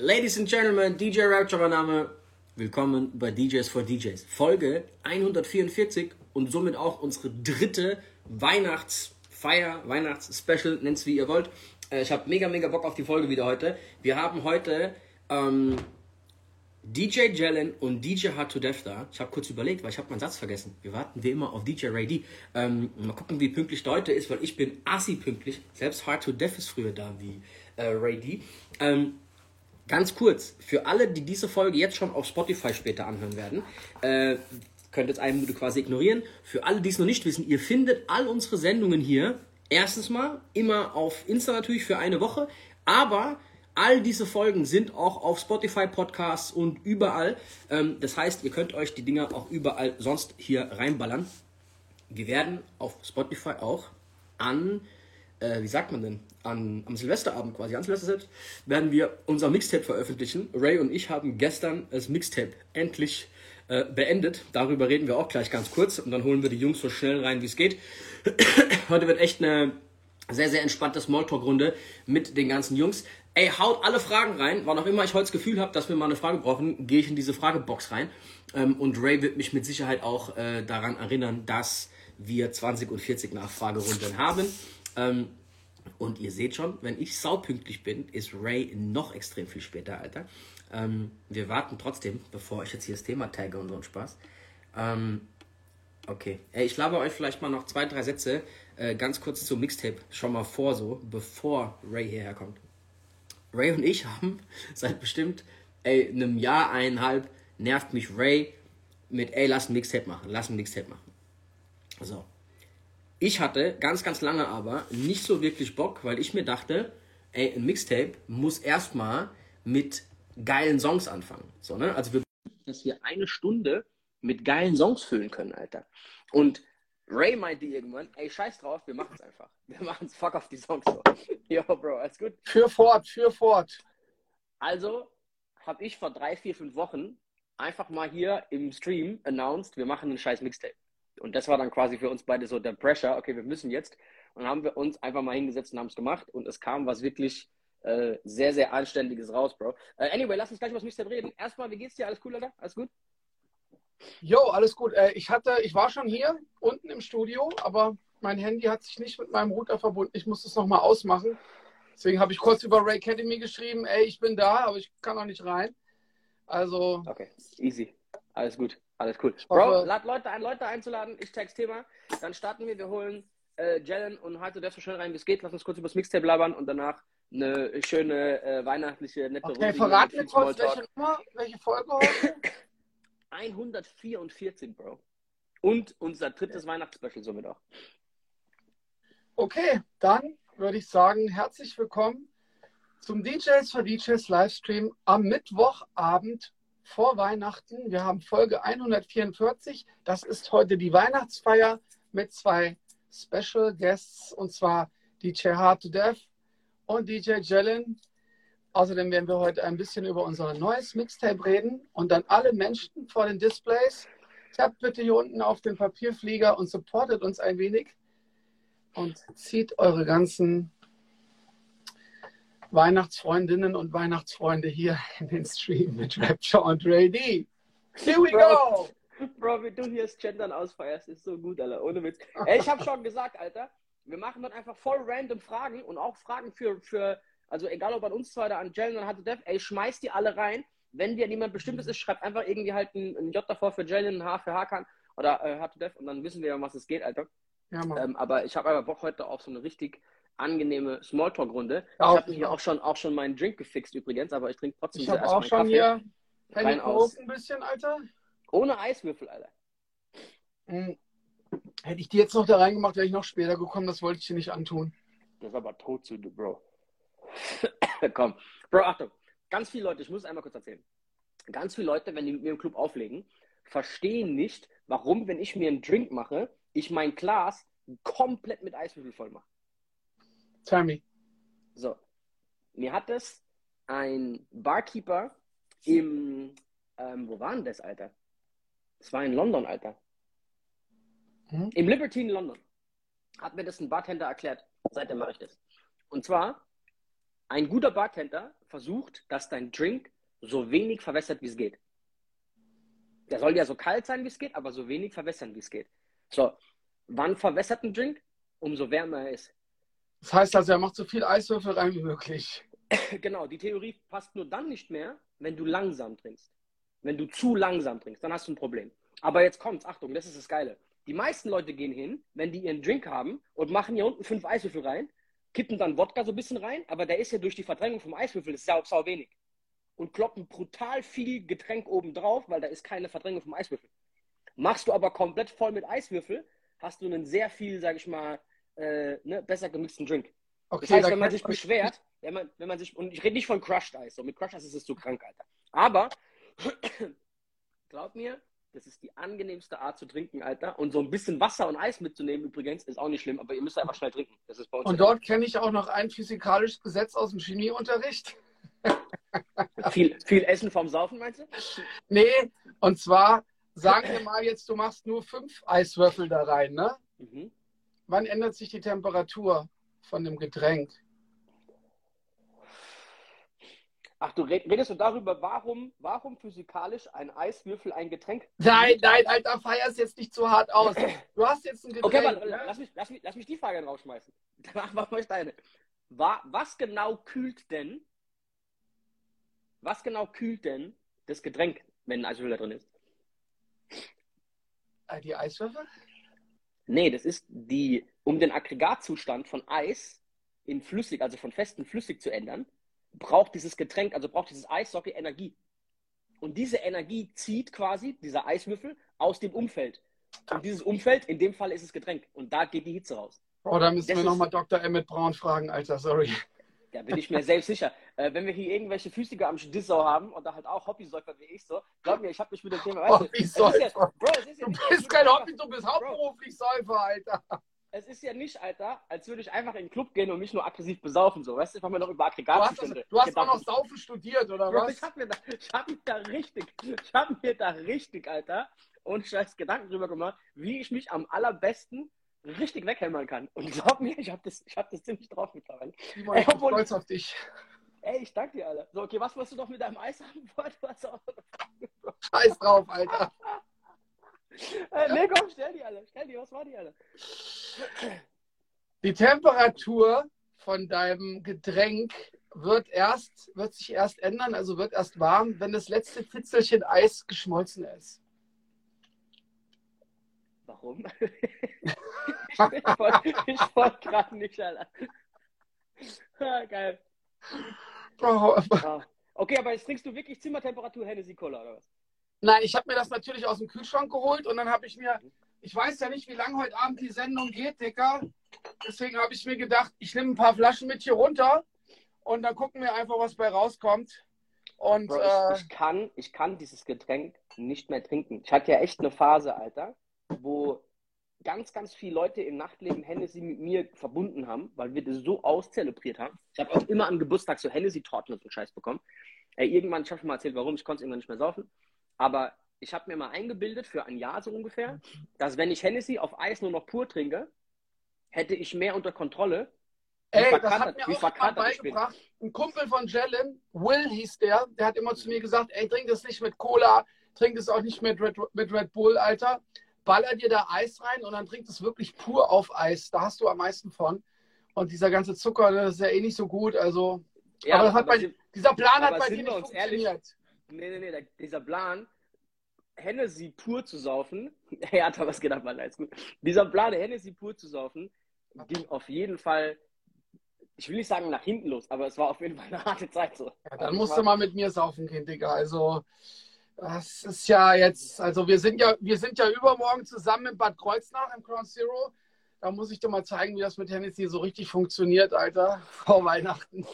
Ladies and Gentlemen, DJ Rapture mein Name. Willkommen bei DJs for DJs. Folge 144 und somit auch unsere dritte Weihnachtsfeier, Weihnachtsspecial, nennt es wie ihr wollt. Äh, ich habe mega, mega Bock auf die Folge wieder heute. Wir haben heute ähm, DJ Jalen und DJ Hard to Death da. Ich habe kurz überlegt, weil ich habe meinen Satz vergessen. Wir warten wie immer auf DJ Ray D. Ähm, mal gucken, wie pünktlich der heute ist, weil ich bin assi pünktlich. Selbst Hard to Death ist früher da wie äh, Ray D. Ähm, ganz kurz, für alle, die diese Folge jetzt schon auf Spotify später anhören werden, äh, könnt jetzt eine Minute quasi ignorieren. Für alle, die es noch nicht wissen, ihr findet all unsere Sendungen hier. Erstens mal immer auf Insta natürlich für eine Woche, aber all diese Folgen sind auch auf Spotify Podcasts und überall. Ähm, das heißt, ihr könnt euch die Dinger auch überall sonst hier reinballern. Wir werden auf Spotify auch an, äh, wie sagt man denn, an, am Silvesterabend quasi, an Silvester selbst, werden wir unser Mixtape veröffentlichen. Ray und ich haben gestern das Mixtape endlich äh, beendet. Darüber reden wir auch gleich ganz kurz und dann holen wir die Jungs so schnell rein, wie es geht. Heute wird echt eine sehr, sehr entspannte Smalltalk-Runde mit den ganzen Jungs. Ey, haut alle Fragen rein. Wann auch immer ich heute das Gefühl habe, dass wir mal eine Frage brauchen, gehe ich in diese Fragebox rein. Ähm, und Ray wird mich mit Sicherheit auch äh, daran erinnern, dass wir 20 und 40 Nachfragerunden haben. Ähm, und ihr seht schon, wenn ich saupünktlich bin, ist Ray noch extrem viel später, Alter. Ähm, wir warten trotzdem, bevor ich jetzt hier das Thema tagge und so einen Spaß. Ähm, okay. Ey, ich laber euch vielleicht mal noch zwei, drei Sätze äh, ganz kurz zum Mixtape schon mal vor, so, bevor Ray hierher kommt. Ray und ich haben seit bestimmt ey, einem Jahr, eineinhalb, nervt mich Ray mit, ey, lass ein Mixtape machen, lass ein Mixtape machen. So. Ich hatte ganz, ganz lange aber nicht so wirklich Bock, weil ich mir dachte, ey, ein Mixtape muss erstmal mit geilen Songs anfangen. So, ne? Also wir, dass wir eine Stunde mit geilen Songs füllen können, Alter. Und Ray meinte irgendwann, ey, scheiß drauf, wir machen es einfach. Wir machen es fuck auf die Songs. So. Yo, Bro, alles gut. Für fort, für fort. Also habe ich vor drei, vier, fünf Wochen einfach mal hier im Stream announced, wir machen einen scheiß Mixtape. Und das war dann quasi für uns beide so der Pressure, okay, wir müssen jetzt. Und dann haben wir uns einfach mal hingesetzt und haben es gemacht. Und es kam was wirklich äh, sehr, sehr Anständiges raus, Bro. Äh, anyway, lass uns gleich das Mixtape reden. Erstmal, wie geht's dir? Alles cool, oder? Alles gut? Jo, alles gut. Äh, ich hatte, ich war schon hier unten im Studio, aber mein Handy hat sich nicht mit meinem Router verbunden. Ich muss das nochmal ausmachen. Deswegen habe ich kurz über Ray Academy geschrieben, ey, ich bin da, aber ich kann noch nicht rein. Also. Okay, easy. Alles gut. Alles cool. Bro, lad Leute ein, Leute einzuladen. Ich tags Thema. Dann starten wir. Wir holen äh, Jalen und Halte Dev so schnell rein, wie es geht. Lass uns kurz über das Mixtape labern und danach eine schöne äh, weihnachtliche, nette okay, Runde. Verrat mir kurz, welche Nummer, welche Folge heute? 144, Bro. Und unser drittes ja. Weihnachtsspecial somit auch. Okay, dann würde ich sagen, herzlich willkommen zum DJs for DJs Livestream am Mittwochabend vor Weihnachten. Wir haben Folge 144. Das ist heute die Weihnachtsfeier mit zwei Special Guests und zwar DJ Hard to Death und DJ Jelen. Außerdem werden wir heute ein bisschen über unser neues Mixtape reden und dann alle Menschen vor den Displays. Tappt bitte hier unten auf den Papierflieger und supportet uns ein wenig und zieht eure ganzen Weihnachtsfreundinnen und Weihnachtsfreunde hier in den Stream mit Rapture und Ray D. Here we go! Bro, wie du hier das Gendern ausfeierst, ist so gut, Alter. Ohne Witz. Ey, ich hab schon gesagt, Alter, wir machen dann einfach voll random Fragen und auch Fragen für, für also egal ob an uns zwei oder an Jalen oder hatte Dev, ey, schmeißt die alle rein. Wenn dir niemand bestimmtes ist, schreibt einfach irgendwie halt ein, ein J davor für Jalen, ein H für Hakan oder äh, H to Dev und dann wissen wir, um was es geht, Alter. Ja, ähm, aber ich habe einfach Bock heute auf so eine richtig angenehme Smalltalk-Runde. Ich habe mir hier auch schon, auch schon meinen Drink gefixt übrigens, aber ich trinke trotzdem Ich habe auch schon Kaffee. hier Penny ein bisschen, Alter. Ohne Eiswürfel, Alter. Hm. Hätte ich die jetzt noch da reingemacht, wäre ich noch später gekommen. Das wollte ich dir nicht antun. Das ist aber Todsünde, Bro. Komm. Bro, Achtung. Ganz viele Leute, ich muss es einmal kurz erzählen. Ganz viele Leute, wenn die mit mir im Club auflegen, verstehen nicht, warum, wenn ich mir einen Drink mache, ich mein Glas komplett mit Eiswürfel voll mache. Tell me. So. Mir hat es ein Barkeeper im, ähm, wo war denn das, Alter? Das war in London, Alter. Hm? Im Liberty in London. Hat mir das ein Bartender erklärt. Seitdem mache ich das. Und zwar Ein guter Bartender versucht, dass dein Drink so wenig verwässert, wie es geht. Der soll ja so kalt sein, wie es geht, aber so wenig verwässern, wie es geht. So, wann verwässert ein Drink? Umso wärmer er ist. Das heißt also, er macht so viel Eiswürfel rein wie möglich. genau, die Theorie passt nur dann nicht mehr, wenn du langsam trinkst. Wenn du zu langsam trinkst, dann hast du ein Problem. Aber jetzt kommt's, Achtung, das ist das Geile. Die meisten Leute gehen hin, wenn die ihren Drink haben und machen hier unten fünf Eiswürfel rein, kippen dann Wodka so ein bisschen rein, aber der ist ja durch die Verdrängung vom Eiswürfel, das ist ja auch sau wenig. Und kloppen brutal viel Getränk oben drauf, weil da ist keine Verdrängung vom Eiswürfel. Machst du aber komplett voll mit Eiswürfel, hast du einen sehr viel, sag ich mal, äh, ne, besser gemixten Drink. Okay, das heißt, wenn man sich beschwert, wenn man, wenn man sich, und ich rede nicht von Crushed Eis, so mit Crushed Eis ist es zu krank, Alter. Aber, glaub mir, das ist die angenehmste Art zu trinken, Alter. Und so ein bisschen Wasser und Eis mitzunehmen übrigens ist auch nicht schlimm, aber ihr müsst einfach schnell trinken. Das ist bei uns und dort kenne ich auch noch ein physikalisches Gesetz aus dem Chemieunterricht. viel, viel Essen vom Saufen, meinst du? Nee, und zwar, sagen wir mal jetzt, du machst nur fünf Eiswürfel da rein, ne? Mhm. Wann ändert sich die Temperatur von dem Getränk? Ach, du redest du darüber, warum, warum physikalisch ein Eiswürfel ein Getränk? Nein, nein, Alter, feier's jetzt nicht zu hart aus. Du hast jetzt ein Getränk. Okay, aber ne? lass, mich, lass, mich, lass mich die Frage rausschmeißen. Danach mach mal deine. Was genau kühlt denn, was genau kühlt denn das Getränk, wenn ein Eiswürfel da drin ist? Äh, die Eiswürfel? Nee, das ist die, um den Aggregatzustand von Eis in flüssig, also von festen flüssig zu ändern, braucht dieses Getränk, also braucht dieses Eishockey Energie. Und diese Energie zieht quasi dieser Eiswürfel aus dem Umfeld. Und dieses Umfeld, in dem Fall ist es Getränk. Und da geht die Hitze raus. Oh, da müssen das wir nochmal Dr. Emmett Braun fragen, Alter, sorry. Da bin ich mir selbst sicher. Äh, wenn wir hier irgendwelche Physiker am Dissau haben und da halt auch Hobbysäufer wie ich so, glaub mir, ich habe mich mit dem Thema. Hobbysäufer. Ja, Bro, ja du bist kein Hobby, du bist hauptberuflich Säufer, Alter es ist ja nicht, Alter, als würde ich einfach in den Club gehen und mich nur aggressiv besaufen. So, weißt du, ich habe mir noch über Aggregatzustände. Du hast, du hast auch noch Saufen studiert, oder Bro, was? Ich habe mir, da, hab mir da richtig, ich habe mir da richtig, Alter, und scheiß Gedanken drüber gemacht, wie ich mich am allerbesten richtig weghämmern kann. Und glaub mir, ich habe das, hab das ziemlich drauf mittlerweile. Ich bin stolz auf dich. Ey, ich danke dir, Alter. So, okay, was wolltest du noch mit deinem Eis haben? Scheiß drauf, Alter. Äh, nee, komm, stell die alle. Stell die, was war die alle? Die Temperatur von deinem Getränk wird erst, wird sich erst ändern, also wird erst warm, wenn das letzte Fitzelchen Eis geschmolzen ist. Warum? ich wollte gerade nicht, Alter. Ah, geil. Oh. Okay, aber jetzt trinkst du wirklich Zimmertemperatur Hennessy Cola, oder was? Nein, ich habe mir das natürlich aus dem Kühlschrank geholt und dann habe ich mir, ich weiß ja nicht, wie lange heute Abend die Sendung geht, Dicker. Deswegen habe ich mir gedacht, ich nehme ein paar Flaschen mit hier runter und dann gucken wir einfach, was bei rauskommt. Und, Bro, äh, ich, kann, ich kann dieses Getränk nicht mehr trinken. Ich hatte ja echt eine Phase, Alter, wo ganz, ganz viele Leute im Nachtleben Hennessy mit mir verbunden haben, weil wir das so auszelebriert haben. Ich habe auch immer am Geburtstag so Hennessy-Torten und so Scheiß bekommen. Äh, irgendwann, ich habe schon mal erzählt, warum, ich konnte es irgendwann nicht mehr saufen. Aber ich habe mir mal eingebildet, für ein Jahr so ungefähr, dass wenn ich Hennessy auf Eis nur noch pur trinke, hätte ich mehr unter Kontrolle. Ey, das hat mir auch mal beigebracht. Ein Kumpel von Jalen, Will hieß der, der hat immer zu mir gesagt, ey, trink das nicht mit Cola, trink das auch nicht mit Red, mit Red Bull, Alter. Baller dir da Eis rein und dann trink es wirklich pur auf Eis. Da hast du am meisten von. Und dieser ganze Zucker, das ist ja eh nicht so gut. Also, ja, aber, aber bei, dieser Plan hat bei dir nicht funktioniert. Ehrlich, Nee, nee, nee, dieser Plan, Hennessy pur zu saufen, er hat da was gedacht, Mann, alles gut. Dieser Plan, Hennessy pur zu saufen, ging auf jeden Fall, ich will nicht sagen nach hinten los, aber es war auf jeden Fall eine harte Zeit so. Ja, dann musst du mal mit mir saufen gehen, Digga. Also, das ist ja jetzt, also wir sind ja, wir sind ja übermorgen zusammen in Bad Kreuznach im Crown Zero. Da muss ich dir mal zeigen, wie das mit Hennessy so richtig funktioniert, Alter, vor Weihnachten.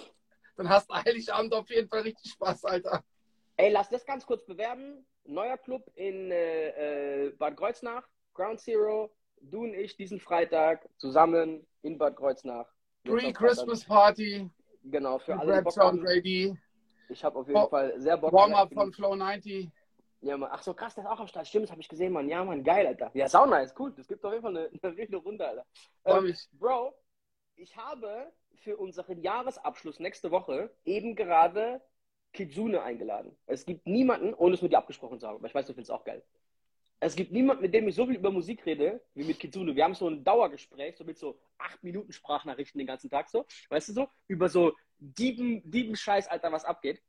Dann hast du Heiligabend auf jeden Fall richtig Spaß, Alter. Ey, lass das ganz kurz bewerben. Neuer Club in äh, äh, Bad Kreuznach, Ground Zero. Du und ich diesen Freitag zusammen in Bad Kreuznach. Pre-Christmas Party. Genau, für alle. Rap Sound Ready. Ich habe auf jeden oh, Fall sehr Bock. Warm-up von Flow 90. Ja, Mann. Ach so, krass, das ist auch am Start. Stimmt, das habe ich gesehen, Mann. Ja, Mann, geil, Alter. Ja, Sauna ist cool. Das gibt auf jeden Fall eine, eine wilde Runde, Alter. Ähm, Bro, ich habe für unseren Jahresabschluss nächste Woche eben gerade Kitsune eingeladen. Es gibt niemanden, ohne es mit dir abgesprochen zu haben, aber ich weiß, du findest es auch geil. Es gibt niemanden, mit dem ich so viel über Musik rede, wie mit Kitsune. Wir haben so ein Dauergespräch, so mit so acht Minuten Sprachnachrichten den ganzen Tag so, weißt du so, über so Dieben, Dieben-Scheiß, Alter, was abgeht.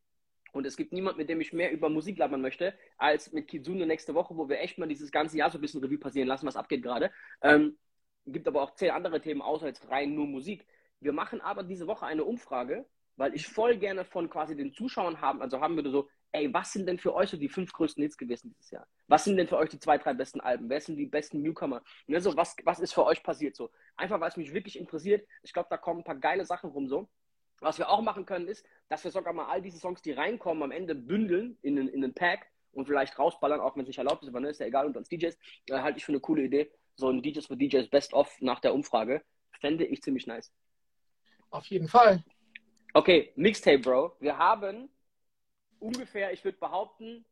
Und es gibt niemanden, mit dem ich mehr über Musik labern möchte, als mit Kitsune nächste Woche, wo wir echt mal dieses ganze Jahr so ein bisschen Revue passieren lassen, was abgeht gerade. Ähm, gibt aber auch zehn andere Themen außer jetzt rein nur Musik. Wir machen aber diese Woche eine Umfrage, weil ich voll gerne von quasi den Zuschauern haben, also haben würde so, ey, was sind denn für euch so die fünf größten Hits gewesen dieses Jahr? Was sind denn für euch die zwei, drei besten Alben? Wer sind die besten Newcomer? Ne, so, was, was ist für euch passiert so? Einfach, weil es mich wirklich interessiert. Ich glaube, da kommen ein paar geile Sachen rum so. Was wir auch machen können, ist, dass wir sogar mal all diese Songs, die reinkommen, am Ende bündeln in einen, in einen Pack und vielleicht rausballern, auch wenn es nicht erlaubt ist, aber ne, ist ja egal, und als DJs, äh, halte ich für eine coole Idee. So ein DJs für DJs Best-of nach der Umfrage. Fände ich ziemlich nice. Auf jeden Fall. Okay, Mixtape, Bro. Wir haben ungefähr, ich würde behaupten,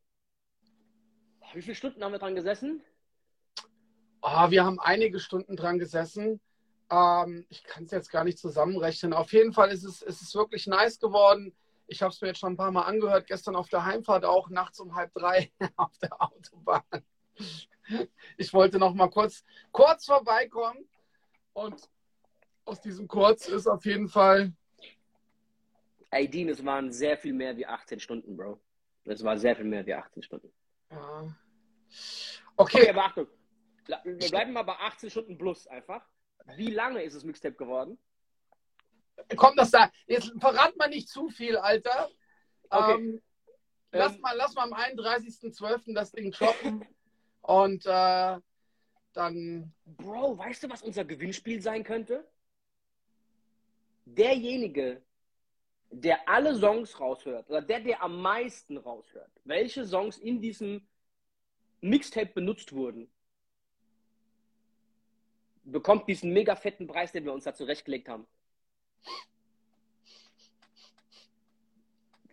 wie viele Stunden haben wir dran gesessen? Oh, wir haben einige Stunden dran gesessen. Ähm, ich kann es jetzt gar nicht zusammenrechnen. Auf jeden Fall ist es, ist es wirklich nice geworden. Ich habe es mir jetzt schon ein paar Mal angehört, gestern auf der Heimfahrt auch, nachts um halb drei auf der Autobahn. Ich wollte noch mal kurz, kurz vorbeikommen und aus diesem Kurz ist auf jeden Fall. Ey, Dean, es waren sehr viel mehr wie 18 Stunden, Bro. Es war sehr viel mehr wie 18 Stunden. Ja. Okay, Okay, aber Achtung. Wir bleiben mal bei 18 Stunden plus einfach. Wie lange ist das Mixtape geworden? kommt das da? Jetzt verrat mal nicht zu viel, Alter. Okay. Ähm, lass, Ähm, mal, lass mal am 31.12. das Ding droppen und äh, dann. Bro, weißt du, was unser Gewinnspiel sein könnte? Derjenige, der alle Songs raushört, oder der, der am meisten raushört, welche Songs in diesem Mixtape benutzt wurden, bekommt diesen mega fetten Preis, den wir uns da zurechtgelegt haben.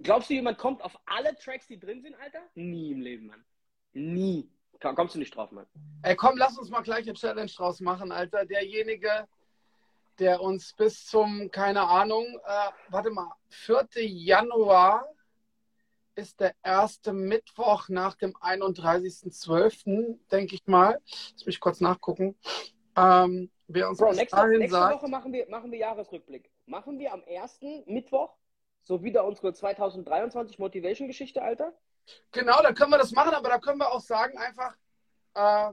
Glaubst du, jemand kommt auf alle Tracks, die drin sind, Alter? Nie im Leben, Mann. Nie. Kommst du nicht drauf, Mann. Ey, komm, lass uns mal gleich eine Challenge draus machen, Alter. Derjenige, der uns bis zum, keine Ahnung, äh, warte mal, 4. Januar ist der erste Mittwoch nach dem 31.12., denke ich mal. Lass mich kurz nachgucken. Ähm, wer uns Bro, nächste, nächste sagt, Woche machen wir, machen wir Jahresrückblick. Machen wir am ersten Mittwoch so wieder unsere 2023 Motivation-Geschichte, Alter? Genau, da können wir das machen, aber da können wir auch sagen, einfach, äh,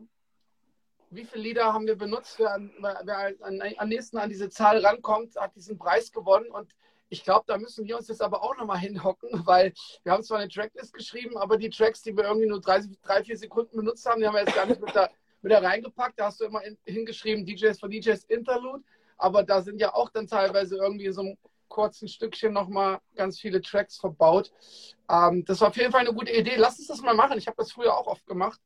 wie viele Lieder haben wir benutzt? Wer, an, wer an, am nächsten an diese Zahl rankommt, hat diesen Preis gewonnen. Und ich glaube, da müssen wir uns jetzt aber auch nochmal hinhocken, weil wir haben zwar eine Tracklist geschrieben, aber die Tracks, die wir irgendwie nur drei, drei vier Sekunden benutzt haben, die haben wir jetzt gar nicht mit da, mit da reingepackt. Da hast du immer in, hingeschrieben, DJs von DJs Interlude. Aber da sind ja auch dann teilweise irgendwie in so einem kurzen Stückchen nochmal ganz viele Tracks verbaut. Ähm, das war auf jeden Fall eine gute Idee. Lass uns das mal machen. Ich habe das früher auch oft gemacht.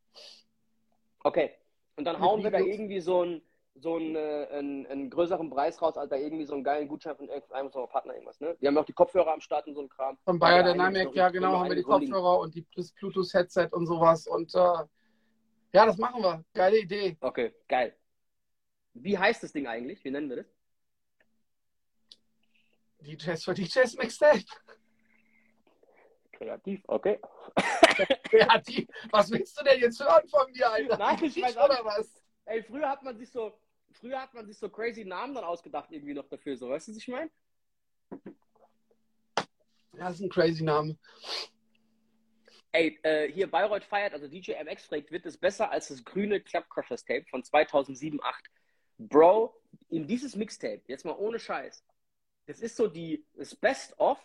Okay. Und dann Mit hauen wir da Videos. irgendwie so einen, so einen, äh, einen, einen größeren Preis raus, Alter, irgendwie so einen geilen Gutschein von irgendeinem unserer Partner, irgendwas, ne? Wir haben auch die Kopfhörer am Start und so ein Kram. Von Bayer Dynamic, ja genau, haben wir die. Kopfhörer und die, das Bluetooth-Headset und sowas. Und äh, ja, das machen wir. Geile Idee. Okay, geil. Wie heißt das Ding eigentlich? Wie nennen wir das? DJs für DJs Mixtape. Kreativ, okay. Kreativ. Was willst du denn jetzt hören von mir, Alter? Nein, ich weiß auch oder was? Ey, früher hat man sich so, früher hat man sich so crazy Namen dann ausgedacht irgendwie noch dafür, so, weißt du, was ich meine? Ja, das ist ein crazy Name. Ey, äh, hier Bayreuth feiert, also DJ MX fragt, wird es besser als das grüne Club Crushers Tape von 2007, 8? Bro, in dieses Mixtape, jetzt mal ohne Scheiß, das ist so die, das Best-of,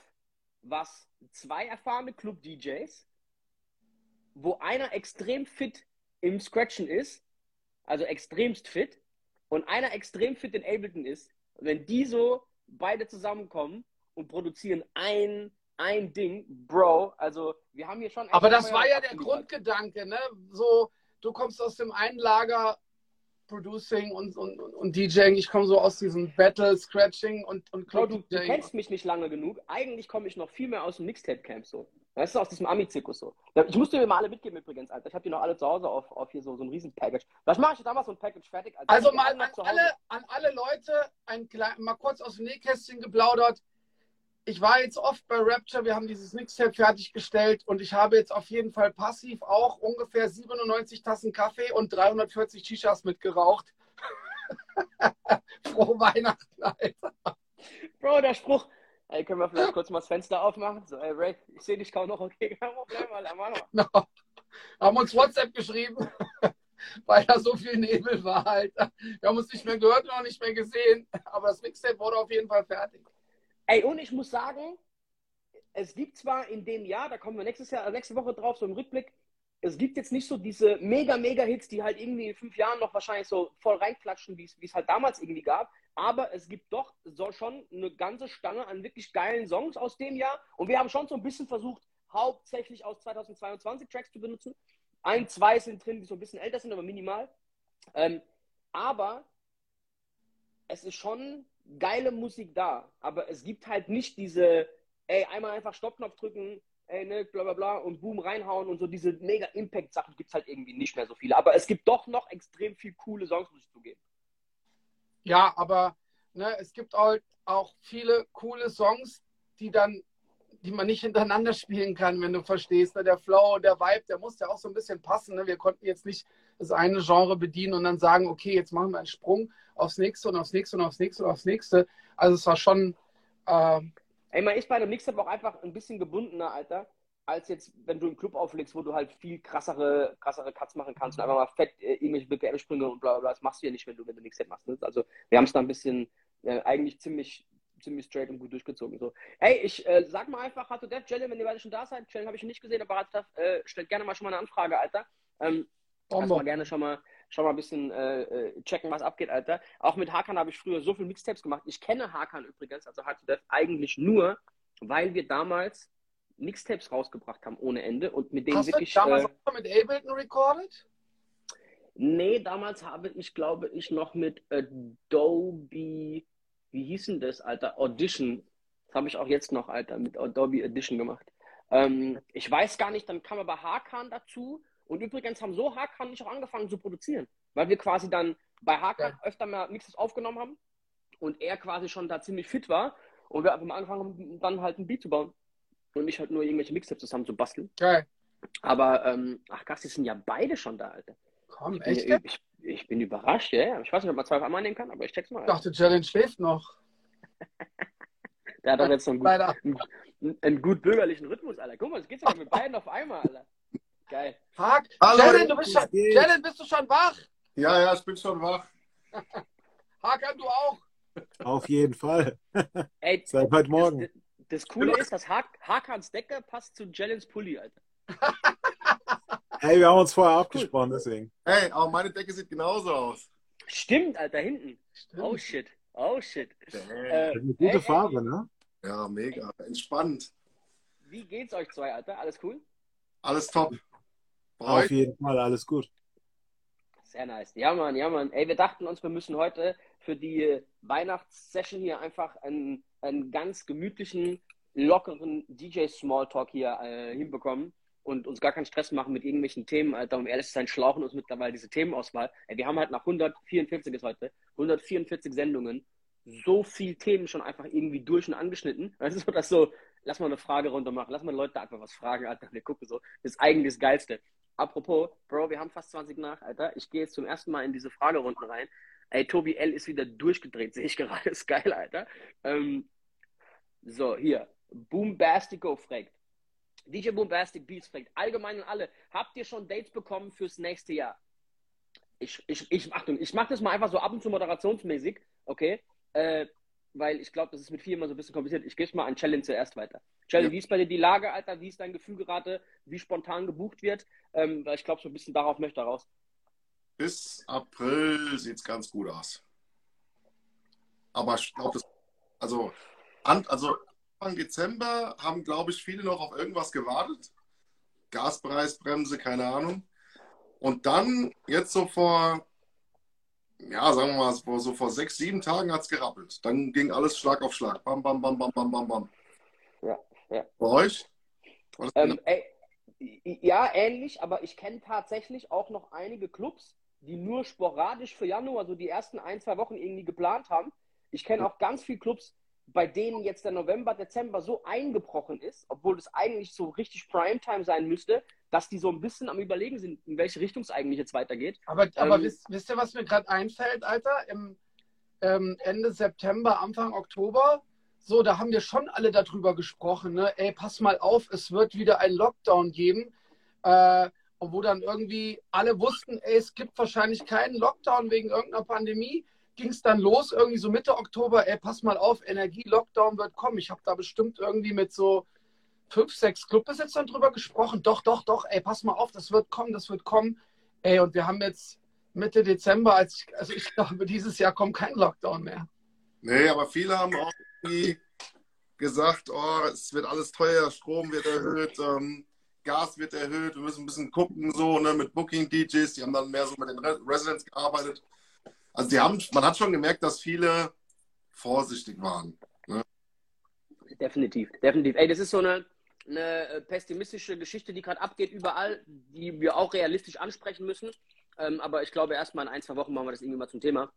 was zwei erfahrene Club-DJs, wo einer extrem fit im Scratchen ist, also extremst fit, und einer extrem fit in Ableton ist, wenn die so beide zusammenkommen und produzieren ein, ein Ding, Bro, also wir haben hier schon... Aber das war ja der. Grundgedanke, ne? So, du kommst aus dem einen Lager Producing und, und, und DJing. Ich komme so aus diesem Battle, Scratching und, und Bro, du, du kennst mich nicht lange genug. Eigentlich komme ich noch viel mehr aus dem Mixtape-Camp so. Das ist aus diesem Ami-Zirkus so. Ich musste mir mal alle mitgeben übrigens, Alter. Ich habe die noch alle zu Hause auf, auf hier so, so ein Riesen-Package. Was mache ich damals so ein Package fertig? Alter. Also mal an alle, an alle Leute ein mal kurz aus dem Nähkästchen geplaudert. Ich war jetzt oft bei Rapture, wir haben dieses Mixtape fertiggestellt und ich habe jetzt auf jeden Fall passiv auch ungefähr 97 Tassen Kaffee und 340 Shishas mitgeraucht. Frohe Weihnachten, Alter. Bro, der Spruch, Ey, können wir vielleicht kurz mal das Fenster aufmachen? So, ey, Ray, ich sehe dich kaum noch. Okay, kein Problem, Alter, mach. No. Haben uns WhatsApp geschrieben, weil da so viel Nebel war, Alter. Wir haben uns nicht mehr gehört und auch nicht mehr gesehen. Aber das Mixtape wurde auf jeden Fall fertig. Ey, und ich muss sagen, es gibt zwar in dem Jahr, da kommen wir nächstes Jahr, nächste Woche drauf, so im Rückblick, es gibt jetzt nicht so diese mega, mega Hits, die halt irgendwie in fünf Jahren noch wahrscheinlich so voll reinklatschen, wie es halt damals irgendwie gab. Aber es gibt doch so schon eine ganze Stange an wirklich geilen Songs aus dem Jahr. Und wir haben schon so ein bisschen versucht, hauptsächlich aus 2022 Tracks zu benutzen. Ein, zwei sind drin, die so ein bisschen älter sind, aber minimal. Ähm, aber es ist schon geile Musik da. Aber es gibt halt nicht diese, ey, einmal einfach Stoppknopf drücken, ey, ne, bla bla bla und boom reinhauen und so diese mega Impact-Sachen gibt es halt irgendwie nicht mehr so viele. Aber es gibt doch noch extrem viel coole Songs, muss ich zugeben. Ja, aber ne, es gibt auch, auch viele coole Songs, die dann, die man nicht hintereinander spielen kann, wenn du verstehst. Ne? Der Flow, der Vibe, der muss ja auch so ein bisschen passen. Ne? Wir konnten jetzt nicht das eine Genre bedienen und dann sagen, okay, jetzt machen wir einen Sprung aufs nächste und aufs nächste und aufs nächste und aufs nächste. Also es war schon äh, Ey, man ist bei einem Mixtape auch einfach ein bisschen gebundener, Alter, als jetzt, wenn du im Club auflegst, wo du halt viel krassere, krassere Cuts machen kannst und einfach mal fett äh, irgendwelche BPM-Sprünge und bla bla bla. Das machst du ja nicht, wenn du, wenn du Mixtape machst. Ne? Also wir haben es da ein bisschen äh, eigentlich ziemlich ziemlich straight und gut durchgezogen. So. Ey, ich äh, sag mal einfach, Hato Dev, Jellen, wenn ihr beide schon da seid, Jellen habe ich nicht gesehen, aber Hato äh, stellt gerne mal schon mal eine Anfrage, Alter. Ähm, Lass mal gerne schon mal, schon mal ein bisschen äh, äh, checken, was abgeht, Alter. Auch mit Hakan habe ich früher so viele Mixtapes gemacht. Ich kenne Hakan übrigens, also Dev, eigentlich nur, weil wir damals Mixtapes rausgebracht haben ohne Ende und mit denen Hast wirklich. Du damals äh, auch mit Ableton recorded? Nee, damals habe ich, glaube ich, noch mit Adobe, wie hieß denn das, Alter? Audition. Das habe ich auch jetzt noch, Alter, mit Adobe Audition gemacht. Ähm, ich weiß gar nicht, dann kam aber Hakan dazu und übrigens haben so Hakan nicht auch angefangen zu produzieren, weil wir quasi dann bei Hakan ja. öfter mal Mixes aufgenommen haben und er quasi schon da ziemlich fit war und wir einfach mal angefangen haben, dann halt ein Beat zu bauen und nicht halt nur irgendwelche Mixtapes zusammen zu basteln. Geil. Aber, ähm, ach krass, die sind ja beide schon da, Alter. Komm, ich echt? Bin, ich, ich, bin überrascht, ja. Ich weiß nicht, ob man zwei auf einmal nehmen kann, aber ich check's mal. Ich dachte, Challenge schläft noch. Der hat doch jetzt so einen, gut, einen, einen, gut bürgerlichen Rhythmus, Alter. Guck mal, es geht sogar mit beiden auf einmal, Alter. Geil. Hack. Hallo. du bist schon, Jalen, bist du schon wach? Ja, ja, ich bin schon wach. Hakan, du auch? Auf jeden Fall. Ey, Seit heute Morgen. Das, das Coole ist, dass Hakans Decke passt zu Jelens Pulli, Alter. Ey, wir haben uns vorher abgesprochen, deswegen. Ey, aber meine Decke sieht genauso aus. Stimmt, Alter, hinten. Stimmt. Oh shit. Oh shit. Äh, eine gute ey, Farbe, ne? Ja, mega. Entspannt. Wie geht's euch zwei, Alter? Alles cool? Alles top. Auf jeden Fall, alles gut. Sehr nice. Ja, Mann, ja, Mann. Ey, wir dachten uns, wir müssen heute für die Weihnachtssession hier einfach einen, einen ganz gemütlichen, lockeren DJ-Smalltalk hier äh, hinbekommen und uns gar keinen Stress machen mit irgendwelchen Themen, Alter. Um ehrlich zu sein, schlauchen uns mittlerweile diese Themenauswahl. Ey, wir haben halt nach 144 ist heute, 144 Sendungen, so viel Themen schon einfach irgendwie durch und angeschnitten. Das ist so, dass so, lass mal eine Frage runter machen, lass mal Leute einfach was fragen, Alter. Wir gucken so. Das ist eigentlich das Geilste. Apropos, Bro, wir haben fast 20 nach, Alter. Ich gehe jetzt zum ersten Mal in diese Fragerunden rein. Ey, Tobi L. ist wieder durchgedreht, sehe ich gerade. Ist geil, Alter. Ähm, so, hier. Boombastico fragt. DJ Boombastic Beats fragt. Allgemein und alle. Habt ihr schon Dates bekommen fürs nächste Jahr? Ich, ich, ich, Achtung, ich mache das mal einfach so ab und zu moderationsmäßig, okay? Äh, weil ich glaube, das ist mit vielen immer so ein bisschen kompliziert. Ich gebe es mal an Challenge zuerst weiter. Challenge, ja. wie ist bei dir die Lage, Alter? Wie ist dein Gefühl gerade? Wie spontan gebucht wird? Ähm, weil ich glaube, so ein bisschen darauf möchte er raus. Bis April sieht es ganz gut aus. Aber ich glaube, also, also Anfang Dezember haben, glaube ich, viele noch auf irgendwas gewartet. Gaspreisbremse, keine Ahnung. Und dann, jetzt so vor ja, sagen wir mal, so vor sechs, sieben Tagen hat es gerappelt. Dann ging alles Schlag auf Schlag. Bam, bam, bam, bam, bam, bam, bam. Ja, ja. Bei euch? Ähm, ey, ja, ähnlich, aber ich kenne tatsächlich auch noch einige Clubs, die nur sporadisch für Januar, so die ersten ein, zwei Wochen irgendwie geplant haben. Ich kenne auch ganz viele Clubs, bei denen jetzt der November, Dezember so eingebrochen ist, obwohl es eigentlich so richtig Primetime sein müsste, dass die so ein bisschen am Überlegen sind, in welche Richtung es eigentlich jetzt weitergeht. Aber, aber ähm, wisst, wisst, ihr, was mir gerade einfällt, Alter? Im ähm, Ende September, Anfang Oktober, so, da haben wir schon alle darüber gesprochen, ne? Ey, pass mal auf, es wird wieder ein Lockdown geben. Äh, und wo dann irgendwie alle wussten, ey, es gibt wahrscheinlich keinen Lockdown wegen irgendeiner Pandemie ging es dann los, irgendwie so Mitte Oktober, ey, pass mal auf, Energie-Lockdown wird kommen. Ich habe da bestimmt irgendwie mit so fünf, sechs Clubbesitzern drüber gesprochen. Doch, doch, doch, ey, pass mal auf, das wird kommen, das wird kommen. Ey, und wir haben jetzt Mitte Dezember, als ich, also ich glaube, dieses Jahr kommt kein Lockdown mehr. Nee, aber viele haben auch irgendwie gesagt, oh, es wird alles teuer, Strom wird erhöht, ähm, Gas wird erhöht, wir müssen ein bisschen gucken, so, ne, mit Booking-DJs, die haben dann mehr so mit den Residents gearbeitet. Also die haben, man hat schon gemerkt, dass viele vorsichtig waren. Ne? Definitiv, definitiv. Ey, das ist so eine, eine äh, pessimistische Geschichte, die gerade abgeht überall, die wir auch realistisch ansprechen müssen. Ähm, aber ich glaube, erstmal in ein, zwei Wochen machen wir das irgendwie mal zum Thema.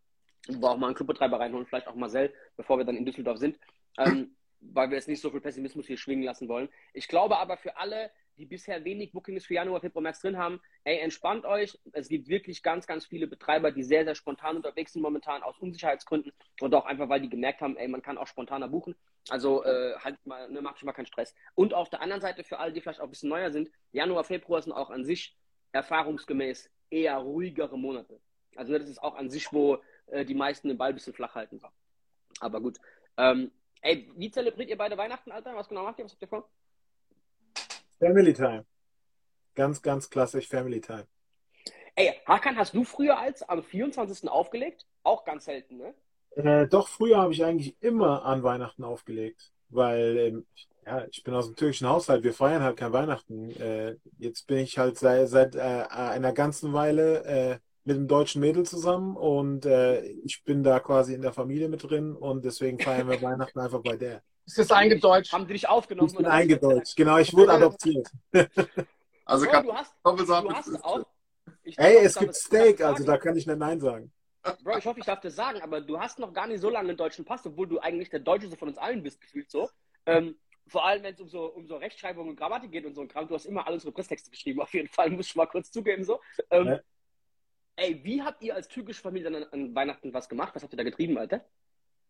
Wo wir auch mal einen Clubbetreiber reinholen, vielleicht auch Marcel, bevor wir dann in Düsseldorf sind. Ähm, weil wir jetzt nicht so viel Pessimismus hier schwingen lassen wollen. Ich glaube aber für alle, die bisher wenig Bookings für Januar, Februar, März drin haben, ey, entspannt euch. Es gibt wirklich ganz, ganz viele Betreiber, die sehr, sehr spontan unterwegs sind momentan aus Unsicherheitsgründen und auch einfach, weil die gemerkt haben, ey, man kann auch spontaner buchen. Also äh, halt mal, ne, macht schon mal keinen Stress. Und auf der anderen Seite für alle, die vielleicht auch ein bisschen neuer sind, Januar, Februar sind auch an sich erfahrungsgemäß eher ruhigere Monate. Also das ist auch an sich, wo äh, die meisten den Ball ein bisschen flach halten. Aber gut. Ähm, ey, wie zelebriert ihr beide Weihnachten, Alter? Was genau macht ihr? Was habt ihr vor? Family Time. Ganz, ganz klassisch Family Time. Ey, Hakan, hast du früher als am 24. aufgelegt? Auch ganz selten, ne? Äh, doch, früher habe ich eigentlich immer an Weihnachten aufgelegt, weil ähm, ja, ich bin aus dem türkischen Haushalt, wir feiern halt kein Weihnachten. Äh, jetzt bin ich halt seit, seit äh, einer ganzen Weile äh, mit einem deutschen Mädel zusammen und äh, ich bin da quasi in der Familie mit drin und deswegen feiern wir Weihnachten einfach bei der. Ist das eingedeutscht? Haben die dich aufgenommen? Ich bin eingedeutscht, genau, ich wurde adoptiert. Also Bro, kann du hast, du hast auch. Ich Ey, es gibt Steak, also da kann ich nicht Nein sagen. Bro, ich hoffe, ich darf das sagen, aber du hast noch gar nicht so lange einen deutschen Pass, obwohl du eigentlich der Deutscheste von uns allen bist, gefühlt so. Ähm, vor allem, wenn es um so, um so Rechtschreibung und Grammatik geht und so ein Kram, du hast immer alles so Presstexte geschrieben, auf jeden Fall, muss ich mal kurz zugeben so. Ähm, Ja. Ey, wie habt ihr als türkische Familie dann an, an Weihnachten was gemacht? Was habt ihr da getrieben, Alter?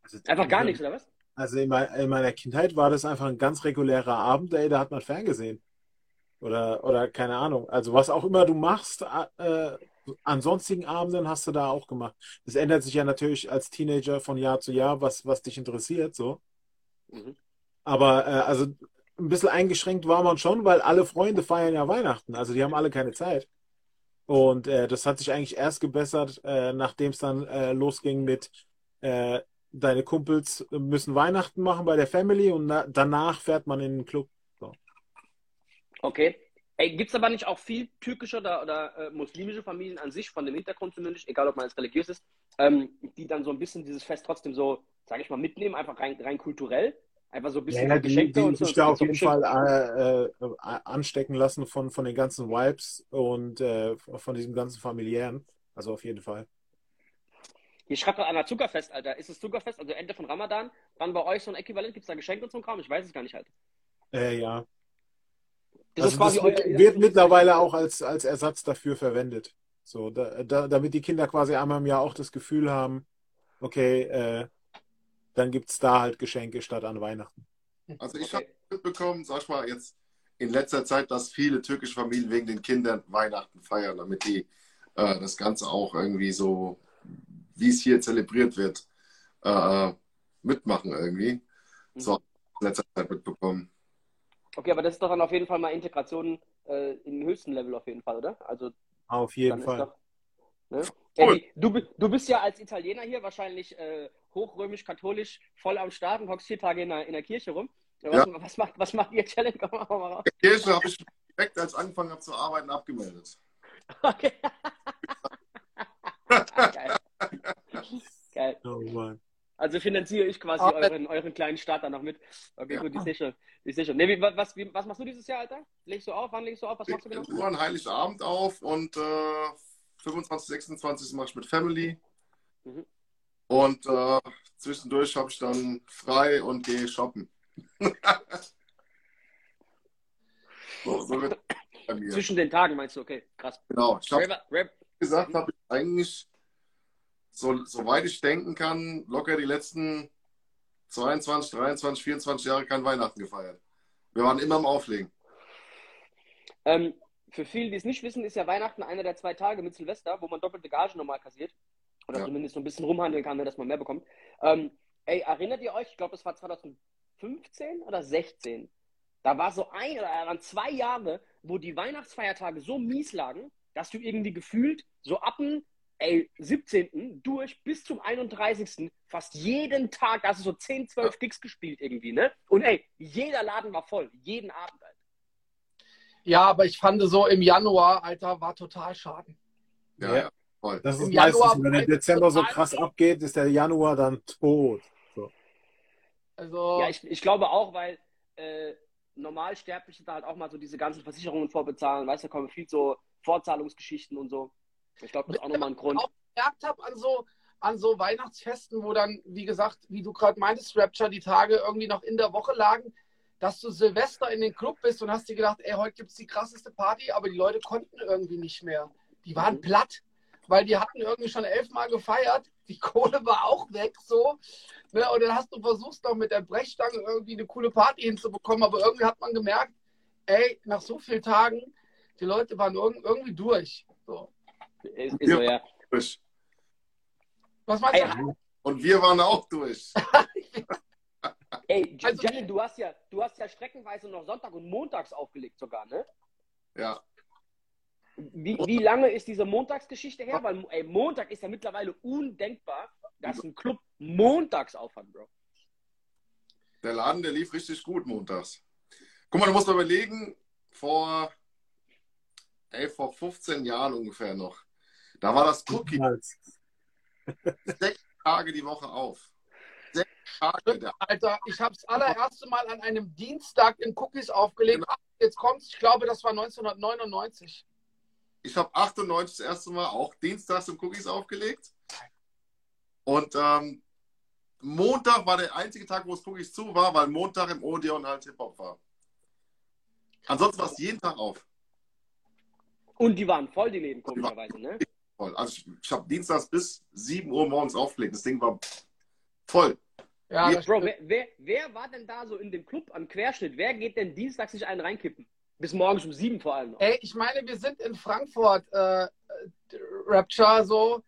Also, Einfach gar nichts, oder was? Also in, mein, in meiner Kindheit war das einfach ein ganz regulärer Abend, ey, da hat man ferngesehen. Oder, oder keine Ahnung. Also was auch immer du machst, äh, an sonstigen Abenden hast du da auch gemacht. Das ändert sich ja natürlich als Teenager von Jahr zu Jahr, was, was dich interessiert, so. Mhm. Aber äh, also ein bisschen eingeschränkt war man schon, weil alle Freunde feiern ja Weihnachten. Also die haben alle keine Zeit. Und äh, das hat sich eigentlich erst gebessert, äh, nachdem es dann äh, losging mit äh, deine Kumpels müssen Weihnachten machen bei der Family und na danach fährt man in den Club. Okay. Ey, gibt's aber nicht auch viel türkische oder, oder äh, muslimische Familien an sich, von dem Hintergrund zumindest, egal ob man jetzt religiös ist, ähm, die dann so ein bisschen dieses Fest trotzdem so, sage ich mal, mitnehmen, einfach rein, rein kulturell? Einfach so ein bisschen Ja, so die, Geschenke die und so. sich da auf so jeden. Fall äh, äh, anstecken lassen von, von den ganzen Vibes und äh, von diesem ganzen familiären. Also auf jeden Fall. Hier schreibt gerade einer Zuckerfest, Alter. Ist es Zuckerfest, also Ende von Ramadan? Dann bei euch so ein Äquivalent? Gibt's da Geschenke und so ein Kram? Ich weiß es gar nicht halt. Äh, ja. Das also ist quasi das wird, euer- wird mittlerweile auch als, als Ersatz dafür verwendet. So, da, da, damit die Kinder quasi einmal im Jahr auch das Gefühl haben, okay, äh, dann gibt es da halt Geschenke statt an Weihnachten. Also ich Okay. habe mitbekommen, sag ich mal, jetzt in letzter Zeit, dass viele türkische Familien wegen den Kindern Weihnachten feiern, damit die äh, das Ganze auch irgendwie so, wie es hier zelebriert wird, äh, mitmachen irgendwie. Mhm. So in letzter Zeit mitbekommen. Okay, aber das ist doch dann auf jeden Fall mal Integration äh, im höchsten Level auf jeden Fall, oder? Also Auf jeden Fall. doch. Ne? Cool. Eddie, du, du bist ja als Italiener hier wahrscheinlich äh, hochrömisch-katholisch voll am Start und hockst vier Tage in der, in der Kirche rum. Was, was, macht, was macht ihr Challenge? Komm mal, mal raus. Die Kirche habe ich direkt, als ich angefangen habe zu arbeiten, abgemeldet. Okay. Geil. Geil. Oh Mann. Also finanziere ich quasi Aber- euren, euren kleinen Start dann noch mit. Okay, Ja. gut, ich sehe schon. Ich sehe schon. Nee, wie, was, wie, was machst du dieses Jahr, Alter? Legst du auf? Wann legst du auf? Was machst du genau? Nur an Heiligabend auf und äh, 25, 26 mache ich mit Family. Mhm. Und äh, zwischendurch habe ich dann frei und gehe shoppen. so, so. Zwischen den Tagen meinst du, okay, krass. Genau. Ich Rap. gesagt, habe ich eigentlich, so, soweit ich denken kann, locker die letzten 22, 23, 24 Jahre kein Weihnachten gefeiert. Wir waren immer am Auflegen. Ähm, für viele, die es nicht wissen, ist ja Weihnachten einer der zwei Tage mit Silvester, wo man doppelte Gage nochmal kassiert. Oder Ja. zumindest so ein bisschen rumhandeln kann, ne, dass man mehr bekommt. Ähm, ey, erinnert ihr euch, ich glaube, das war 2015 oder 16. Da war so ein oder waren zwei Jahre, wo die Weihnachtsfeiertage so mies lagen, dass du irgendwie gefühlt so ab dem ey, 17. durch bis zum 31. fast jeden Tag, da hast du so 10, 12 Gigs gespielt irgendwie, ne? Und ey, jeder Laden war voll, jeden Abend, Alter. Ja, aber ich fand so im Januar, Alter, war total schade. Ja, Ja. voll. Das ist Im meistens, Januar wenn der Dezember so krass abgeht, ist der Januar dann tot. So. Also, Ja, ich, ich glaube auch, weil äh, Normalsterbliche da halt auch mal so diese ganzen Versicherungen vorbezahlen, weißt du, da kommen viel so Vorzahlungsgeschichten und so. Ich glaube, das ist auch nochmal ein Grund. auch gemerkt habe an so, an so Weihnachtsfesten, wo dann, wie gesagt, wie du gerade meintest, Rapture, die Tage irgendwie noch in der Woche lagen, dass du Silvester in den Club bist und hast dir gedacht, ey, heute gibt es die krasseste Party, aber die Leute konnten irgendwie nicht mehr. Die waren Mhm. platt, weil die hatten irgendwie schon elfmal gefeiert. Die Kohle war auch weg, so. Ne? Und dann hast du versucht, noch mit der Brechstange irgendwie eine coole Party hinzubekommen, aber irgendwie hat man gemerkt, ey, nach so vielen Tagen, die Leute waren irg- irgendwie durch. So. Ist, ist so, ja. Durch. Was meinst Ey, du? Und wir waren auch durch. Ey, Also- Jenny, du hast ja, du hast ja streckenweise noch Sonntag und montags aufgelegt sogar, ne? Ja. Wie, wie lange ist diese Montagsgeschichte her? Weil ey, Montag ist ja mittlerweile undenkbar, dass ein Club montags aufhat, Bro. Der Laden, der lief richtig gut montags. Guck mal, du musst mal überlegen, vor, ey, vor 15 Jahren ungefähr noch. Da war das Cookie sechs Tage die Woche auf. Sechs Tage. Der, Alter, ich habe das allererste Mal an einem Dienstag in Cookies aufgelegt. Ach, jetzt kommt's, ich glaube, das war 1999. ich habe 98 das erste Mal auch dienstags im Cookies aufgelegt. Und ähm, Montag war der einzige Tag, wo es Cookies zu war, weil Montag im Odeon halt Hip-Hop war. Ansonsten war es jeden Tag auf. Und die waren voll, die Läden, komischerweise, ne? Voll. Also ich, ich habe dienstags bis 7 Uhr morgens aufgelegt. Das Ding war voll. Ja, Ja, Bro, wer, wer, wer war denn da so in dem Club am Querschnitt? Wer geht denn dienstags sich einen reinkippen? Bis morgens um sieben vor allem noch. Ey, ich meine, wir sind in Frankfurt, äh, Rapture, so.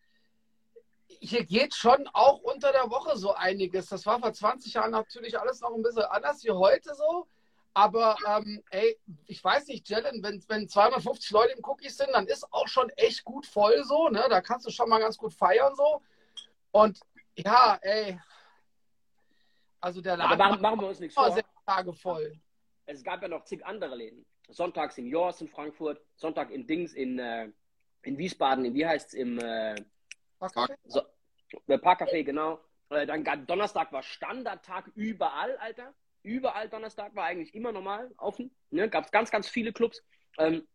Hier geht schon auch unter der Woche so einiges. Das war vor 20 Jahren natürlich alles noch ein bisschen anders wie heute so. Aber ähm, ey, ich weiß nicht, Jalen, wenn, wenn 250 Leute im Cookies sind, dann ist auch schon echt gut voll so. Ne? Da kannst du schon mal ganz gut feiern so. Und ja, ey. Also der Laden machen, machen wir uns nichts vor. Tage voll. Es gab ja noch zig andere Läden. Sonntags in Jors in Frankfurt, Sonntag in Dings in, äh, in Wiesbaden, in wie heißt's im äh, so, äh, Parkcafé, genau. Äh, dann gab- Donnerstag war Standardtag überall, Alter. Überall Donnerstag war eigentlich immer normal offen. Ne? Gab es ganz, ganz viele Clubs. Ähm,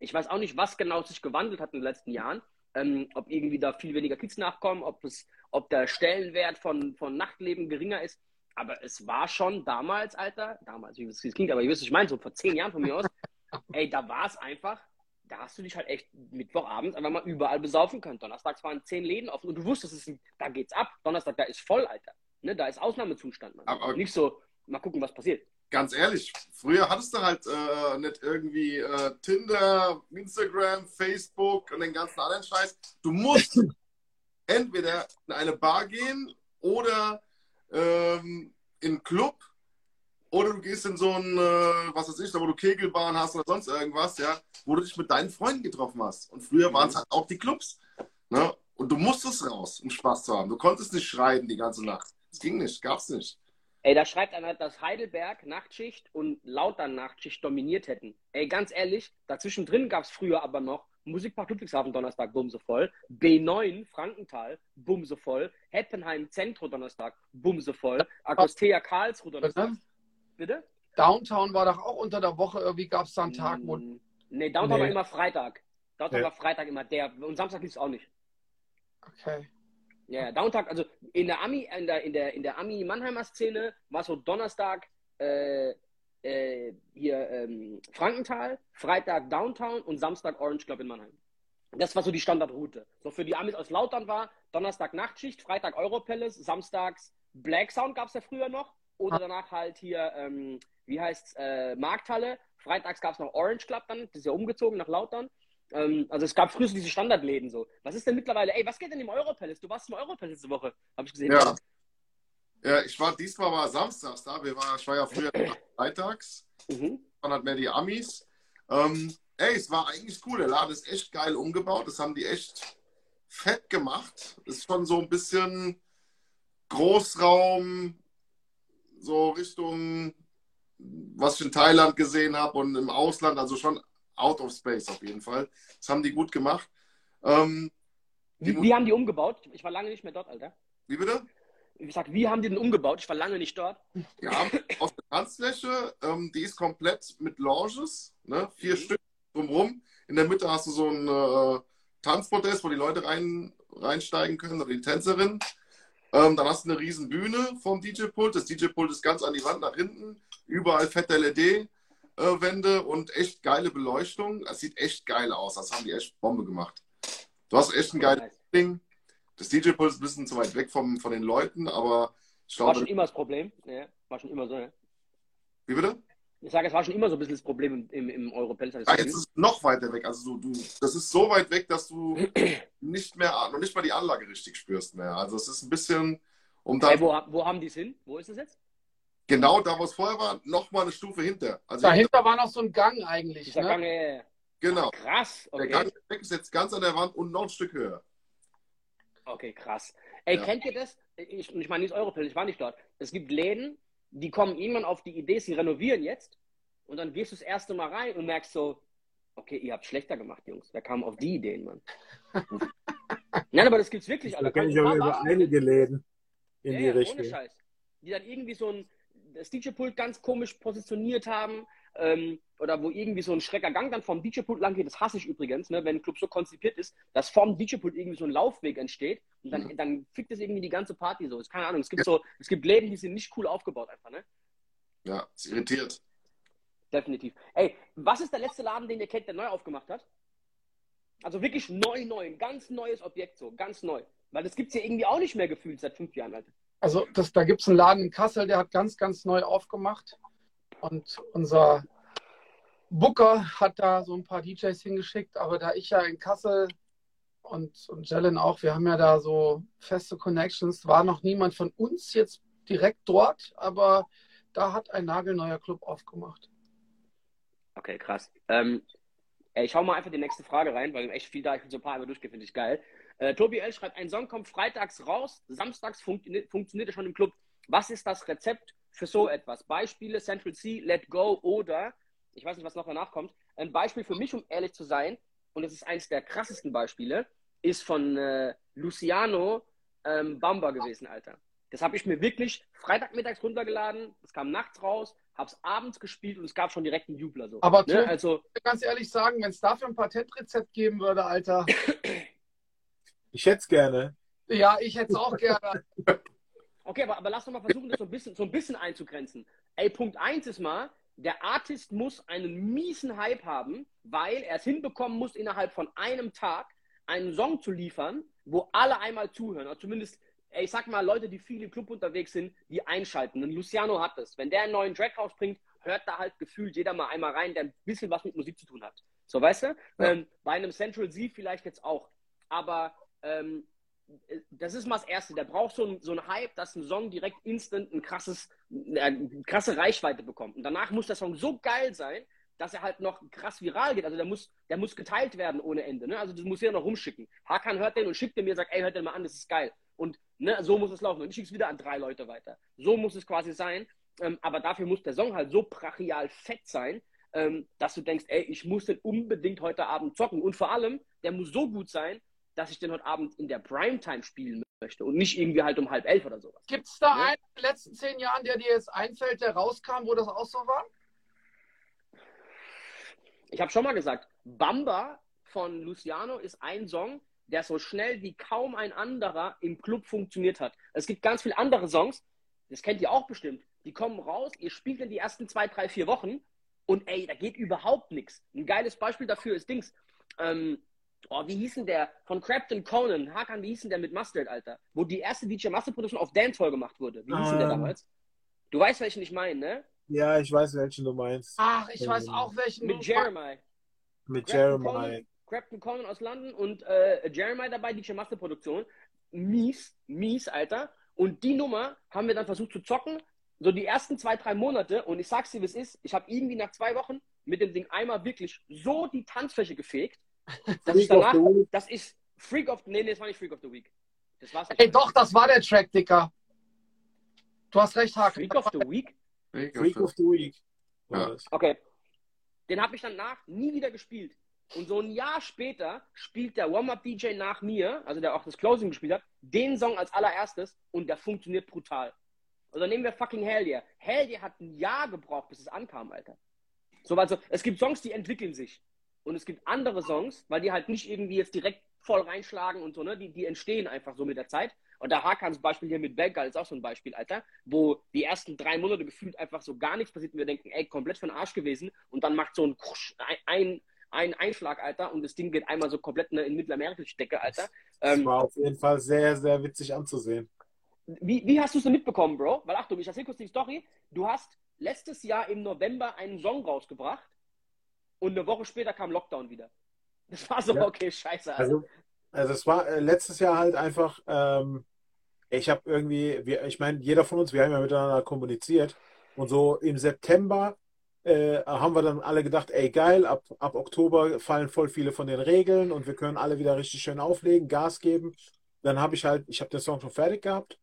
ich weiß auch nicht, was genau sich gewandelt hat in den letzten Jahren. Ähm, ob irgendwie da viel weniger Kids nachkommen, ob, es, ob der Stellenwert von, von Nachtleben geringer ist. Aber es war schon damals, Alter, damals, wie es klingt, aber ihr wisst, was ich meine, so vor zehn Jahren von mir aus, ey, da war es einfach, da hast du dich halt echt Mittwochabends einfach mal überall besaufen können. Donnerstags waren zehn Läden offen und du wusstest, es ist, da geht's ab. Donnerstag, da ist voll, Alter. Ne, da ist Ausnahmezustand, Mann. Aber- Nicht so, mal gucken, was passiert. Ganz ehrlich, früher hattest du halt äh, nicht irgendwie äh, Tinder, Instagram, Facebook und den ganzen anderen Scheiß. Du musst entweder in eine Bar gehen oder ähm, in einen Club oder du gehst in so ein, äh, was weiß ich, da wo du Kegelbahn hast oder sonst irgendwas, ja, wo du dich mit deinen Freunden getroffen hast. Und früher waren es halt auch die Clubs. Ne? Und du musstest raus, um Spaß zu haben. Du konntest nicht schreien die ganze Nacht. Das ging nicht, gab's nicht. Ey, da schreibt einer, dass Heidelberg Nachtschicht und Lautern Nachtschicht dominiert hätten. Ey, ganz ehrlich, dazwischen drin gab es früher aber noch Musikpark Ludwigshafen Donnerstag, bumse voll. B9 Frankenthal, bumse voll. Heppenheim Zentro Donnerstag, bumse voll. Agostea Karlsruhe Donnerstag. Bitte? Downtown war doch auch unter der Woche, irgendwie gab es da einen Tag, wo. Mm, Nee, Downtown Nee. war immer Freitag. Downtown Ja. war Freitag immer der. Und Samstag lief es auch nicht. Okay. Ja, Downtown, also in der Ami, in der, in der, in der Ami-Mannheimer Szene war so Donnerstag äh, äh, hier ähm, Frankenthal, Freitag Downtown und Samstag Orange Club in Mannheim. Das war so die Standardroute. So für die Amis aus Lautern war Donnerstag Nachtschicht, Freitag Europalace, Samstags Black Sound gab es ja früher noch. Oder danach halt hier, ähm, wie heißt's, äh, Markthalle. Freitags gab es noch Orange Club dann, das ist ja umgezogen nach Lautern. Ähm, also es gab früher so diese Standardläden so. Was ist denn mittlerweile, ey, was geht denn im Europalace? Du warst im Europalace diese Woche, habe ich gesehen. Ja. Ja, ich war diesmal war samstags da. Wir war, ich war ja früher freitags. Mhm. Dann hat mehr die Amis. Ähm, ey, es war eigentlich cool. Der Laden ist echt geil umgebaut. Das haben die echt fett gemacht. Ist schon so ein bisschen Großraum, so Richtung, was ich in Thailand gesehen habe und im Ausland, also schon out of space auf jeden Fall. Das haben die gut gemacht. Ähm, Wie, wie haben die umgebaut? Ich war lange nicht mehr dort, Alter. wie bitte? Ich sag, wie haben die denn umgebaut? Ich war lange nicht dort. Ja, aus der Tanzfläche, ähm, die ist komplett mit Lounges, ne? vier Mhm. Stück drumherum. In der Mitte hast du so ein äh, Tanzprotest, wo die Leute rein, reinsteigen können, oder die Tänzerin. Ähm, dann hast du eine riesen Bühne vom DJ-Pult. Das DJ-Pult ist ganz an die Wand nach hinten. Überall fette LED-Wände und echt geile Beleuchtung. Das sieht echt geil aus. Das haben die echt Bombe gemacht. Du hast echt ein geiles Nice. Ding. Das DJ-Pult ist ein bisschen zu weit weg vom, von den Leuten, aber ich War schon glaube, immer das Problem. Ja, war schon immer so, ja. wie bitte? Ich sage, es war schon immer so ein bisschen das Problem im, im, Europelz. Ja, jetzt ist es noch weiter weg. Also du, das ist so weit weg, dass du nicht mehr, noch nicht mal die Anlage richtig spürst mehr. Also es ist ein bisschen, um da Hey, wo, wo haben die es hin? Wo ist es jetzt? Genau da, wo es vorher war, noch mal eine Stufe hinter. Also Dahinter war noch so ein Gang eigentlich. Dieser Ne? Gang, äh, genau. krass. Der Okay. Gang weg ist jetzt ganz an der Wand und noch ein Stück höher. Okay, krass. Ey, Ja. kennt ihr das? Ich, ich meine nicht Europel, ich war nicht dort. Es gibt Läden, die kommen irgendwann auf die Idee, sie renovieren jetzt. Und dann gehst du das erste Mal rein und merkst so, okay, ihr habt schlechter gemacht, Jungs. Wer kam auf die Ideen, Mann? Nein, aber das gibt's wirklich, Da kenne ich aber über einige Läden in Ja, die ja, Richtung. Ohne Scheiß. Die dann irgendwie so ein das DJ-Pult ganz komisch positioniert haben. Ähm, oder wo irgendwie so ein schrecker Gang dann vom DJ-Pult lang geht. Das hasse ich übrigens, ne, wenn ein Club so konzipiert ist, dass vom DJ-Pult irgendwie so ein Laufweg entsteht und dann, Mhm. dann fickt es irgendwie die ganze Party so. Ist keine Ahnung. Es gibt so, es gibt Läden, die sind nicht cool aufgebaut einfach, ne? Ja, es irritiert. Definitiv. Ey, was ist der letzte Laden, den ihr kennt, der neu aufgemacht hat? Also wirklich neu, neu, ein ganz neues Objekt, so, ganz neu. Weil das gibt's ja irgendwie auch nicht mehr gefühlt seit fünf Jahren, Alter. Also das, da gibt es einen Laden in Kassel, der hat ganz, ganz neu aufgemacht. Und unser Booker hat da so ein paar DJs hingeschickt. Aber da ich ja in Kassel und, und Jellen auch, wir haben ja da so feste Connections, war noch niemand von uns jetzt direkt dort. Aber da hat ein nagelneuer Club aufgemacht. Okay, krass. Ähm, ich hau mal einfach die nächste Frage rein, weil echt viel da. Ich bin so ein paar einmal durchgehen, finde ich geil. Äh, Tobi L. schreibt, ein Song kommt freitags raus, samstags funktio funktioniert er schon im Club. Was ist das Rezept für so etwas? Beispiele Central C, Let Go oder, ich weiß nicht, was noch danach kommt. Ein Beispiel für mich, um ehrlich zu sein, und das ist eins der krassesten Beispiele, ist von äh, Luciano ähm, Bamba gewesen, Alter. Das habe ich mir wirklich Freitagmittags runtergeladen, es kam nachts raus, hab's abends gespielt und es gab schon direkt einen Jubler so. Aber ne? Tobi- also ganz ehrlich sagen, wenn es dafür ein Patentrezept geben würde, Alter, Ich hätte es gerne. ja, ich hätte es auch gerne. Okay, aber, aber lass doch mal versuchen, das so ein bisschen, so ein bisschen einzugrenzen. Ey, Punkt 1 ist mal, der Artist muss einen miesen Hype haben, weil er es hinbekommen muss, innerhalb von einem Tag einen Song zu liefern, wo alle einmal zuhören. Oder zumindest, ey, ich sag mal, Leute, die viel im Club unterwegs sind, die einschalten. Und Luciano hat das. Wenn der einen neuen Track rausbringt, hört da halt gefühlt jeder mal einmal rein, der ein bisschen was mit Musik zu tun hat. So, weißt du? Ja. Ähm, bei einem Central Z vielleicht jetzt auch. Aber ähm, das ist mal das Erste. Der braucht so ein, so ein Hype, dass ein Song direkt instant ein krasses, eine krasse Reichweite bekommt. Und danach muss der Song so geil sein, dass er halt noch krass viral geht. Also der muss, der muss geteilt werden ohne Ende. Ne? Also das muss jeder noch rumschicken. Hakan hört den und schickt den mir, sagt, ey, hört den mal an, das ist geil. Und ne, so muss es laufen. Und ich schicke es wieder an drei Leute weiter. So muss es quasi sein. Ähm, aber dafür muss der Song halt so brachial fett sein, ähm, dass du denkst, ey, ich muss den unbedingt heute Abend zocken. Und vor allem, der muss so gut sein, dass ich den heute Abend in der Primetime spielen möchte und nicht irgendwie halt um halb elf oder sowas. Gibt es da ja? einen in den letzten zehn Jahren, der dir jetzt einfällt, der rauskam, wo das auch so war? Ich habe schon mal gesagt, Bamba von Luciano ist ein Song, der so schnell wie kaum ein anderer im Club funktioniert hat. Es gibt ganz viele andere Songs, das kennt ihr auch bestimmt, die kommen raus, ihr spielt in die ersten zwei, drei, vier Wochen und ey, da geht überhaupt nichts. Ein geiles Beispiel dafür ist Dings. Ähm, oh, wie hieß denn der? Von Crafton Conan. Hakan, wie hieß denn der mit Mustard, Alter? Wo die erste DJ Mustard Produktion auf Dancehall gemacht wurde. Wie hieß denn der ähm. damals? Du weißt, welchen ich meine, ne? Ja, ich weiß, welchen du meinst. Ach, ich weiß ähm, auch, welchen Mit Jeremiah. Mit Jeremiah. Crafton Conan aus London und äh, Jeremiah dabei, DJ Master Produktion. Mies, mies, Alter. Und die Nummer haben wir dann versucht zu zocken, so die ersten zwei, drei Monate. Und ich sag's dir, wie es ist. Ich habe irgendwie nach zwei Wochen mit dem Ding einmal wirklich so die Tanzfläche gefegt, dass ich danach, das ist Freak of, nee, nee, das war nicht Freak of the Week. Das war's nicht. Ey, doch, das war der Track, Dicker. Du hast recht, Haken. Freak of the Week? Freak of the Week. Ja. Okay. Den habe ich danach nie wieder gespielt. Und so ein Jahr später spielt der Warm-Up-DJ nach mir, also der auch das Closing gespielt hat, den Song als allererstes und der funktioniert brutal. Oder nehmen wir fucking Hell Yeah. Hell Yeah hat ein Jahr gebraucht, bis es ankam, Alter. So, also, es gibt Songs, die entwickeln sich. Und es gibt andere Songs, weil die halt nicht irgendwie jetzt direkt voll reinschlagen und so, ne? Die, die entstehen einfach so mit der Zeit. Und der Hakans Beispiel hier mit Belgal ist auch so ein Beispiel, Alter, wo die ersten drei Monate gefühlt einfach so gar nichts passiert und wir denken, ey, komplett für den Arsch gewesen. Und dann macht so ein, ein, ein Einschlag, Alter, und das Ding geht einmal so komplett in Mittelamerika-Decke, Alter. Das ähm, war auf jeden Fall sehr, sehr witzig anzusehen. Wie, wie hast du es denn mitbekommen, Bro? Weil Achtung, ich erzähle kurz die Story. Du hast letztes Jahr im November einen Song rausgebracht und eine Woche später kam Lockdown wieder. Das war so, ja. okay, scheiße. Alter. Also, also es war äh, letztes Jahr halt einfach, ähm, ich habe irgendwie, wir, ich meine, jeder von uns, wir haben ja miteinander kommuniziert und so im September äh, haben wir dann alle gedacht, ey geil, ab, ab Oktober fallen voll viele von den Regeln und wir können alle wieder richtig schön auflegen, Gas geben. Dann habe ich halt, ich habe den Song schon fertig gehabt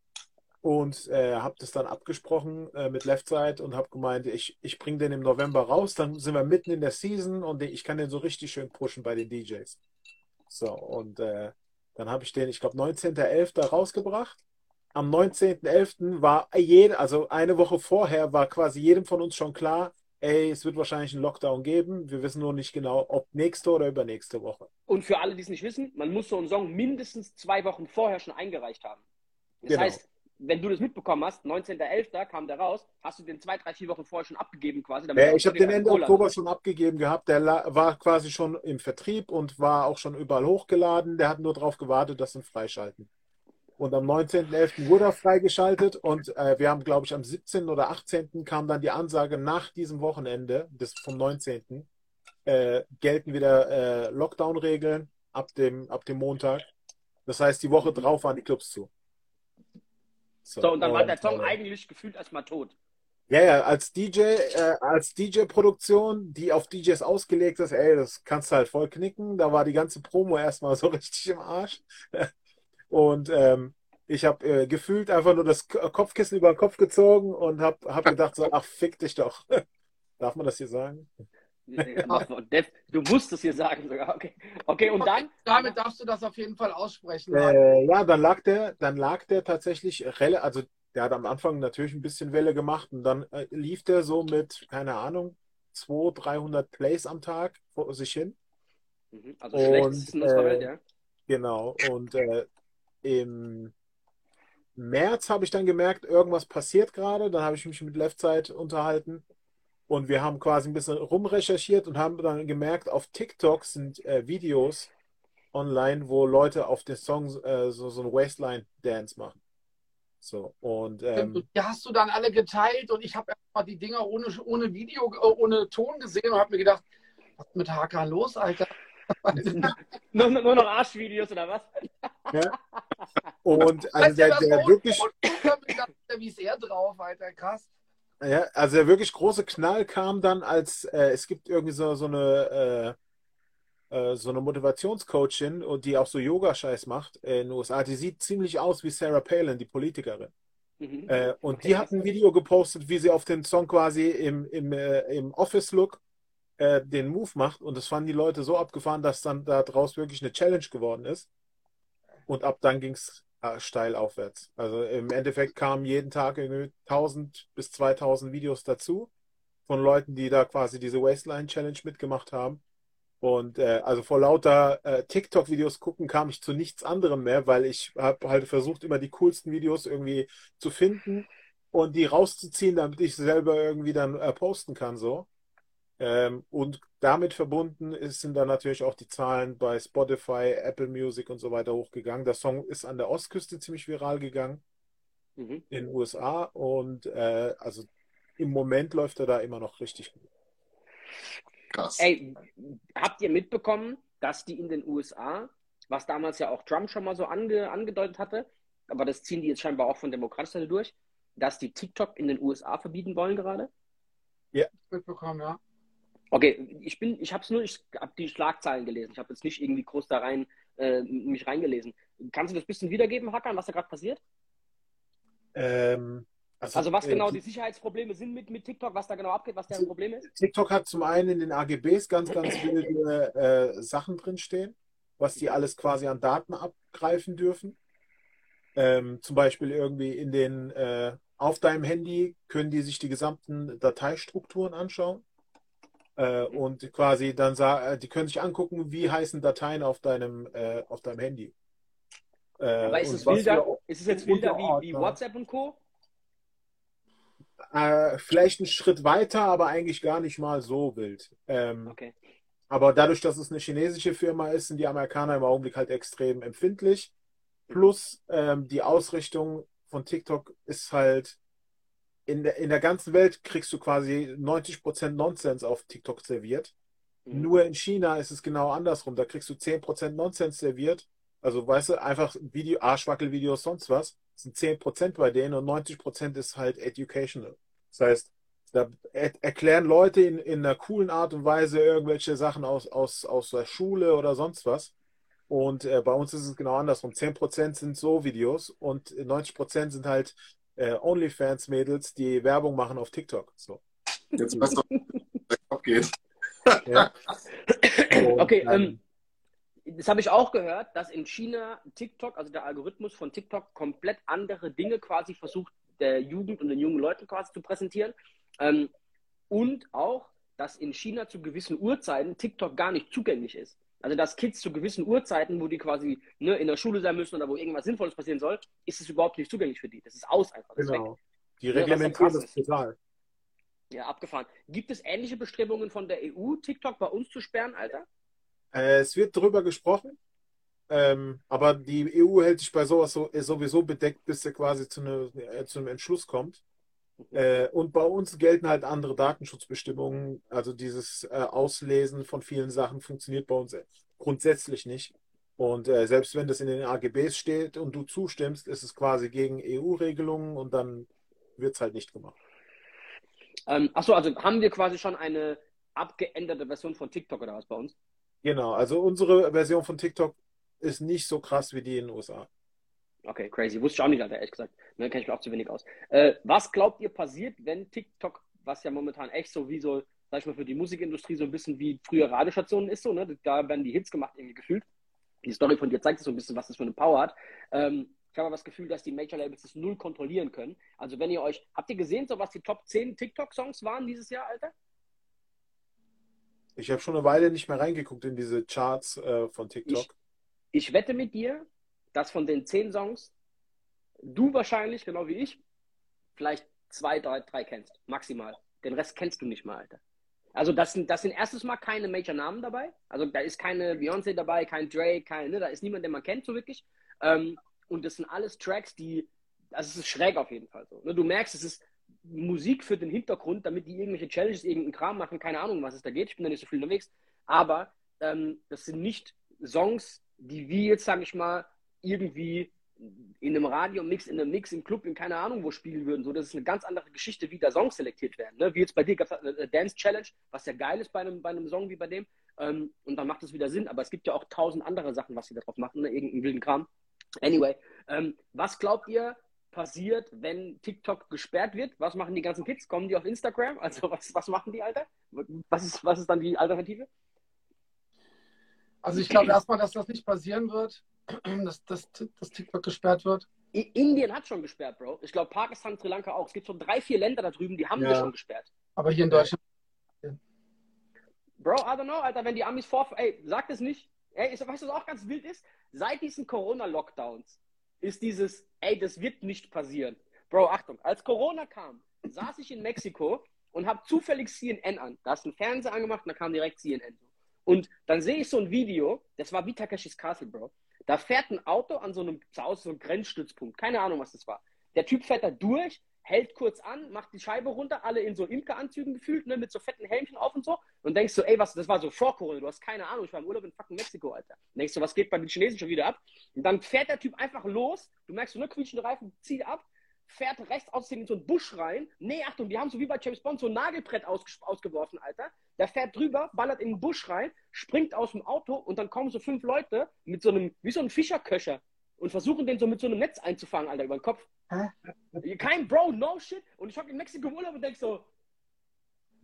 und äh, habe das dann abgesprochen äh, mit Leftside und habe gemeint, ich, ich bringe den im November raus, dann sind wir mitten in der Season und ich kann den so richtig schön pushen bei den DJs. So, und äh, dann habe ich den, ich glaube, 19.11. rausgebracht. Am 19.11. war jede, also eine Woche vorher war quasi jedem von uns schon klar, ey, es wird wahrscheinlich einen Lockdown geben. Wir wissen nur nicht genau, ob nächste oder übernächste Woche. Und für alle, die es nicht wissen, man muss so einen Song mindestens zwei Wochen vorher schon eingereicht haben. Das genau. heißt, wenn du das mitbekommen hast, 19.11. kam der raus, hast du den zwei, drei, vier Wochen vorher schon abgegeben quasi. Ja, ich habe den Ende Oktober schon abgegeben gehabt. Der war quasi schon im Vertrieb und war auch schon überall hochgeladen. Der hat nur darauf gewartet, dass sie ihn freischalten. Und am 19.11. wurde er freigeschaltet und äh, wir haben, glaube ich, am 17. oder 18. kam dann die Ansage nach diesem Wochenende, des, vom 19. Äh, gelten wieder äh, Lockdown-Regeln ab dem, ab dem Montag. Das heißt, die Woche mhm. drauf waren die Clubs zu. So, so und dann war der Song eigentlich gefühlt erstmal tot. Ja, ja, als DJ, äh, als DJ-Produktion, die auf DJs ausgelegt ist, ey, das kannst du halt voll knicken. Da war die ganze Promo erstmal so richtig im Arsch. Und ähm, ich habe äh, gefühlt einfach nur das Kopfkissen über den Kopf gezogen und habe hab gedacht, so, ach, fick dich doch. Darf man das hier sagen? Du musst es hier sagen sogar. Okay, okay und dann? Damit darfst du das auf jeden Fall aussprechen. Äh, ja, dann lag der, dann lag der tatsächlich, also der hat am Anfang natürlich ein bisschen Welle gemacht und dann äh, lief der so mit, keine Ahnung, 200, 300 Plays am Tag vor sich hin. Mhm, also und, äh, Welt, ja. Genau, und äh, im März habe ich dann gemerkt, irgendwas passiert gerade. Dann habe ich mich mit Leftside unterhalten und wir haben quasi ein bisschen rumrecherchiert und haben dann gemerkt, auf TikTok sind äh, Videos online, wo Leute auf den Song äh, so, so ein Waistline-Dance machen. So, und ähm, die hast du dann alle geteilt und ich habe erstmal die Dinger ohne, ohne Video, äh, ohne Ton gesehen und habe mir gedacht, was ist mit HK los, Alter? nur, nur noch Arschvideos oder was? Ja. Und also der, der wirklich. Wie ist er drauf, Alter? Krass. Ja, also der wirklich große Knall kam dann, als äh, es gibt irgendwie so, so eine äh, äh, so eine Motivationscoachin, die auch so Yoga-Scheiß macht in den USA. Die sieht ziemlich aus wie Sarah Palin, die Politikerin. Mhm. Äh, und die hat ein Video gepostet, wie sie auf den Song quasi im, im, äh, im Office-Look den Move macht und das fanden die Leute so abgefahren, dass dann da draus wirklich eine Challenge geworden ist. Und ab dann ging es steil aufwärts. Also im Endeffekt kamen jeden Tag irgendwie 1000 bis 2000 Videos dazu von Leuten, die da quasi diese Waistline Challenge mitgemacht haben. Und äh, also vor lauter äh, TikTok-Videos gucken kam ich zu nichts anderem mehr, weil ich habe halt versucht, immer die coolsten Videos irgendwie zu finden und die rauszuziehen, damit ich selber irgendwie dann äh, posten kann so. Ähm, und damit verbunden ist, sind dann natürlich auch die Zahlen bei Spotify, Apple Music und so weiter hochgegangen. Der Song ist an der Ostküste ziemlich viral gegangen mhm. in den USA und äh, also im Moment läuft er da immer noch richtig gut. Krass. Ey, habt ihr mitbekommen, dass die in den USA, was damals ja auch Trump schon mal so ange, angedeutet hatte, aber das ziehen die jetzt scheinbar auch von Demokratenseite durch, dass die TikTok in den USA verbieten wollen gerade? Ja, mitbekommen, ja. Okay, ich bin, ich habe es nur, ich habe die Schlagzeilen gelesen. Ich habe jetzt nicht irgendwie groß da rein äh, mich reingelesen. Kannst du das ein bisschen wiedergeben, Hackern, was da gerade passiert? Ähm, also, also, was äh, genau die Sicherheitsprobleme sind mit, mit TikTok, was da genau abgeht, was deren Problem ist? TikTok hat zum einen in den AGBs ganz, ganz viele äh, Sachen drinstehen, was die alles quasi an Daten abgreifen dürfen. Ähm, zum Beispiel irgendwie in den, äh, auf deinem Handy können die sich die gesamten Dateistrukturen anschauen. Äh, und quasi dann sagen, äh, die können sich angucken, wie heißen Dateien auf deinem, äh, auf deinem Handy. Äh, Aber ist es, wilder, ist es jetzt wilder wie, wie WhatsApp und Co.? Äh, vielleicht einen Schritt weiter, aber eigentlich gar nicht mal so wild. Ähm, okay. Aber dadurch, dass es eine chinesische Firma ist, sind die Amerikaner im Augenblick halt extrem empfindlich. Plus ähm, die Ausrichtung von TikTok ist halt in der, in der ganzen Welt kriegst du quasi 90% Nonsens auf TikTok serviert. Mhm. Nur in China ist es genau andersrum. Da kriegst du 10% Nonsens serviert. Also, weißt du, einfach Video, Arschwackelvideos, sonst was. Das sind 10% bei denen und 90% ist halt educational. Das heißt, da er erklären Leute in, in einer coolen Art und Weise irgendwelche Sachen aus, aus, aus der Schule oder sonst was. Und äh, bei uns ist es genau andersrum. 10% sind so Videos und 90% sind halt äh, OnlyFans-Mädels, die Werbung machen auf TikTok. So. Jetzt weißt du, abgeht. Ja. okay, ähm, das habe ich auch gehört, dass in China TikTok, also der Algorithmus von TikTok, komplett andere Dinge quasi versucht, der Jugend und den jungen Leuten quasi zu präsentieren. Ähm, und auch, dass in China zu gewissen Uhrzeiten TikTok gar nicht zugänglich ist. Also dass Kids zu gewissen Uhrzeiten, wo die quasi ne, in der Schule sein müssen oder wo irgendwas Sinnvolles passieren soll, ist es überhaupt nicht zugänglich für die. Das ist aus einfach. Genau. Die reglementieren das total. Ja, abgefahren. Gibt es ähnliche Bestrebungen von der EU, TikTok bei uns zu sperren, Alter? Äh, es wird darüber gesprochen, ähm, aber die EU hält sich bei sowas so, sowieso bedeckt, bis er quasi zu, eine, äh, zu einem Entschluss kommt. Äh, und bei uns gelten halt andere Datenschutzbestimmungen. Also dieses äh, Auslesen von vielen Sachen funktioniert bei uns grundsätzlich nicht. Und äh, selbst wenn das in den AGBs steht und du zustimmst, ist es quasi gegen EU-Regelungen und dann wird es halt nicht gemacht. Ähm, achso, also haben wir quasi schon eine abgeänderte Version von TikTok oder was bei uns? Genau, also unsere Version von TikTok ist nicht so krass wie die in den USA. Okay, crazy. Wusste ich auch nicht, Alter, ehrlich gesagt. Da kenne ich mich auch zu wenig aus. Äh, was glaubt ihr passiert, wenn TikTok, was ja momentan echt so wie so, sag ich mal, für die Musikindustrie so ein bisschen wie früher Radiostationen ist, so, ne? Da werden die Hits gemacht, irgendwie gefühlt. Die Story von dir zeigt so ein bisschen, was das für eine Power hat. Ähm, ich habe aber das Gefühl, dass die Major Labels das null kontrollieren können. Also wenn ihr euch, habt ihr gesehen, so was die Top 10 TikTok-Songs waren dieses Jahr, Alter? Ich habe schon eine Weile nicht mehr reingeguckt in diese Charts äh, von TikTok. Ich, ich wette mit dir, dass von den zehn Songs du wahrscheinlich, genau wie ich, vielleicht zwei, drei, drei kennst. Maximal. Den Rest kennst du nicht mal, Alter. Also das sind, das sind erstes Mal keine Major-Namen dabei. Also da ist keine Beyoncé dabei, kein Drake, kein, ne, da ist niemand, den man kennt so wirklich. Ähm, und das sind alles Tracks, die, also es ist schräg auf jeden Fall so. Ne? Du merkst, es ist Musik für den Hintergrund, damit die irgendwelche Challenges, irgendeinen Kram machen, keine Ahnung, was es da geht. Ich bin da nicht so viel unterwegs. Aber ähm, das sind nicht Songs, die wir jetzt, sage ich mal, irgendwie in einem Radiomix, in einem Mix, im Club, in keine Ahnung wo spielen würden. So, das ist eine ganz andere Geschichte, wie da Songs selektiert werden. Ne? Wie jetzt bei dir gab es eine Dance Challenge, was ja geil ist bei einem, bei einem Song wie bei dem. Ähm, und dann macht es wieder Sinn. Aber es gibt ja auch tausend andere Sachen, was sie darauf machen, ne? irgendeinen wilden Kram. Anyway, ähm, was glaubt ihr, passiert, wenn TikTok gesperrt wird? Was machen die ganzen Kids? Kommen die auf Instagram? Also was, was machen die, Alter? Was ist, was ist dann die Alternative? Also ich glaube erstmal, dass das nicht passieren wird, dass, dass, dass TikTok gesperrt wird. Indien hat schon gesperrt, Bro. Ich glaube Pakistan, Sri Lanka auch. Es gibt so drei, vier Länder da drüben, die haben ja. wir schon gesperrt. Aber hier in Deutschland. Bro, I don't know, Alter, wenn die Amis vor. Ey, sag es nicht. Ey, weißt du, was auch ganz wild ist? Seit diesen Corona-Lockdowns ist dieses, ey, das wird nicht passieren. Bro, Achtung, als Corona kam, saß ich in Mexiko und habe zufällig CNN an. Da hast du einen Fernseher angemacht und da kam direkt CNN. Und dann sehe ich so ein Video, das war wie Takashis Castle, Bro. Da fährt ein Auto an so einem, aus so einem Grenzstützpunkt. Keine Ahnung, was das war. Der Typ fährt da durch, hält kurz an, macht die Scheibe runter, alle in so Imkeranzügen gefühlt, ne, mit so fetten Helmchen auf und so. Und denkst so, ey, was, das war so vor Corona, du hast keine Ahnung, ich war im Urlaub in fucking Mexiko, Alter. Und denkst so, was geht bei den Chinesen schon wieder ab? Und dann fährt der Typ einfach los, du merkst so, ne, quietschende Reifen, zieht ab, fährt rechts aus in so einen Busch rein. Nee, Achtung, die haben so wie bei James Bond so ein Nagelbrett ausge ausgeworfen, Alter. Der fährt drüber, ballert in den Busch rein, springt aus dem Auto und dann kommen so fünf Leute mit so einem, wie so einem Fischerköcher und versuchen den so mit so einem Netz einzufangen, Alter, über den Kopf. Hä? Kein Bro, no shit. Und ich hab in Mexiko Urlaub und denk so,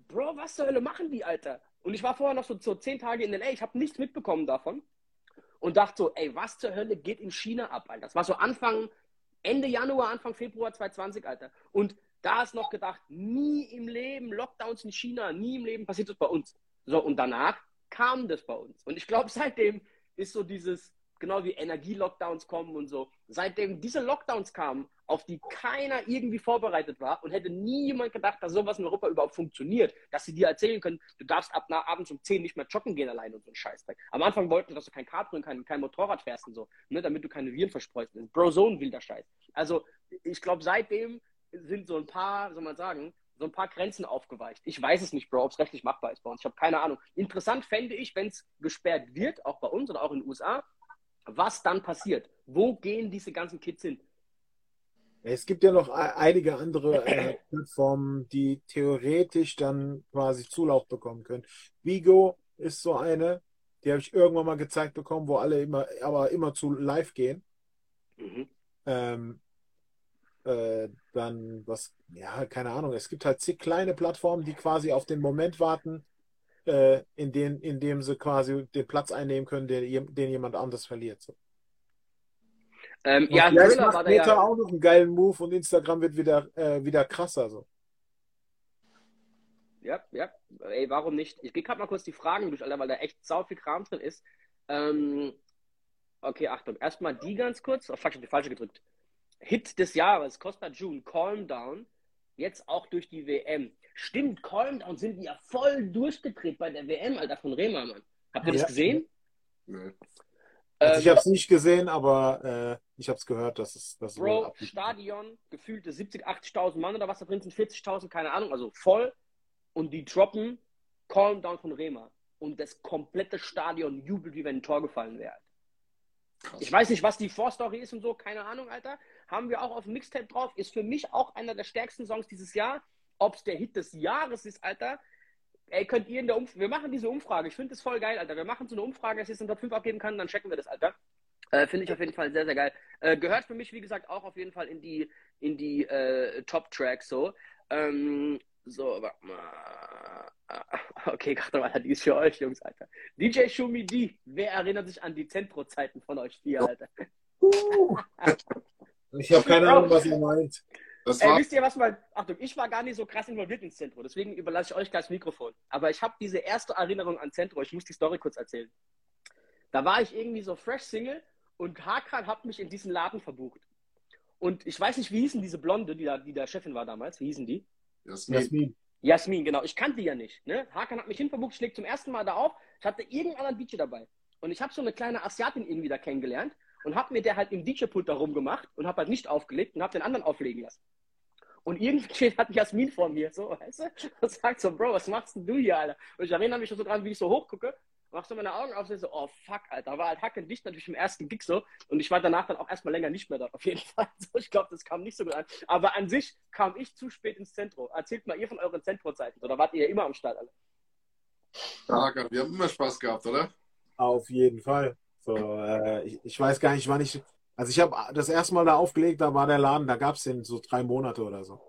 Bro, was zur Hölle machen die, Alter? Und ich war vorher noch so, so zehn Tage in L.A., ich habe nichts mitbekommen davon und dachte so, ey, was zur Hölle geht in China ab, Alter? Das war so Anfang, Ende Januar, Anfang Februar 2020, Alter. Und da ist noch gedacht, nie im Leben Lockdowns in China, nie im Leben passiert das bei uns. So, und danach kam das bei uns. Und ich glaube, seitdem ist so dieses, genau wie Energielockdowns kommen und so, seitdem diese Lockdowns kamen, auf die keiner irgendwie vorbereitet war und hätte nie jemand gedacht, dass sowas in Europa überhaupt funktioniert, dass sie dir erzählen können, du darfst ab nach abends um 10 nicht mehr joggen gehen allein und so ein Scheißdreck. Am Anfang wollten, dass du kein Kart und kein, kein Motorrad fährst und so, ne, damit du keine Viren verspreust. Bro, so ein wilder Scheiß. Also, ich glaube, seitdem sind so ein paar, soll man sagen, so ein paar Grenzen aufgeweicht. Ich weiß es nicht, Bro, ob es rechtlich machbar ist bei uns. Ich habe keine Ahnung. Interessant fände ich, wenn es gesperrt wird, auch bei uns oder auch in den USA, was dann passiert. Wo gehen diese ganzen Kids hin? Es gibt ja noch einige andere äh, Plattformen, die theoretisch dann quasi Zulauf bekommen können. Vigo ist so eine, die habe ich irgendwann mal gezeigt bekommen, wo alle immer, aber immer zu live gehen. Mhm. Ähm, äh, dann was, ja, keine Ahnung. Es gibt halt zig kleine Plattformen, die quasi auf den Moment warten, äh, in, den, in dem sie quasi den Platz einnehmen können, den, den jemand anders verliert. So. Ähm, ja, vielleicht macht Meta ja... auch noch einen geilen Move und Instagram wird wieder, äh, wieder krasser. So. Ja, ja. Ey, warum nicht? Ich gehe gerade mal kurz die Fragen durch, Alter, weil da echt sau viel Kram drin ist. Ähm, okay, Achtung. Erstmal die ganz kurz. Oh, fuck, ich habe die falsche gedrückt. Hit des Jahres, Costa June, Calm Down. Jetzt auch durch die WM. Stimmt, Calm Down sind die ja voll durchgedreht bei der WM, Alter, von Rema, Mann. Habt ihr ja. das gesehen? Nee. Also ich habe es nicht gesehen, aber äh, ich habe es gehört, dass es das Bro, Stadion, gefühlte 70, 80.000 Mann oder was da drin sind, 40.000, keine Ahnung, also voll. Und die droppen Calm Down von Rema. Und das komplette Stadion jubelt, wie wenn ein Tor gefallen wäre. Ich weiß nicht, was die Vorstory ist und so, keine Ahnung, Alter. Haben wir auch auf dem Mixtape drauf. Ist für mich auch einer der stärksten Songs dieses Jahr. Ob es der Hit des Jahres ist, Alter. Ey, könnt ihr in der Umfrage, wir machen diese Umfrage. Ich finde das voll geil, Alter. Wir machen so eine Umfrage, dass ich es in Top 5 abgeben kann, dann checken wir das, Alter. Äh, finde ich auf jeden Fall sehr, sehr geil. Äh, gehört für mich, wie gesagt, auch auf jeden Fall in die, in die äh, Top-Tracks so. Ähm, so, warte mal. Okay, warte mal, die ist für euch, Jungs, Alter. DJ Shumi D, wer erinnert sich an die Zentro-Zeiten von euch vier, Alter? ich habe keine Ahnung, was ihr meint. Das Ey, wisst ihr, was mal. Achtung, ich war gar nicht so krass involviert ins Zentrum, deswegen überlasse ich euch gleich das Mikrofon. Aber ich habe diese erste Erinnerung an Zentrum, ich muss die Story kurz erzählen. Da war ich irgendwie so fresh Single und Hakan hat mich in diesen Laden verbucht. Und ich weiß nicht, wie hießen diese Blonde, die da, die da Chefin war damals, wie hießen die? Jasmin. Jasmin, genau. Ich kannte die ja nicht. Ne? Hakan hat mich hinverbucht, ich leg zum ersten Mal da auf. Ich hatte irgendeinen anderen DJ dabei. Und ich habe so eine kleine Asiatin irgendwie da kennengelernt und habe mir der halt im DJ-Pult da rumgemacht und habe halt nicht aufgelegt und habe den anderen auflegen lassen. Und irgendwie hat Jasmin vor mir, so, weißt du, und sagt so, Bro, was machst denn du hier, Alter? Und ich erinnere mich so dran, wie ich so hochgucke, mach so meine Augen auf und so, oh fuck, Alter, war halt hackendicht natürlich im ersten Gig so. Und ich war danach dann auch erstmal länger nicht mehr da, auf jeden Fall. So, ich glaube, das kam nicht so gut an. Aber an sich kam ich zu spät ins Zentrum. Erzählt mal ihr von euren Zentrozeiten, oder wart ihr ja immer am Start, alle? Ja, wir haben immer Spaß gehabt, oder? Auf jeden Fall. So, äh, ich, ich, weiß gar nicht, wann ich Also ich habe das erste Mal da aufgelegt, da war der Laden, da gab es den so drei Monate oder so.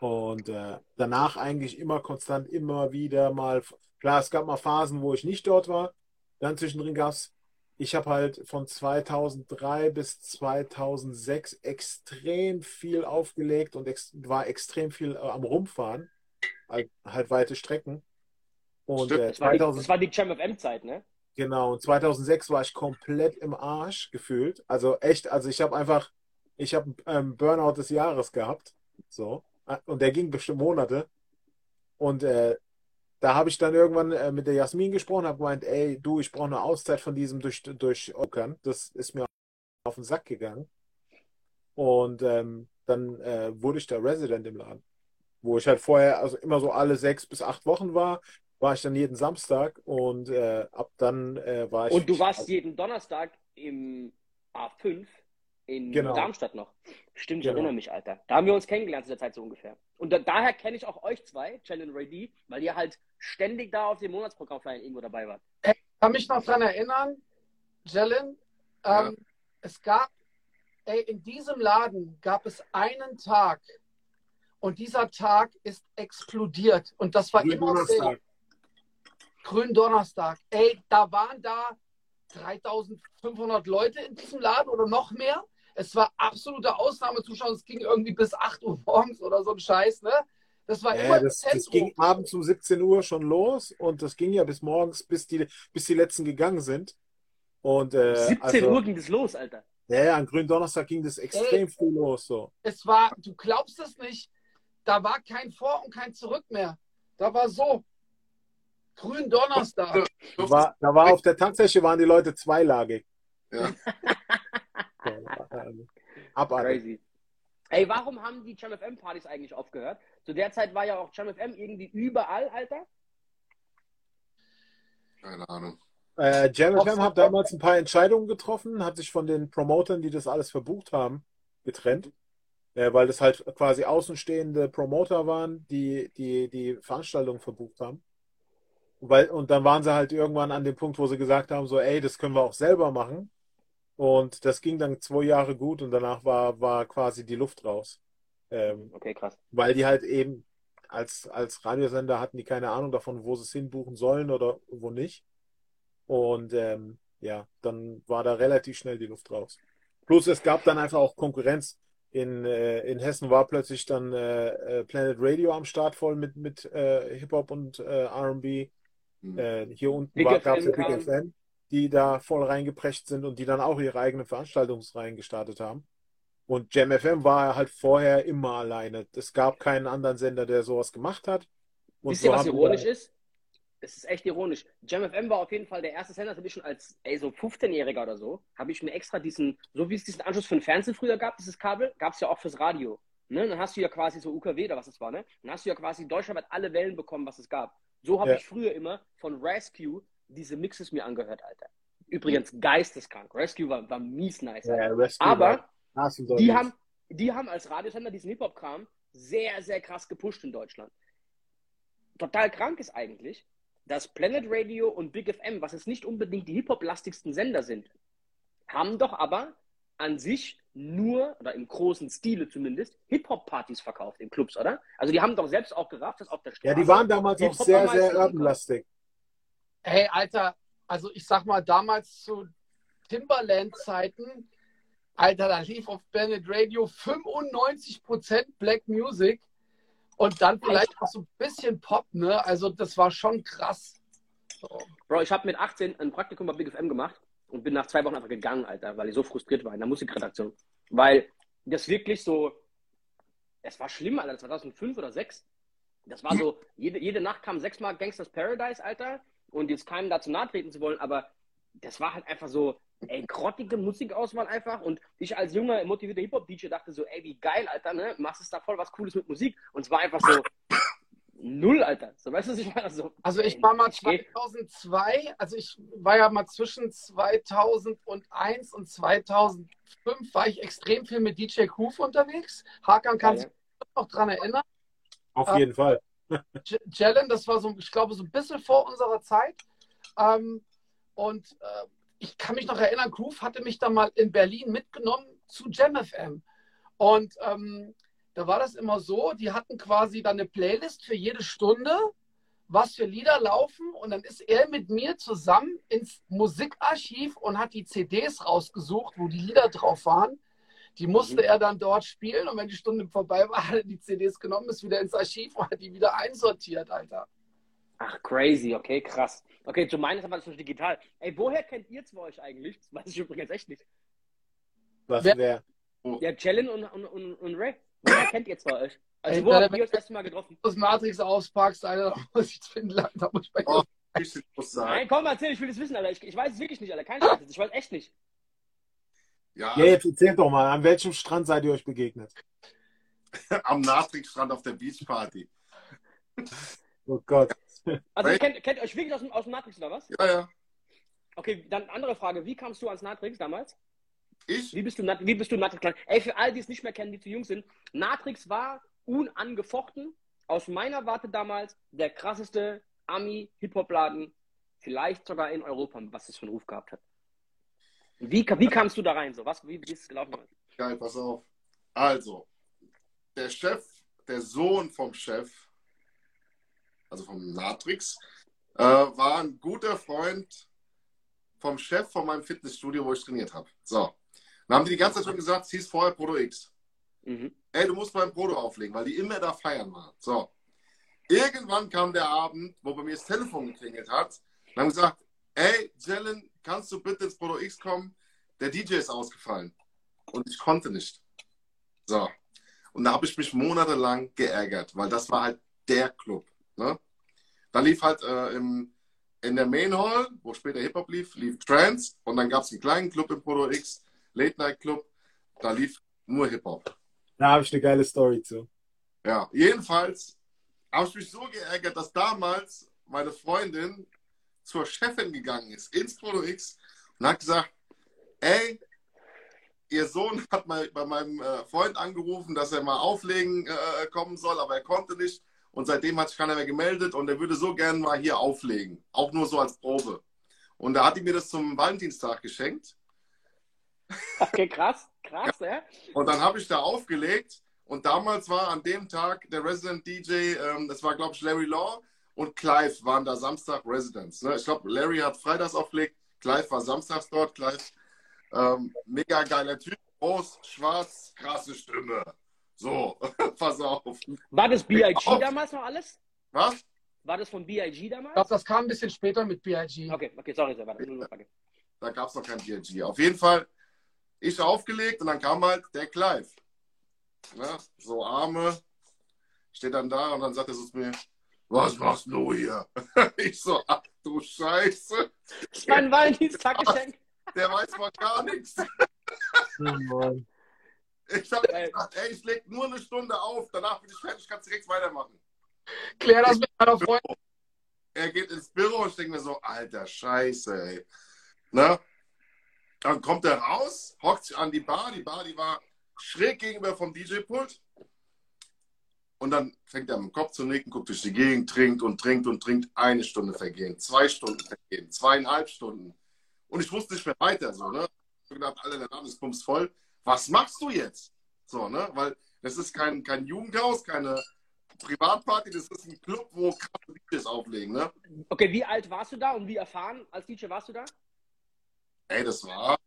Und äh, danach eigentlich immer konstant, immer wieder mal. Klar, es gab mal Phasen, wo ich nicht dort war. Dann zwischendrin gab es, ich habe halt von 2003 bis 2006 extrem viel aufgelegt und ex war extrem viel äh, am Rumfahren. Halt, halt weite Strecken. Und äh, Das war die, das war die Jam FM-Zeit, ne? Genau, und 2006 war ich komplett im Arsch gefühlt. Also echt, also ich habe einfach, ich habe ähm, Burnout des Jahres gehabt. So. Und der ging bestimmt Monate. Und äh, da habe ich dann irgendwann äh, mit der Jasmin gesprochen, habe gemeint, ey, du, ich brauche eine Auszeit von diesem durch, durch Ockern. Das ist mir auf den Sack gegangen. Und ähm, dann äh, wurde ich da Resident im Laden. Wo ich halt vorher, also immer so alle sechs bis acht Wochen war, war ich dann jeden Samstag und äh, ab dann äh, war ich. Und du warst jeden Donnerstag im A5 in Genau. Darmstadt noch. Stimmt, ich Genau. erinnere mich, Alter. Da haben wir uns kennengelernt zu der Zeit so ungefähr. Und da, daher kenne ich auch euch zwei, Chen und Ray D, weil ihr halt ständig da auf dem Monatsprogramm irgendwo dabei wart. kann mich noch dran erinnern, Jelen, Ja. ähm, es gab, ey, in diesem Laden gab es einen Tag und dieser Tag ist explodiert und das war Grünen immer Donnerstag. Grünen Donnerstag. Ey, da waren da 3500 Leute in diesem Laden oder noch mehr. Es war absolute Ausnahmezuschauer. Es ging irgendwie bis 8 Uhr morgens oder so ein Scheiß, ne? Das war Ja, immer das, das ging abends um 17 Uhr schon los und das ging ja bis morgens, bis die, bis die letzten gegangen sind. Und äh, 17 also, Uhr ging das los, Alter. Ja, ja, an Grünen Donnerstag ging das extrem früh los. So. es war, du glaubst es nicht, da war kein Vor und kein Zurück mehr. Da war so. Grün Donnerstag. Da war, da war auf der Tanzfläche waren die Leute zweilagig. Ja. Abartig. Crazy. Ey, warum haben die FM Partys eigentlich aufgehört? Zu der Zeit war ja auch FM irgendwie überall, Alter. Keine Ahnung. Äh, Jam FM hat damals ein paar Entscheidungen getroffen, hat sich von den Promotern, die das alles verbucht haben, getrennt. Äh, weil das halt quasi außenstehende Promoter waren, die die, die Veranstaltung verbucht haben. Weil, und dann waren sie halt irgendwann an dem Punkt, wo sie gesagt haben, so, ey, das können wir auch selber machen. Und das ging dann zwei Jahre gut und danach war, war quasi die Luft raus. Ähm, Okay, krass. weil die halt eben als, als Radiosender hatten die keine Ahnung davon, wo sie es hinbuchen sollen oder wo nicht. Und ähm, ja, dann war da relativ schnell die Luft raus. Plus es gab dann einfach auch Konkurrenz. In, äh, in Hessen war plötzlich dann äh, äh, Planet Radio am Start voll mit, mit äh, Hip-Hop und äh, RB. Hm. Äh, hier unten Big gab es ja Big kam. FM, die da voll reingeprescht sind und die dann auch ihre eigenen Veranstaltungsreihen gestartet haben. Und Jam FM war halt vorher immer alleine. Es gab keinen anderen Sender, der sowas gemacht hat. Und Wisst ihr, so was ironisch ist? Es ist echt ironisch. Jam FM war auf jeden Fall der erste Sender, das habe ich schon als ey, so 15-Jähriger oder so, habe ich mir extra diesen, so wie es diesen Anschluss für den Fernsehen früher gab, dieses Kabel, gab es ja auch fürs Radio. Ne? Dann hast du ja quasi so UKW oder was das war, ne? Dann hast du ja quasi deutschlandweit alle Wellen bekommen, was es gab. So habe Ja. ich früher immer von Rescue diese Mixes mir angehört, Alter. Übrigens geisteskrank. Rescue war, war mies nice. Ja, Aber die haben, die haben als Radiosender diesen Hip-Hop-Kram sehr, sehr krass gepusht in Deutschland. Total krank ist eigentlich, dass Planet Radio und Big FM, was jetzt nicht unbedingt die Hip-Hop-lastigsten Sender sind, haben doch aber an sich nur, oder im großen Stile zumindest, Hip-Hop-Partys verkauft in Clubs, oder? Also die haben doch selbst auch gerafft, dass auf der Straße... Ja, die waren damals auch sehr, sehr urbanlastig. Hey, Alter, also ich sag mal, damals zu Timberland-Zeiten, Alter, da lief auf Planet Radio 95% Black Music und dann vielleicht auch so ein bisschen Pop, ne? Also das war schon krass. So. Bro, ich habe mit 18 ein Praktikum bei Big FM gemacht und bin nach zwei Wochen einfach gegangen, Alter, weil ich so frustriert war in der Musikredaktion. Weil das wirklich so, es war schlimm, Alter, 2005 oder 2006. Das war so, jede, jede Nacht kam sechsmal Gangsters Paradise, Alter, und jetzt keinem dazu nahe treten zu wollen, aber das war halt einfach so, ey, grottige Musikauswahl einfach und ich als junger, motivierter Hip-Hop-DJ dachte so, ey, wie geil, Alter, ne, machst es da voll was Cooles mit Musik und es war einfach so, null, Alter, so, weißt du, was ich meine? So, Also ich war mal ich geh- 2002, also ich war ja mal zwischen 2001 und 2005 war ich extrem viel mit DJ Kuf unterwegs. Hakan kann Ja, sich noch dran erinnern. Auf jeden Fall. Jalen, das war so, ich glaube, so ein bisschen vor unserer Zeit. Ähm, und äh, ich kann mich noch erinnern, Groove hatte mich da mal in Berlin mitgenommen zu JamFM. Und ähm, da war das immer so, die hatten quasi dann eine Playlist für jede Stunde, was für Lieder laufen. Und dann ist er mit mir zusammen ins Musikarchiv und hat die CDs rausgesucht, wo die Lieder drauf waren. Die musste mhm. er dann dort spielen und wenn die Stunde vorbei war, hat er die CDs genommen, ist wieder ins Archiv und hat die wieder einsortiert, Alter. Ach, crazy, okay, krass. Okay, zu meines aber das ist digital. Ey, woher kennt ihr zwei euch eigentlich? Das weiß ich übrigens echt nicht. Was, wer? wer? Ja, Jalen und, und, und, und Ray. Woher kennt ihr zwei euch? Also, Ey, wo habt ihr euch das erste Mal getroffen? Das Matrix auspackst, Alter, da muss ich finden, da muss ich bei oh, ich Nein, komm, erzähl, ich will das wissen, Alter. Ich, ich weiß es wirklich nicht, Alter. Kein Scheiß, ich weiß echt nicht. Ja, ja, jetzt erzählt doch mal, an welchem Strand seid ihr euch begegnet? Am Natrix-Strand auf der Beachparty. Oh Gott. Also, kennt, kennt ihr euch wirklich aus dem, aus dem Natrix oder was? Ja, ja. Okay, dann andere Frage. Wie kamst du ans Natrix damals? Ich? Wie bist du, wie bist du Natrix? Ey, für all die es nicht mehr kennen, die zu jung sind, Natrix war unangefochten, aus meiner Warte damals, der krasseste Ami-Hip-Hop-Laden, vielleicht sogar in Europa, was es für einen Ruf gehabt hat. Wie, wie kamst du da rein? So? Was, wie, wie ist es gelaufen? Geil, pass auf. Also, der Chef, der Sohn vom Chef, also vom Natrix, äh, war ein guter Freund vom Chef von meinem Fitnessstudio, wo ich trainiert habe. So. Dann haben die die ganze Zeit schon gesagt, es hieß vorher Proto X. Mhm. Ey, du musst beim Proto auflegen, weil die immer da feiern waren. So. Irgendwann kam der Abend, wo bei mir das Telefon geklingelt hat. Und haben gesagt, ey, Jalen, kannst du bitte ins Proto X kommen? Der DJ ist ausgefallen. Und ich konnte nicht. So. Und da habe ich mich monatelang geärgert, weil das war halt der Club. Ne? Da lief halt äh, im, in der Main Hall, wo später Hip-Hop lief, lief Trance. Und dann gab es einen kleinen Club im Proto X, Late Night Club. Da lief nur Hip-Hop. Da habe ich eine geile Story zu. Ja, jedenfalls habe ich mich so geärgert, dass damals meine Freundin zur Chefin gegangen ist, ins Proto X, und hat gesagt, ey, ihr Sohn hat mal bei meinem äh, Freund angerufen, dass er mal auflegen äh, kommen soll, aber er konnte nicht. Und seitdem hat sich keiner mehr gemeldet und er würde so gerne mal hier auflegen. Auch nur so als Probe. Und da hat die mir das zum Valentinstag geschenkt. Okay, krass, krass, ja. Und dann habe ich da aufgelegt. Und damals war an dem Tag der Resident DJ, ähm, das war, glaube ich, Larry Law und Clive waren da Samstag Residents. Ne? Ich glaube, Larry hat freitags aufgelegt, Clive war samstags dort. Clive, ähm, mega geiler Typ, groß, schwarz, krasse Stimme. So, pass auf. War das B.I.G. damals noch alles? Was? War das von B.I.G. damals? Ich glaube, das kam ein bisschen später mit B.I.G. Okay, okay, sorry, da, da gab es noch kein B.I.G. Auf jeden Fall, ich aufgelegt und dann kam halt der Clive. Ne? So Arme, steht dann da und dann sagt er so zu mir, was machst du hier? Ich so, ach du Scheiße. Ist mein Valentinstaggeschenk. Der weiß mal gar nichts. Oh ich hab gesagt, ey, ich leg nur eine Stunde auf, danach bin ich fertig, kannst direkt weitermachen. Klär das mit meiner Freundin. Er geht ins Büro und ich denke mir so, alter Scheiße, ey. Ne? Dann kommt er raus, hockt sich an die Bar. Die Bar, die war schräg gegenüber vom DJ-Pult. Und dann fängt er am Kopf zu nicken, guckt durch die Gegend, trinkt und trinkt und trinkt. Eine Stunde vergehen, zwei Stunden vergehen, zweieinhalb Stunden. Und ich wusste nicht mehr weiter. So, ne? Ich habe gedacht, Alter, der Laden ist pumps voll. Was machst du jetzt? So, ne? Weil das ist kein, kein Jugendhaus, keine Privatparty, das ist ein Club, wo krasse DJs auflegen. Ne? Okay, wie alt warst du da und wie erfahren als DJ warst du da? Ey, das war,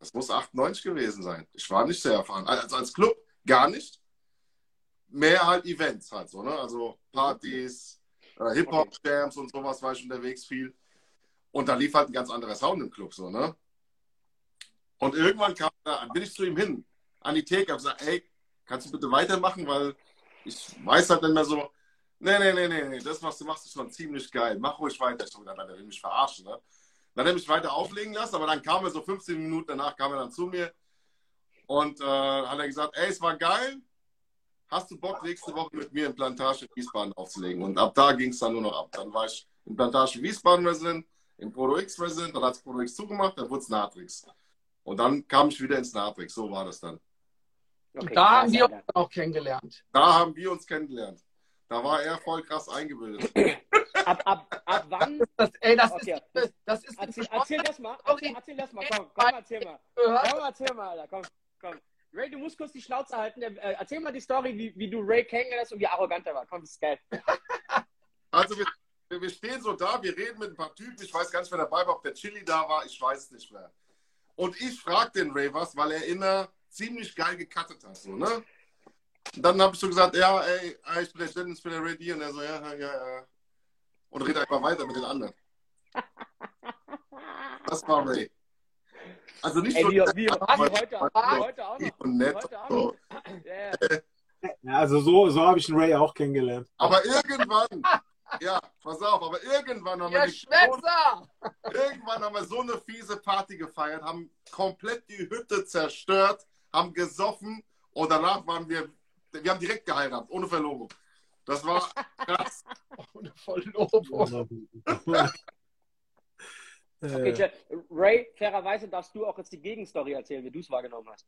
das muss 98 gewesen sein. Ich war nicht sehr erfahren. Also als Club gar nicht mehr halt Events halt so, ne? Also Partys, äh, Hip-Hop-Jams und sowas war ich unterwegs viel. Und da lief halt ein ganz anderer Sound im Club, so, ne? Und irgendwann kam, da bin ich zu ihm hin, an die Theke, hab gesagt, ey, kannst du bitte weitermachen, weil ich weiß halt nicht mehr so, nee, nee, nee, nee, nee, das, was du machst, ist schon ziemlich geil, mach ruhig weiter. Ich hab gedacht, der will mich verarschen, ne? Dann hat er mich weiter auflegen lassen, aber dann kam er so 15 Minuten danach, kam er dann zu mir und äh, hat er gesagt, ey, es war geil, hast du Bock, nächste Woche mit mir in Plantage Wiesbaden aufzulegen? Und ab da ging es dann nur noch ab. Dann war ich in Plantage Wiesbaden Resident, im Proto X Resident, dann hat es Proto X zugemacht, dann wurde es Natrix. Und dann kam ich wieder ins Natrix, so war das dann. Okay, da haben wir uns auch kennengelernt. Da haben wir uns kennengelernt. Da war er voll krass eingebildet. ab, ab, ab wann? Das, ey, das, okay. ist, das ist erzähl, erzähl das mal. Erzähl, erzähl das mal. Komm, komm, erzähl mal. Komm, erzähl mal, Alter. Komm, komm. Ray, du musst kurz die Schnauze halten. Äh, erzähl mal die Story, wie, wie du Ray kennengelernt hast und wie arrogant er war. Komm, das ist geil. Also wir, wir stehen so da, wir reden mit ein paar Typen, ich weiß gar nicht, wer dabei war, ob der Chili da war, ich weiß nicht mehr. Und ich frage den Ray was, weil er immer ziemlich geil gecuttet hat. So, ne? Dann habe ich so gesagt, ja, ey, ich bin der Dennis, ich bin der Ray D. Und er so, ja, ja, ja. Und redet einfach weiter mit den anderen. Das war Ray. Also nicht Ey, so wie, wie, wie heute, heute auch noch. nett. Heute auch So. noch. Ja, also so, so habe ich den Ray auch kennengelernt. Aber irgendwann, ja, pass auf, aber irgendwann haben wir Schwätzer! Irgendwann haben wir so eine fiese Party gefeiert, haben komplett die Hütte zerstört, haben gesoffen und danach waren wir, wir haben direkt geheiratet, ohne Verlobung. Das war krass. Ohne Verlobung. Okay, äh, Jeff, Ray, fairerweise darfst du auch jetzt die Gegenstory erzählen, wie du es wahrgenommen hast.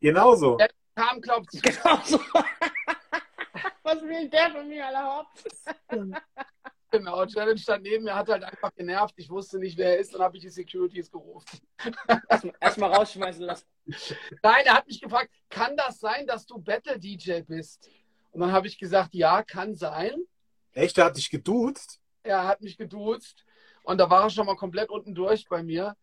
Genauso. kam, glaubt ich, Genau so. Was will der von mir, Alter? genau. Challenge stand neben mir, hat halt einfach genervt. Ich wusste nicht, wer er ist, dann habe ich die Securities gerufen. Erstmal erst mal rausschmeißen lassen. Nein, er hat mich gefragt, kann das sein, dass du Battle-DJ bist? Und dann habe ich gesagt, ja, kann sein. Echt, der hat dich geduzt? Er hat mich geduzt und da war er schon mal komplett unten durch bei mir.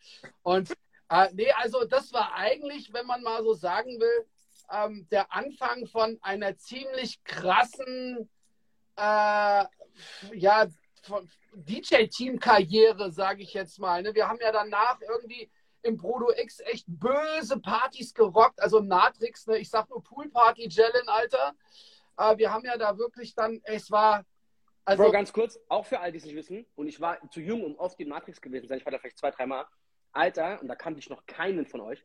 Und äh, nee, also das war eigentlich, wenn man mal so sagen will, ähm, der Anfang von einer ziemlich krassen äh, ja, DJ-Team-Karriere, sage ich jetzt mal. Ne? Wir haben ja danach irgendwie im Prodo X echt böse Partys gerockt, also Natrix, ne? ich sag nur Poolparty, Jellen, Alter. Äh, wir haben ja da wirklich dann, es war, also Bro, ganz kurz, auch für all die es nicht wissen, und ich war zu jung, um oft in Matrix gewesen zu sein, ich war da vielleicht zwei, dreimal. Alter, und da kannte ich noch keinen von euch.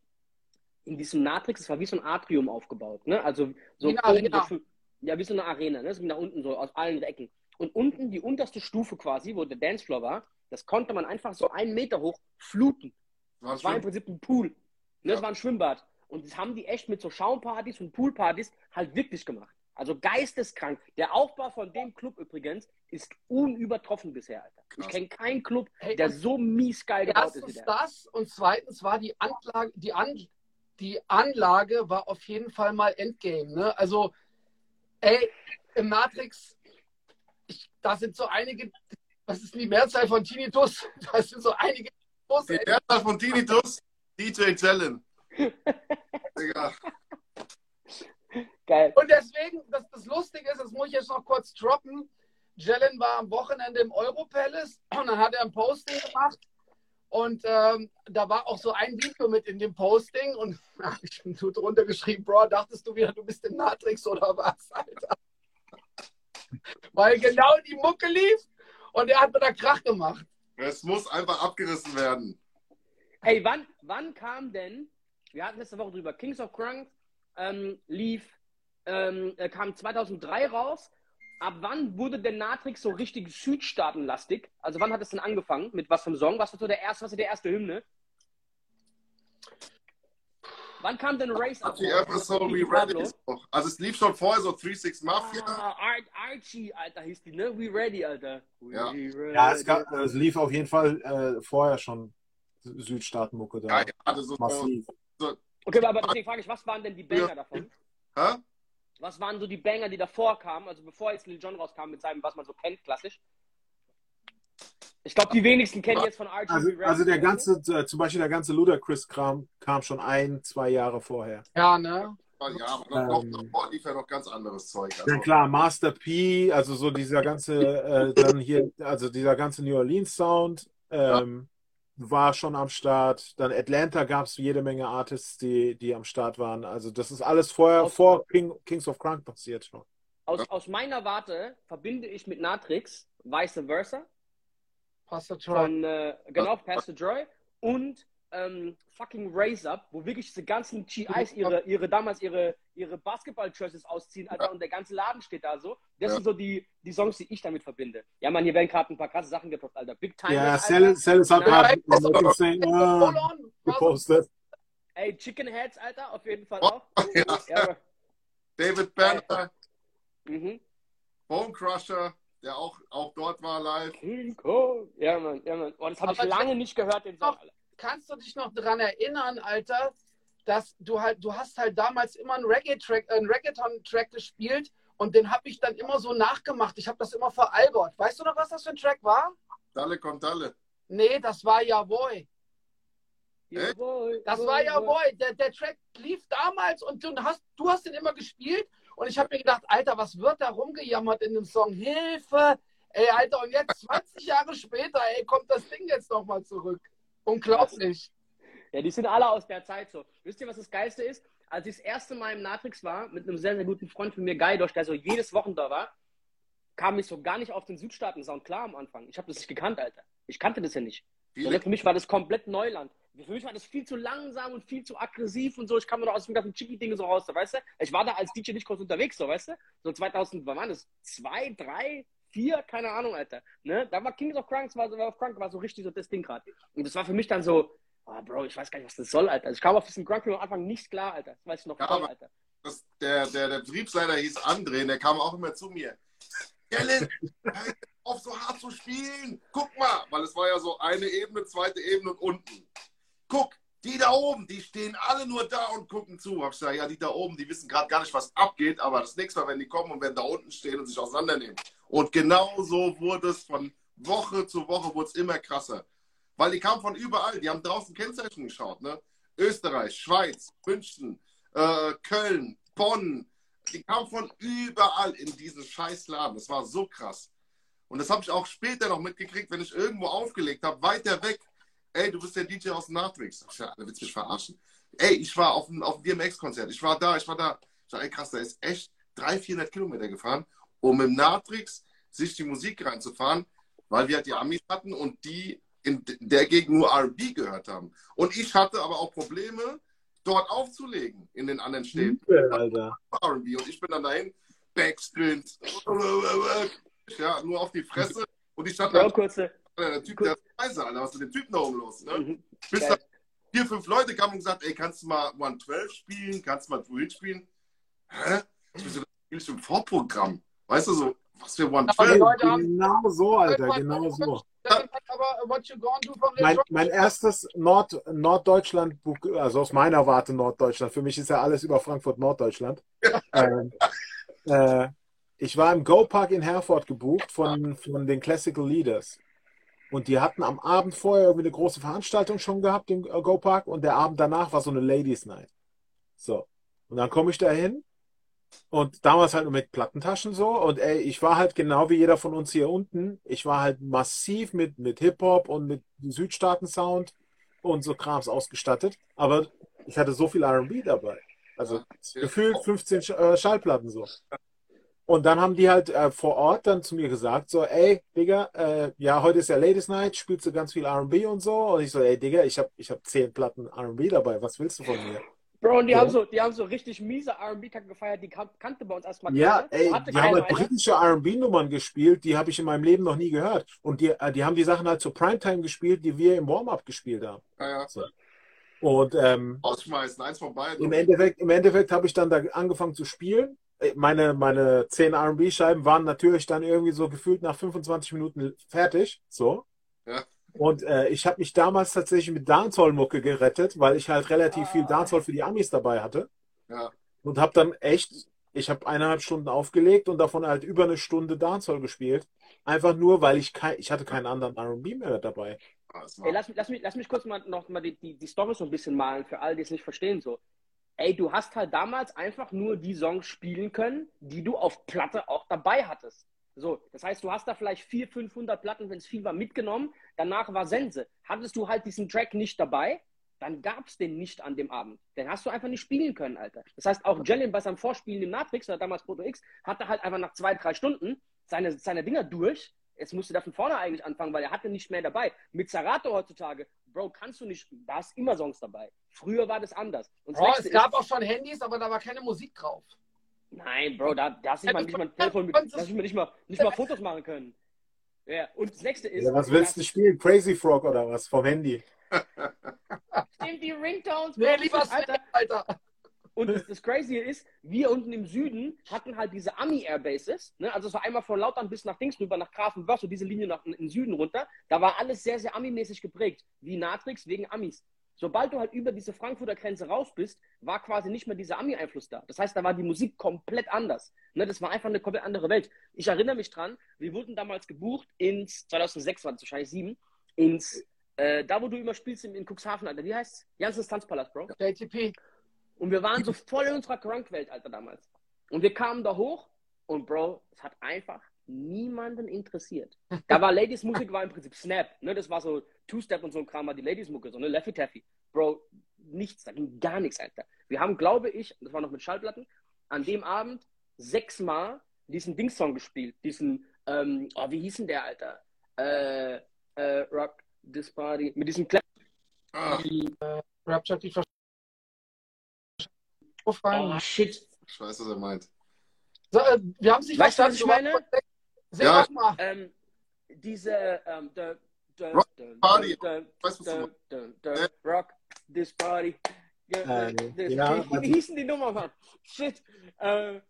In diesem Matrix, es war wie so ein Atrium aufgebaut, ne? Also so, eine oben Arena. so ja, wie so eine Arena, ne? So wie nach unten, so aus allen Ecken. Und unten, die unterste Stufe quasi, wo der Dancefloor war, das konnte man einfach so einen Meter hoch fluten. Das war im. Prinzip ein Pool. Ne? Das Ja. war ein Schwimmbad. Und das haben die echt mit so Schaumpartys und Poolpartys halt wirklich gemacht. Also geisteskrank. Der Aufbau von dem Club übrigens ist unübertroffen bisher, Alter. Ich Krass. kenne keinen Club, Hey, der so mies geil gebaut ist wie Erstens der. das und zweitens war die Anlage, die, An die Anlage war auf jeden Fall mal Endgame. Ne? Also, ey, im Matrix, ich, da sind so einige, was ist denn die Mehrzahl von Tinnitus? Da sind so einige. Die. Mehrzahl von Tinnitus, DJ Jellen. Digga. Geil. Und deswegen, das, das Lustige ist, das muss ich jetzt noch kurz droppen. Jellen war am Wochenende im Europalace und dann hat er ein Posting gemacht. Und ähm, da war auch so ein Video mit in dem Posting und da hab ich so drunter geschrieben, Bro, dachtest du wieder, du bist in Matrix oder was, Alter? Weil genau die Mucke lief und er hat mir da Krach gemacht. Es muss einfach abgerissen werden. Ey, wann, wann kam denn, wir hatten letzte Woche drüber, Kings of Crunk ähm, lief, ähm, äh, kam 2003 raus. Ab wann wurde denn Natrix so richtig Südstaatenlastig? Also wann hat es denn angefangen? Mit was für einem Song? Was war so der erste, was war der erste Hymne? Wann kam denn Race Hat die Episode We Ready ist auch. Also es lief schon vorher so 3-6 Mafia. Ah, Ar Archie, Alter, hieß die, ne? We Ready, Alter. We Ja. ready. Ja, es, gab, es lief auf jeden Fall äh, vorher schon Südstaatenmucke da. Ja, ja, hatte so, Massiv. Okay, aber deswegen frage ich, was waren denn die Banger Ja. davon? Hä? Was waren so die Banger, die davor kamen? Also bevor jetzt Lil Jon rauskam mit seinem, was man so kennt, klassisch. Ich glaube, die wenigsten kennen jetzt von Archie. Also, also der ganze, äh, zum Beispiel der ganze Ludacris-Kram kam schon ein, zwei Jahre vorher. Ja, ne? Ja, aber noch, Ähm. noch davor lief ja noch ganz anderes Zeug. Ja Also, klar, Master P, also so dieser ganze, äh, dann hier, also dieser ganze New Orleans Sound ähm, war schon am Start. Dann Atlanta gab es jede Menge Artists, die, die am Start waren. Also das ist alles vorher, Aus- vor King, Kings of Crunk passiert schon. Aus, aus meiner Warte verbinde ich mit Natrix vice versa Pastor Troy. von, äh, genau, Pastor Joy und ähm, fucking Raise Up, wo wirklich diese ganzen GIs ihre, ihre damals ihre, ihre Basketball-Jerseys ausziehen, Alter, und der ganze Laden steht da so. Das Ja. sind so die, die Songs, die ich damit verbinde. Ja, man, hier werden gerade ein paar krasse Sachen gedroppt, Alter. Big Time. Ja, Alter. Sell, Sell up, Ja, hat on. gepostet. Ey, Chicken Heads, Alter, auf jeden Fall Oh, auch. ja. Ja, David Banner, mhm. Bone Crusher, der auch, auch dort war live. King Kong. Ja, Mann, ja, Mann. Oh, das habe ich lange nicht gehört, den Song. Doch. Kannst du dich noch daran erinnern, Alter, dass du halt, du hast halt damals immer einen Reggae-Track, äh, einen Reggaeton-Track gespielt und den habe ich dann immer so nachgemacht. Ich habe das immer veralbert. Weißt du noch, was das für ein Track war? Dalle kommt Dalle. Nee, das war Jawohl. Jawohl, Das war Jawohl. Der, der Track lief damals und du hast, du hast den immer gespielt und ich habe mir gedacht, Alter, was wird da rumgejammert in dem Song? Hilfe! Ey, Alter, und jetzt 20 Jahre später, ey, kommt das Ding jetzt nochmal zurück. Unglaublich. Ja, die sind alle aus der Zeit so. Wisst ihr, was das Geilste ist? Als ich das erste Mal im Natrix war, mit einem sehr, sehr guten Freund von mir, Gaidosch, der so jedes Wochen da war, kam ich so gar nicht auf den Südstaaten-Sound klar am Anfang. Ich habe das nicht gekannt, Alter. Ich kannte das ja nicht. Sondern für mich war das komplett Neuland. Für mich war das viel zu langsam und viel zu aggressiv und so. Ich kam nur aus dem ganzen Chicky-Ding so raus, weißt du? Ich war da als DJ nicht kurz unterwegs, so, weißt du? So 2000, wann waren das? Zwei, drei, vier, keine Ahnung, Alter. Ne? Da war Kings of Crunks, war, war, Crunk war so richtig so das Ding gerade. Und das war für mich dann so, oh, Bro, ich weiß gar nicht, was das soll, Alter. Ich kam auf diesen Crunk am Anfang nicht klar, Alter. Das weiß ich noch Ja, voll, Alter. das, der, der, der Betriebsleiter hieß André, der kam auch immer zu mir. Hör auf so hart zu spielen. Guck mal, weil es war ja so eine Ebene, zweite Ebene und unten. Guck, die da oben, die stehen alle nur da und gucken zu. Hab ich gesagt, ja, die da oben, die wissen gerade gar nicht, was abgeht, aber das nächste Mal, wenn die kommen und werden da unten stehen und sich auseinandernehmen. Und genau so wurde es von Woche zu Woche wurde es immer krasser. Weil die kamen von überall, die haben draußen Kennzeichen geschaut, ne? Österreich, Schweiz, München, äh, Köln, Bonn. Die kamen von überall in diesen Scheißladen. Das war so krass. Und das habe ich auch später noch mitgekriegt, wenn ich irgendwo aufgelegt habe, weiter weg. Ey, du bist der DJ aus dem Natrix. Da willst du mich verarschen. Ey, ich war auf dem, auf DMX-Konzert. Ich war da, ich war da. Ich sag, ey, krass, der ist echt 300, 400 Kilometer gefahren, um im Natrix sich die Musik reinzufahren, weil wir halt die Amis hatten und die in der Gegend nur R&B gehört haben. Und ich hatte aber auch Probleme, dort aufzulegen in den anderen Städten. Alter. R&B und ich bin dann dahin, Backspins, ja, nur auf die Fresse und ich da, kurze. der Typ, der ist scheiße, Alter, was ist mit dem Typen da oben los? Ne? Mhm. Bis dann vier, fünf Leute kamen und gesagt, ey, kannst du mal 112 spielen, kannst du mal Druid spielen? Hä? Ich bin so, das spielst du im Vorprogramm. Weißt du so, was für Aber 112? die Leute haben- Genau so, Alter, genau so. Aber Mein, mein erstes Nord Norddeutschland, also aus meiner Warte Norddeutschland, für mich ist ja alles über Frankfurt Norddeutschland. ähm, äh, ich war im Go Park in Herford gebucht von, von den Classical Leaders. Und die hatten am Abend vorher irgendwie eine große Veranstaltung schon gehabt im äh, Go Park und der Abend danach war so eine Ladies Night. So. Und dann komme ich da hin und damals halt nur mit Plattentaschen so. Und ey, ich war halt genau wie jeder von uns hier unten. Ich war halt massiv mit, mit Hip-Hop und mit Südstaaten-Sound und so Krams ausgestattet. Aber ich hatte so viel RB dabei. Also gefühlt 15 Sch äh, Schallplatten so. Und dann haben die halt äh, vor Ort dann zu mir gesagt, so, ey, Digga, äh, ja, heute ist ja Ladies Night, spielst du ganz viel R&B und so. Und ich so, ey, Digga, ich hab, ich hab zehn Platten R&B dabei, was willst du von mir? Bro, und die, Ja. haben so, die haben so richtig miese RB-Kacke gefeiert, die kan kannte bei uns erstmal Ja, keiner. ey, Hatte die haben halt britische R&B-Nummern gespielt, die habe ich in meinem Leben noch nie gehört. Und die, äh, die haben die Sachen halt zur Primetime gespielt, die wir im Warm-Up gespielt haben. Ja, ja. Und ähm, Ausschmeißen, eins vorbei. im Endeffekt, im Endeffekt habe ich dann da angefangen zu spielen. Äh, Meine, meine 10 R&B-Scheiben waren natürlich dann irgendwie so gefühlt nach 25 Minuten fertig. So. Ja. Und äh, ich habe mich damals tatsächlich mit Dancehall-Mucke gerettet, weil ich halt relativ viel Dancehall für die Amis dabei hatte. Ja. Und habe dann echt, ich habe eineinhalb Stunden aufgelegt und davon halt über eine Stunde Dancehall gespielt. Einfach nur, weil ich kein, ich hatte keinen anderen R&B mehr dabei. Ah, Ey, lass, mich- lass, mich, lass mich kurz mal noch mal die, die, die Story so ein bisschen malen, für alle, die es nicht verstehen. So. Ey, du hast halt damals einfach nur die Songs spielen können, die du auf Platte auch dabei hattest. So, das heißt, du hast da vielleicht 400, 500 Platten, wenn es viel war, mitgenommen. Danach war Sense. Hattest du halt diesen Track nicht dabei, dann gab es den nicht an dem Abend. Den hast du einfach nicht spielen können, Alter. Das heißt, auch Jellin bei seinem Vorspielen im Matrix, oder damals Proto X, hatte halt einfach nach zwei, drei Stunden seine, seine Dinger durch. Jetzt musste der von vorne eigentlich anfangen, weil er hatte nicht mehr dabei. Mit Zerato heutzutage, Bro, kannst du nicht spielen. Da ist immer Songs dabei. Früher war das anders. Und Bro, es gab ist, auch schon Handys, aber da war keine Musik drauf. Nein, Bro, da, da hast du nicht mal, nicht mal ein Telefon mit, da hast du nicht mal, nicht mal Fotos machen können. Ja, und das nächste ist. Ja, was willst du spielen? Crazy Frog oder was? Vom Handy. Stimmt, die Ringtones, Nee, lieber Alter. Alter. Und das, das Crazy ist, wir unten im Süden hatten halt diese Ami-Airbases. Ne? Also es war einmal von Lautern bis nach Dings rüber, nach Grafenwörth, so diese Linie nach in den Süden runter. Da war alles sehr, sehr Ami-mäßig geprägt. Wie Natrix wegen Amis. Sobald du halt über diese Frankfurter Grenze raus bist, war quasi nicht mehr dieser Ami-Einfluss da. Das heißt, da war die Musik komplett anders. Ne? Das war einfach eine komplett andere Welt. Ich erinnere mich dran, wir wurden damals gebucht ins, 2006 war das wahrscheinlich sieben, ins, äh, da wo du immer spielst in, in Cuxhaven, Alter. Wie heißt's? Janssens Tanzpalast, Bro. JTP. Und wir waren so voll in unserer Crunk-Welt, Alter, damals. Und wir kamen da hoch und Bro, es hat einfach niemanden interessiert. Da war Ladies Musik war im Prinzip Snap, ne? Das war so Two-Step und so ein Kram, war die Ladies Mucke, so ne Leffy Taffy. Bro, nichts, da ging gar nichts, Alter. Wir haben, glaube ich, das war noch mit Schallplatten, an dem Abend sechsmal diesen Dings-Song gespielt, diesen, ähm, oh, wie hieß denn der, Alter? Äh, äh, Rock This Party, mit diesem Clap. Ah, Rapture, die. Oh, shit. ich weiß, was er meint. So, äh, wir haben es nicht Weißt du, was ich meine? Sing Ja. mal. Ähm, diese, ähm, the, the, Rock the, Party. Rock This Party. Äh, das- ja, wie, wie hießen die Nummer, Mann? Shit. Äh,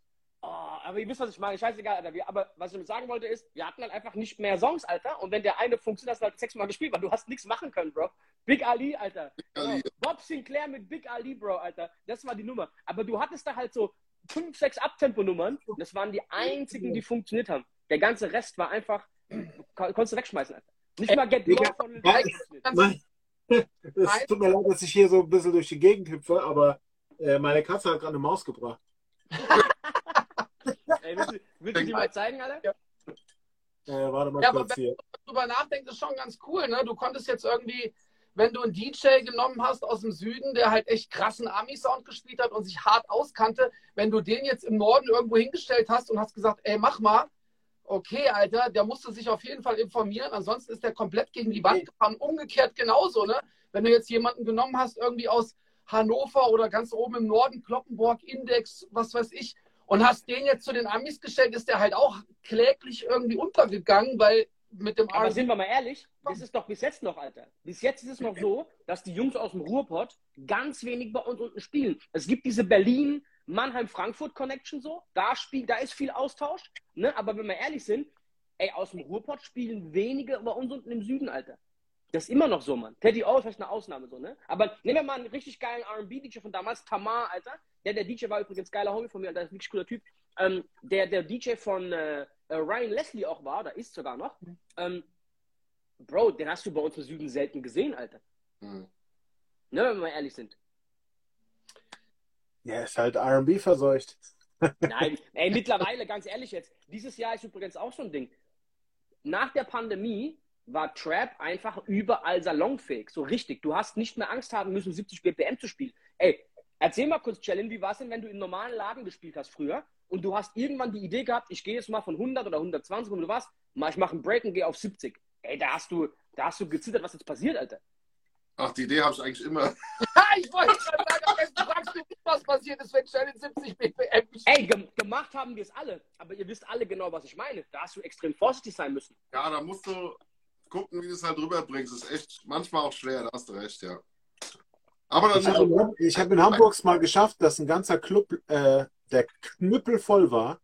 oh, aber ihr wisst, was ich meine. Scheißegal, Alter. Wir, aber was ich damit sagen wollte ist, wir hatten halt einfach nicht mehr Songs, Alter. Und wenn der eine funktioniert, hast du halt sechsmal gespielt, weil du hast nichts machen können, Bro. Big Ali, Alter. Ali. Genau. Bob Sinclair mit Big Ali, Bro, Alter. Das war die Nummer. Aber du hattest da halt so fünf, sechs Abtempo-Nummern. Das waren die einzigen, die funktioniert haben. Der ganze Rest war einfach, kon- konntest du wegschmeißen, Alter. Nicht mal Get Digga, Low von Lil ja, es tut mir leid, dass ich hier so ein bisschen durch die Gegend hüpfe, aber äh, meine Katze hat gerade eine Maus gebracht. Ey, willst du, willst du die mal zeigen, Alter? Äh, warte mal Ja, aber kurz hier. drüber nachdenkt, ist schon ganz cool. Ne? Du konntest jetzt irgendwie, wenn du einen DJ genommen hast aus dem Süden, der halt echt krassen Ami-Sound gespielt hat und sich hart auskannte, wenn du den jetzt im Norden irgendwo hingestellt hast und hast gesagt, ey, mach mal, okay, Alter, der musste sich auf jeden Fall informieren, ansonsten ist der komplett gegen die Wand gefahren. Umgekehrt genauso, ne? Wenn du jetzt jemanden genommen hast, irgendwie aus Hannover oder ganz oben im Norden, Kloppenburg, Index, was weiß ich, und hast den jetzt zu den Amis gestellt, ist der halt auch kläglich irgendwie untergegangen, weil mit dem Aber sind wir mal ehrlich, das ist doch bis jetzt noch, Alter. Bis jetzt ist es noch so, dass die Jungs aus dem Ruhrpott ganz wenig bei uns unten spielen. Es gibt diese Berlin, Mannheim, Frankfurt Connection so, da spielt, da ist viel Austausch, ne? Aber wenn wir ehrlich sind, ey, aus dem Ruhrpott spielen wenige bei uns unten im Süden, Alter. Das ist immer noch so, Mann. Teddy O ist vielleicht eine Ausnahme so, ne? Aber nehmen wir mal einen richtig geilen R&B-DJ von damals, Tamar, Alter. Der, der DJ war übrigens geiler Homie von mir, Alter, ist ein wirklich cooler Typ. Ähm, der, der DJ von äh, äh, Ryan Leslie auch war, da ist sogar noch. Ähm, Bro, den hast du bei uns im Süden selten gesehen, Alter. Hm. Ne, wenn wir mal ehrlich sind. Ja, ist halt RB verseucht. Nein, ey, mittlerweile, ganz ehrlich jetzt, dieses Jahr ist übrigens auch so ein Ding. Nach der Pandemie war Trap einfach überall salonfähig. So richtig. Du hast nicht mehr Angst haben müssen, 70 BPM zu spielen. Ey, erzähl mal kurz, Challenge, wie war es denn, wenn du im normalen Laden gespielt hast früher und du hast irgendwann die Idee gehabt, ich gehe jetzt mal von 100 oder 120 und du was, mal ich mache einen Break und gehe auf 70. Ey, da hast du, da hast du gezittert, was jetzt passiert, Alter. Ach, die Idee habe ich eigentlich immer. Ich wollte gerade sagen, am besten fragst du nicht, was passiert ist, wenn Challenge 70 BPM Ey, gem gemacht haben wir es alle, aber ihr wisst alle genau, was ich meine. Da hast du extrem vorsichtig sein müssen. Ja, da musst du gucken, wie du es halt rüberbringst. Das ist echt manchmal auch schwer, da hast du recht, ja. Aber Ich dann habe in, ich hab in Hamburg mal geschafft, dass ein ganzer Club, äh, der knüppelvoll war,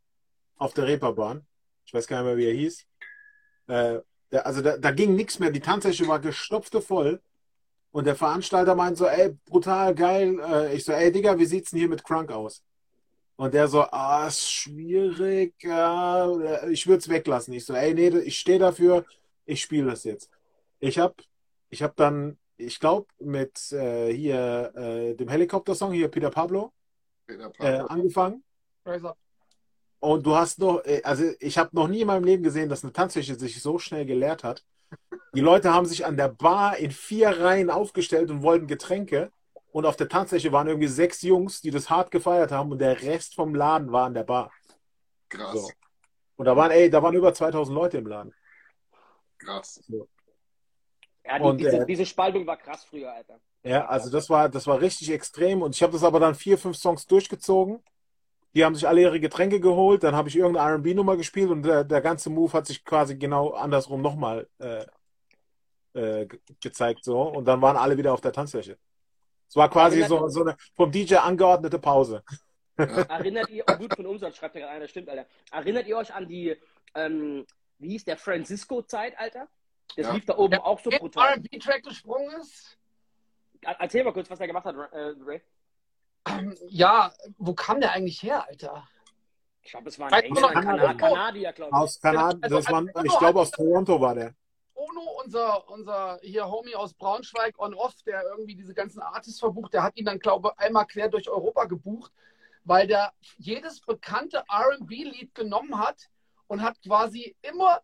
auf der Reeperbahn. Ich weiß gar nicht mehr, wie er hieß. Äh, der, also da, da ging nichts mehr. Die Tanzfläche war gestopfte voll. Und der Veranstalter meint so, ey, brutal geil. Äh, ich so, ey, Digga, wie sieht's denn hier mit Crunk aus? Und der so, ah, ist schwierig. Ja, ich würde es weglassen. Ich so, ey, nee, ich stehe dafür. Ich spiele das jetzt. Ich hab, ich hab dann, ich glaube, mit äh, hier äh, dem Helikopter-Song, hier Peter Pablo, Peter äh, Pan. angefangen. Und du hast noch, äh, also ich habe noch nie in meinem Leben gesehen, dass eine Tanzfläche sich so schnell geleert hat. Die Leute haben sich an der Bar in vier Reihen aufgestellt und wollten Getränke. Und auf der Tanzfläche waren irgendwie sechs Jungs, die das hart gefeiert haben und der Rest vom Laden war an der Bar. Krass, So. Und da waren, ey, da waren über 2000 Leute im Laden. krass. Ja, die, Und, diese, äh, diese Spaltung war krass früher, Alter. Ja, also das war, das war richtig extrem. Und ich habe das aber dann vier, fünf Songs durchgezogen. Die haben sich alle ihre Getränke geholt. Dann habe ich irgendeine R&B-Nummer gespielt und der, der ganze Move hat sich quasi genau andersrum nochmal äh, äh, ge- gezeigt. So. Und dann waren alle wieder auf der Tanzfläche. Es war quasi so, so eine vom DJ angeordnete Pause. Erinnert ihr, oh gut, von Umsatz schreibt ja gerade einer, stimmt, Alter. Erinnert ihr euch an die, ähm, wie hieß der Francisco-Zeit, Alter? Das Ja. lief da oben Ja, auch so brutal. R&B-Track gesprungen ist. Erzähl mal kurz, was er gemacht hat, äh, Ray. Ähm, ja, wo kam der eigentlich her, Alter? Ich glaube, es war ein Engländer, Kanadier, glaube ich. Aus Kanada, Also, das war, also, ich glaube aus Toronto war der. Unser, unser hier Homie aus Braunschweig on-off, der irgendwie diese ganzen Artists verbucht, der hat ihn dann, glaube ich, einmal quer durch Europa gebucht, weil der jedes bekannte RB-Lied genommen hat und hat quasi immer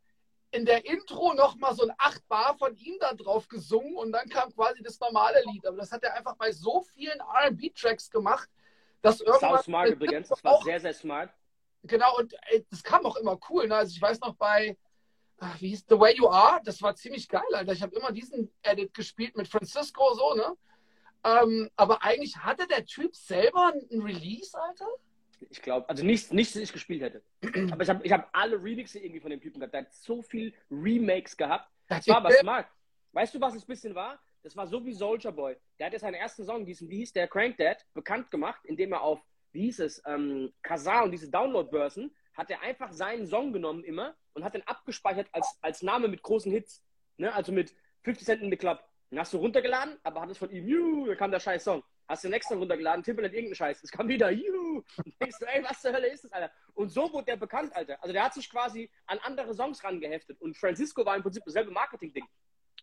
in der Intro nochmal so ein 8 Bar von ihm da drauf gesungen und dann kam quasi das normale Lied. Aber das hat er einfach bei so vielen RB-Tracks gemacht, dass Sau irgendwann. smart übrigens, das war sehr, sehr smart. Genau, und ey, das kam auch immer cool. Ne? Also ich weiß noch bei, ach, wie hieß The Way You Are, das war ziemlich geil, Alter. Ich habe immer diesen Edit gespielt mit Francisco so, ne? Ähm, aber eigentlich hatte der Typ selber ein Release, Alter? Ich glaube, also nichts, nichts, das ich gespielt hätte. Aber ich habe ich hab alle Remixe irgendwie von dem Typen gehabt. Der hat so viel Remakes gehabt. Das war aber smart. Weißt du, was es ein bisschen war? Das war so wie Soldier Boy. Der hat ja seinen ersten Song, diesen, wie hieß der, Crank Dad, bekannt gemacht, indem er auf, wie hieß es, ähm, Kazaa und diese Download-Börsen, hat er einfach seinen Song genommen immer und hat den abgespeichert als, als Name mit großen Hits. Ne? Also mit 50 Cent in the Club. Den hast du runtergeladen, aber hattest von ihm, da kam der scheiß Song. Hast den nächsten runtergeladen, Timberland irgendeinen Scheiß. Es kam wieder, juhu. Und denkst du, ey, was zur Hölle ist das, Alter? Und so wurde der bekannt, Alter. Also der hat sich quasi an andere Songs rangeheftet. Und Francisco war im Prinzip dasselbe Marketing-Ding.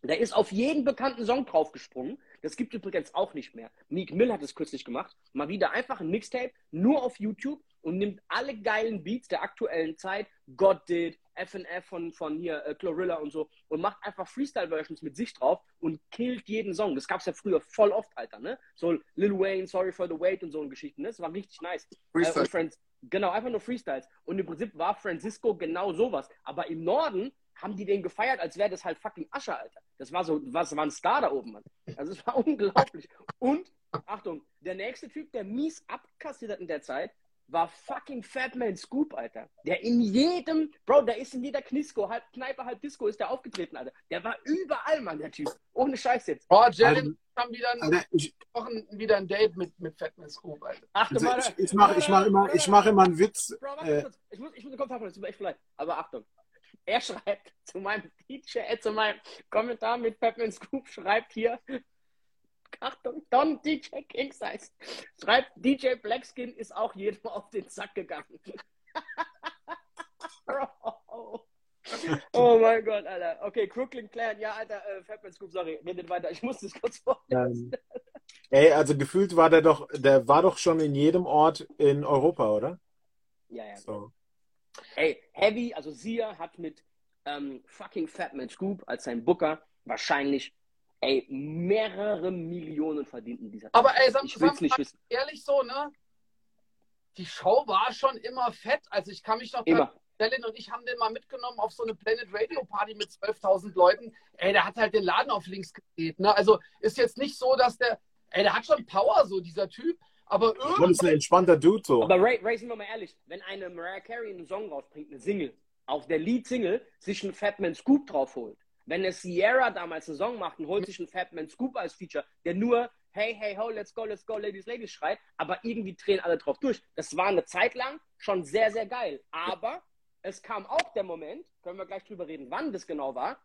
Der ist auf jeden bekannten Song draufgesprungen. Das gibt übrigens auch nicht mehr. Meek Mill hat es kürzlich gemacht. Mal wieder einfach ein Mixtape, nur auf YouTube und nimmt alle geilen Beats der aktuellen Zeit, God Did, FNF von, von hier, äh, Chlorilla und so, und macht einfach Freestyle-Versions mit sich drauf und killt jeden Song. Das gab es ja früher voll oft, Alter, ne? So Lil Wayne, Sorry for the Wait und so eine Geschichten, ne? Das war richtig nice. Äh, Freestyle. und Franz, genau, einfach nur Freestyles. Und im Prinzip war Francisco genau sowas. Aber im Norden haben die den gefeiert, als wäre das halt fucking Asche, Alter. Das war so, was war ein Star da oben, Mann. Also es war unglaublich. Und, Achtung, der nächste Typ, der mies abkassiert hat in der Zeit, war fucking Fatman Scoop, Alter. Der in jedem, Bro, der ist in jeder Knisco, halb Kneipe, halb Disco ist der aufgetreten, Alter. Der war überall, Mann, der Typ. Ohne Scheiß jetzt. Oh, Jalen Also- haben wieder ein, Alter, ich, Wochen wieder ein Date mit, mit Fatman Scoop, Alter. Achte also mal. ich, ich mache ich mach immer, ich mach immer einen Witz. Bro, warte Äh, kurz. Ich muss, ich muss den Kopf abholen, es tut mir echt leid. Aber Achtung. Er schreibt zu meinem DJ, äh, zu meinem Kommentar mit Pepman Scoop, schreibt hier, Achtung, Don DJ King Size, schreibt, DJ Blackskin ist auch jedem auf den Sack gegangen. Oh mein Gott, Alter. Okay, Crooklyn Clan, ja, Alter, äh, Fatman Scoop, sorry, redet weiter. Ich muss das kurz vorlesen. ähm, ey, also gefühlt war der doch, der war doch schon in jedem Ort in Europa, oder? Ja, ja. So. Ey, Heavy, also Sia hat mit ähm, fucking Fatman Scoop als sein Booker wahrscheinlich ey, mehrere Millionen verdient in dieser Aber ey, sag, Ich will's sag nicht wissen. ehrlich so, ne? Die Show war schon immer fett. Also ich kann mich noch Immer. Stellin und ich haben den mal mitgenommen auf so eine Planet Radio Party mit 12.000 Leuten. Ey, der hat halt den Laden auf links gedreht. Ne? Also ist jetzt nicht so, dass der, ey, der hat schon Power, so dieser Typ. Aber Das ist irgendwie, ein entspannter Dude so. Aber Ray, Ray, sind wir mal ehrlich, wenn eine Mariah Carey einen Song rausbringt, eine Single, auf der Lead-Single sich einen Fatman Scoop drauf holt, wenn eine Sierra damals einen Song macht und holt sich einen Fatman Scoop als Feature, der nur Hey, hey, ho, let's go, let's go, ladies, ladies schreit, aber irgendwie drehen alle drauf durch. Das war eine Zeit lang schon sehr, sehr geil. Aber es kam auch der Moment, können wir gleich drüber reden, wann das genau war,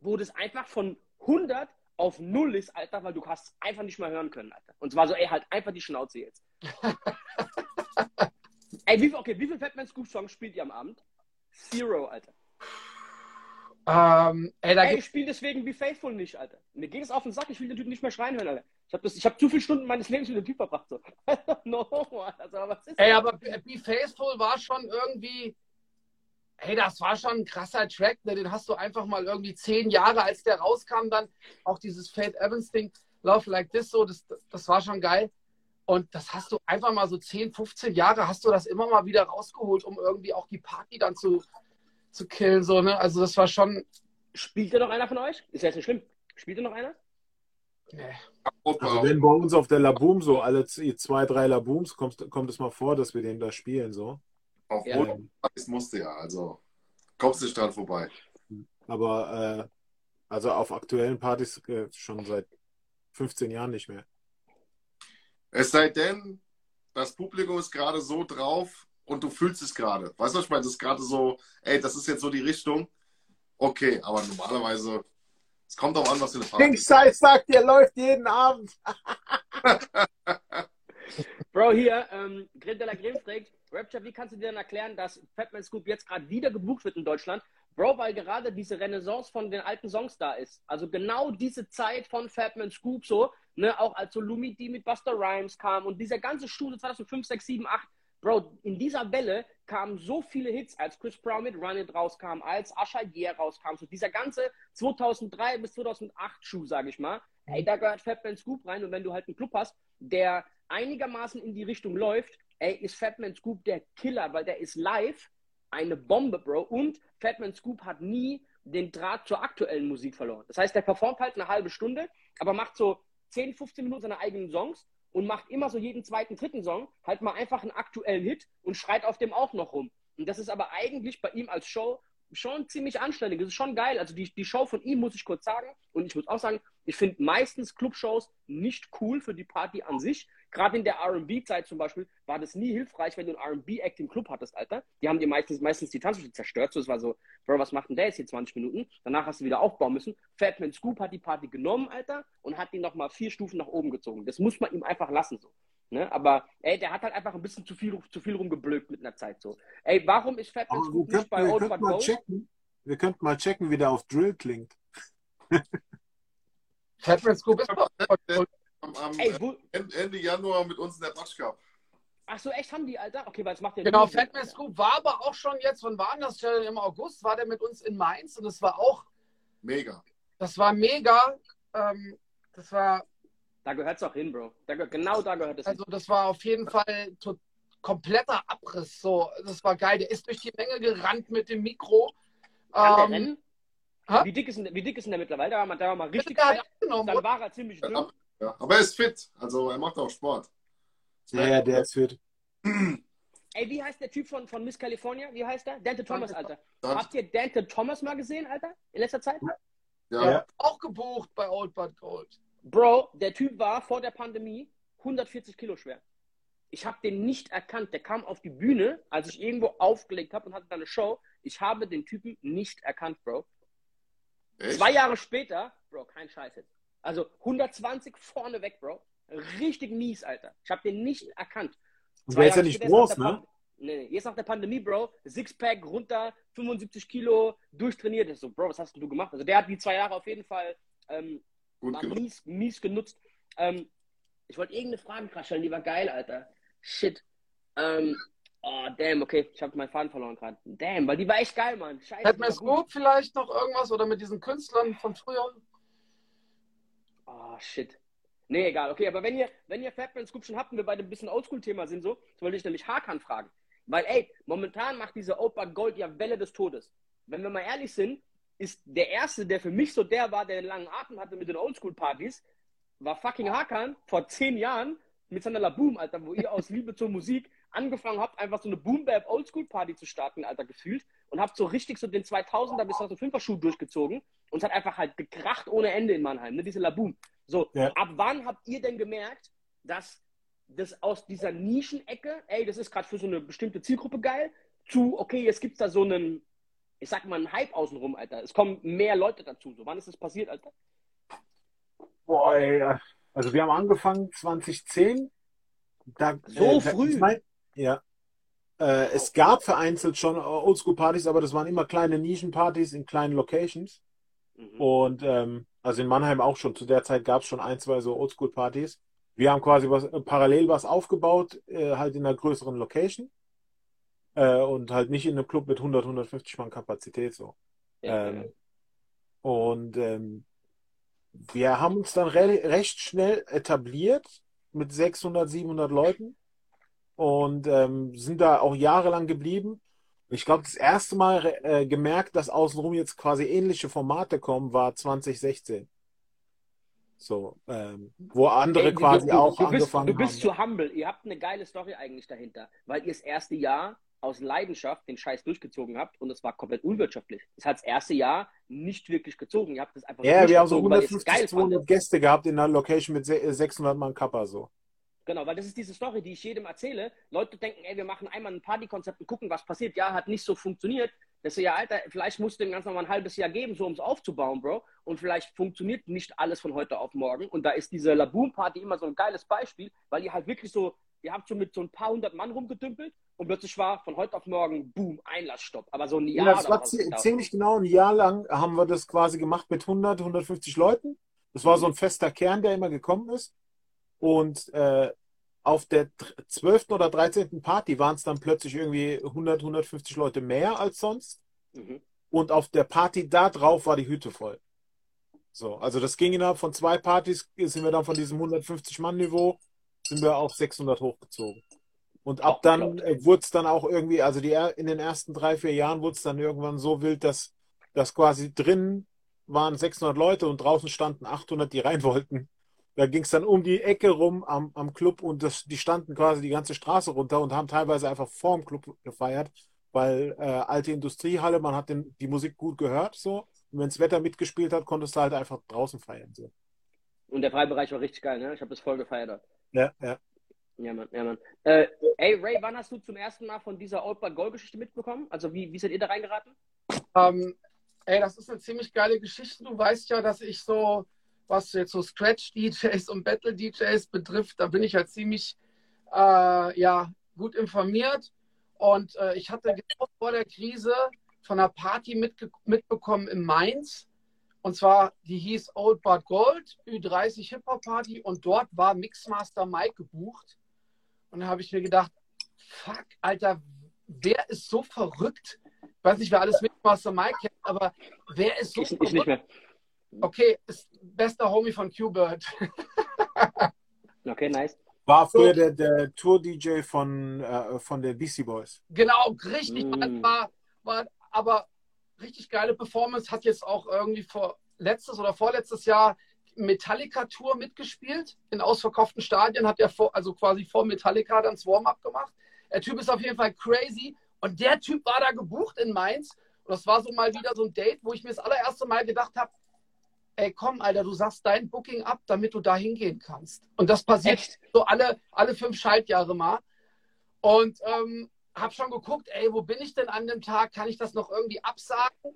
wo das einfach von 100 auf 0 ist, Alter, weil du hast es einfach nicht mehr hören können, Alter. Und zwar so, ey, halt einfach die Schnauze jetzt. ey, wie viel, okay, wie viel Fatman Scoop Songs spielt ihr am Abend? Zero, Alter. Ähm, ey, da Ey, ich spiele deswegen Be Faithful nicht, Alter. Mir geht es auf den Sack, ich will den Typ nicht mehr schreien hören, Alter. Ich habe hab zu viele Stunden meines Lebens mit dem Typ verbracht. So. no, Alter, was ist ey, das? aber Be Faithful war schon irgendwie, ey, das war schon ein krasser Track. Ne? Den hast du einfach mal irgendwie zehn Jahre, als der rauskam, dann auch dieses Fate Evans Ding, Love Like This, so, das, das war schon geil. Und das hast du einfach mal so 10, 15 Jahre hast du das immer mal wieder rausgeholt, um irgendwie auch die Party dann zu, zu killen. So, ne? Also das war schon. Spielt da noch einer von euch? Ist ja jetzt nicht schlimm. Spielt da noch einer? Nee. Also wenn bei uns auf der Laboom so alle zwei, drei Labooms kommt, kommt es mal vor, dass wir den da spielen so. Auf Ja. Rot musste ja, also kommst nicht dran vorbei. Aber äh, also auf aktuellen Partys äh, schon seit 15 Jahren nicht mehr. Es sei denn, das Publikum ist gerade so drauf und du fühlst es gerade. Weißt du, was ich meine? Das ist gerade so, ey, das ist jetzt so die Richtung. Okay, aber normalerweise, es kommt auch an, was für eine Party King Size sagt, ihr läuft jeden Abend. Bro, hier, ähm, Grill de la Grimm fragt, Rapture, wie kannst du dir denn erklären, dass Fatman Scoop jetzt gerade wieder gebucht wird in Deutschland? Bro, weil gerade diese Renaissance von den alten Songs da ist. Also genau diese Zeit von Fatman Scoop so, ne, auch als so Lumi D mit Buster Rhymes kam und dieser ganze Studio 2005, 6, 7, 8, Bro, in dieser Welle kamen so viele Hits, als Chris Brown mit Run It rauskam, als Asha Yeah rauskam, so dieser ganze 2003 bis 2008 Schuh, sag ich mal. Ey, da gehört Fatman Scoop rein und wenn du halt einen Club hast, der einigermaßen in die Richtung läuft, ey, ist Fatman Scoop der Killer, weil der ist live eine Bombe, Bro. Und Fatman Scoop hat nie den Draht zur aktuellen Musik verloren. Das heißt, der performt halt eine halbe Stunde, aber macht so 10, 15 Minuten seine eigenen Songs und macht immer so jeden zweiten, dritten Song halt mal einfach einen aktuellen Hit und schreit auf dem auch noch rum. Und das ist aber eigentlich bei ihm als Show schon ziemlich anständig. Das ist schon geil. Also die, die Show von ihm muss ich kurz sagen. Und ich muss auch sagen, ich finde meistens Clubshows nicht cool für die Party an sich. Gerade in der RB-Zeit zum Beispiel war das nie hilfreich, wenn du einen RB-Act im Club hattest, Alter. Die haben dir meistens, meistens die Tanzfläche zerstört. So, es war so, Bro, was macht denn der jetzt hier 20 Minuten? Danach hast du wieder aufbauen müssen. Fatman Scoop hat die Party genommen, Alter, und hat die nochmal vier Stufen nach oben gezogen. Das muss man ihm einfach lassen, so. Ne? Aber ey, der hat halt einfach ein bisschen zu viel, zu viel rumgeblökt mit einer Zeit so. Ey, warum ist Fatman Scoop nicht bei wir, Old mal Gold? checken, wir könnten mal checken, wie der auf Drill klingt. Fatman Scoop ist bei am, am Ey, wo, Ende Januar mit uns in der Batsch Cup. ach so, echt haben die, Alter? Okay, weil es macht ja Genau, Fatman. Scoop war aber auch schon jetzt, wann war denn das? Im August war der mit uns in Mainz und das war auch, Mega. das war mega. Ähm, das war, Da gehört es auch hin, Bro. Da gehört, genau da gehört es hin. also das war auf jeden Fall to kompletter Abriss. So, das war geil. Der ist durch die Menge gerannt mit dem Mikro. Kann der Ähm, rennen? hä? Wie dick, ist denn, wie dick ist denn der mittlerweile? Da war, mal- da war mal richtig der hat fett. abgenommen, Dann war er ziemlich dünn. Ja. Aber er ist fit. Also er macht auch Sport. Ja, ja, der ist fit. Ey, wie heißt der Typ von, von Miss California? Wie heißt der? Dante Thomas, Alter. Dann, Habt ihr Dante Thomas mal gesehen, Alter? In letzter Zeit? ja, Ja. Auch gebucht bei Old But Gold. Bro, der Typ war vor der Pandemie 140 Kilo schwer. Ich habe den nicht erkannt. Der kam auf die Bühne, als ich irgendwo aufgelegt habe und hatte da eine Show. Ich habe den Typen nicht erkannt, Bro. echt? Zwei Jahre später, Bro, kein Scheiß jetzt. Also 120 vorne weg, Bro. Richtig mies, Alter. Ich habe den nicht erkannt. Und Zwei der ist ja nicht groß, jetzt nach der ne? Nee, nee, jetzt nach der Pandemie, Bro, Sixpack runter, 75 Kilo, durchtrainiert. Ich so, Bro, was hast denn du gemacht? Also der hat die zwei Jahre auf jeden Fall ähm, mies, mies genutzt. Ähm, ich wollte irgendeine Frage gerade stellen, die war geil, Alter. Shit. Ähm, oh, damn, okay, ich habe meinen Faden verloren gerade. Damn, weil die war echt geil, Mann. Scheiße. Gut. Scoop vielleicht noch irgendwas oder mit diesen Künstlern von früher? Oh, shit. Nee, egal. Okay, aber wenn ihr, wenn ihr Fatman Scoop schon habt und wir bei dem bisschen Oldschool-Thema sind, so, so wollte ich nämlich Hakan fragen. Weil, ey, momentan macht diese Opa Gold ja Welle des Todes. Wenn wir mal ehrlich sind, ist der Erste, der für mich so der war, der einen langen Atem hatte mit den Oldschool-Partys, war fucking Hakan vor zehn Jahren mit seiner Laboom, Alter, wo ihr aus Liebe zur Musik angefangen habt, einfach so eine Boom-Bap Oldschool-Party zu starten, Alter, gefühlt. Und habt so richtig so den 2000er bis 2005er Schuh durchgezogen. Und es hat einfach halt gekracht ohne Ende in Mannheim, ne, diese Laboom. So, Ja. ab wann habt ihr denn gemerkt, dass das aus dieser Nischenecke, ey, das ist gerade für so eine bestimmte Zielgruppe geil, zu, okay, jetzt gibt's da so einen, ich sag mal, einen Hype außenrum, Alter. Es kommen mehr Leute dazu. So, wann ist das passiert, Alter? Boah, ey, also wir haben angefangen 2010. Da, So da- früh? Ich mein, ja. Äh, es gab vereinzelt schon Oldschool-Partys, aber das waren immer kleine Nischenpartys in kleinen Locations. Mhm. Und ähm, also in Mannheim auch schon. Zu der Zeit gab es schon ein, zwei so Oldschool-Partys. Wir haben quasi was, äh, parallel was aufgebaut, äh, halt in einer größeren Location. Äh, und halt nicht in einem Club mit 100, 150 Mann Kapazität so. Ja, ähm, Und ähm, wir haben uns dann re recht schnell etabliert mit 600, 700 Leuten und ähm, sind da auch jahrelang geblieben. Ich glaube, das erste Mal äh, gemerkt, dass außenrum jetzt quasi ähnliche Formate kommen, war 2016. So, ähm, wo andere Ey, du- quasi du, auch du bist, angefangen Du bist haben. zu humble. Ihr habt eine geile Story eigentlich dahinter, weil ihr das erste Jahr aus Leidenschaft den Scheiß durchgezogen habt und es war komplett unwirtschaftlich. Es hat das erste Jahr nicht wirklich gezogen. Ihr habt das einfach Ja, wir haben so durchgezogen, weil ihr es 150, geil 200 fandet. Gäste gehabt in einer Location mit se- 600 Mann Kappa so. Genau, weil das ist diese Story, die ich jedem erzähle. Leute denken, ey, wir machen einmal ein Partykonzept und gucken, was passiert. Ja, hat nicht so funktioniert. Das ist ja, Alter, vielleicht musst du dem Ganzen noch mal ein halbes Jahr geben, so um es aufzubauen, Bro. Und vielleicht funktioniert nicht alles von heute auf morgen. Und da ist diese Laboon-Party immer so ein geiles Beispiel, weil ihr halt wirklich so, ihr habt schon mit so ein paar hundert Mann rumgedümpelt und plötzlich war von heute auf morgen, boom, Einlassstopp. Aber so ein Jahr. Ja, das war ziemlich genau ein Jahr lang haben wir das quasi gemacht mit 100, 150 Leuten. Das war so ein fester Kern, der immer gekommen ist. Und äh, auf der 12. oder 13. Party waren es dann plötzlich irgendwie 100, 150 Leute mehr als sonst. Mhm. Und auf der Party da drauf war die Hütte voll. So, also das ging innerhalb von zwei Partys, sind wir dann von diesem 150-Mann-Niveau, sind wir auf 600 hochgezogen. Und ab dann äh, wurde es dann auch irgendwie, also die, in den ersten drei, vier Jahren wurde es dann irgendwann so wild, dass, dass quasi drin waren 600 Leute und draußen standen 800, die rein wollten. Da ging es dann um die Ecke rum am, am Club und das, die standen quasi die ganze Straße runter und haben teilweise einfach vorm Club gefeiert, weil äh, alte Industriehalle, man hat den, die Musik gut gehört so. Und wenn das Wetter mitgespielt hat, konntest du halt einfach draußen feiern. So. Und der Freibereich war richtig geil, ne? Ich habe das voll gefeiert. Ja, ja. Ja, Mann, ja, Mann. Äh, ey, Ray, wann hast du zum ersten Mal von dieser Old But Gold Geschichte mitbekommen? Also, wie, wie seid ihr da reingeraten? Ähm, ey, das ist eine ziemlich geile Geschichte. Du weißt ja, dass ich so was jetzt so Scratch-DJs und Battle-DJs betrifft, da bin ich ja ziemlich äh, ja, gut informiert. Und äh, ich hatte genau vor der Krise von einer Party mitbekommen in Mainz. Und zwar, die hieß Old But Gold, Ü30 Hip-Hop-Party. Und dort war Mixmaster Mike gebucht. Und da habe ich mir gedacht, fuck, Alter, wer ist so verrückt? Ich weiß nicht, wer alles Mixmaster Mike kennt, aber wer ist so ich, verrückt? Ich nicht mehr. Okay, ist bester Homie von Q-Bird. okay, nice. War früher der, der Tour-DJ von, äh, von den Beastie Boys. Genau, richtig. Mm. War, war, aber richtig geile Performance. Hat jetzt auch irgendwie vor letztes oder vorletztes Jahr Metallica-Tour mitgespielt. In ausverkauften Stadien hat er vor, also quasi vor Metallica dann das Warm-up gemacht. Der Typ ist auf jeden Fall crazy. Und der Typ war da gebucht in Mainz. Und das war so mal wieder so ein Date, wo ich mir das allererste Mal gedacht habe, ey komm, Alter, du sagst dein Booking ab, damit du da hingehen kannst. Und das passiert Echt? so alle, alle fünf Schaltjahre mal. Und ähm, habe schon geguckt, ey, wo bin ich denn an dem Tag? Kann ich das noch irgendwie absagen?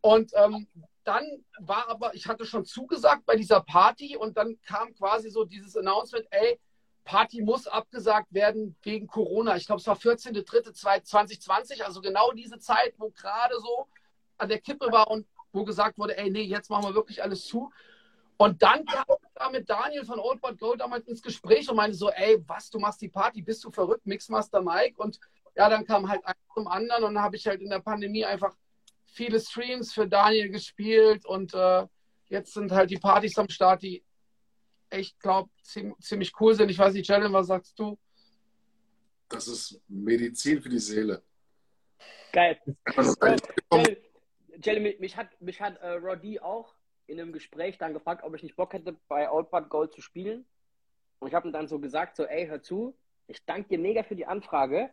Und ähm, dann war aber, ich hatte schon zugesagt bei dieser Party und dann kam quasi so dieses Announcement, ey, Party muss abgesagt werden wegen Corona. Ich glaube, es war 14.03.2020, also genau diese Zeit, wo gerade so an der Kippe war und wo gesagt wurde, ey, nee, jetzt machen wir wirklich alles zu. Und dann kam da mit Daniel von Old But Go damals ins Gespräch und meinte so, ey, was, du machst die Party, bist du verrückt, Mixmaster Mike? Und ja, dann kam halt eins zum anderen und dann habe ich halt in der Pandemie einfach viele Streams für Daniel gespielt und äh, jetzt sind halt die Partys am Start, die echt, glaube ziemlich cool sind. Ich weiß nicht, Jalen, was sagst du? Das ist Medizin für die Seele. Geil. Jelly, mich hat, mich hat äh, Roddy auch in einem Gespräch dann gefragt, ob ich nicht Bock hätte, bei But Gold zu spielen. Und ich habe ihm dann so gesagt, so, ey, hör zu, ich danke dir mega für die Anfrage.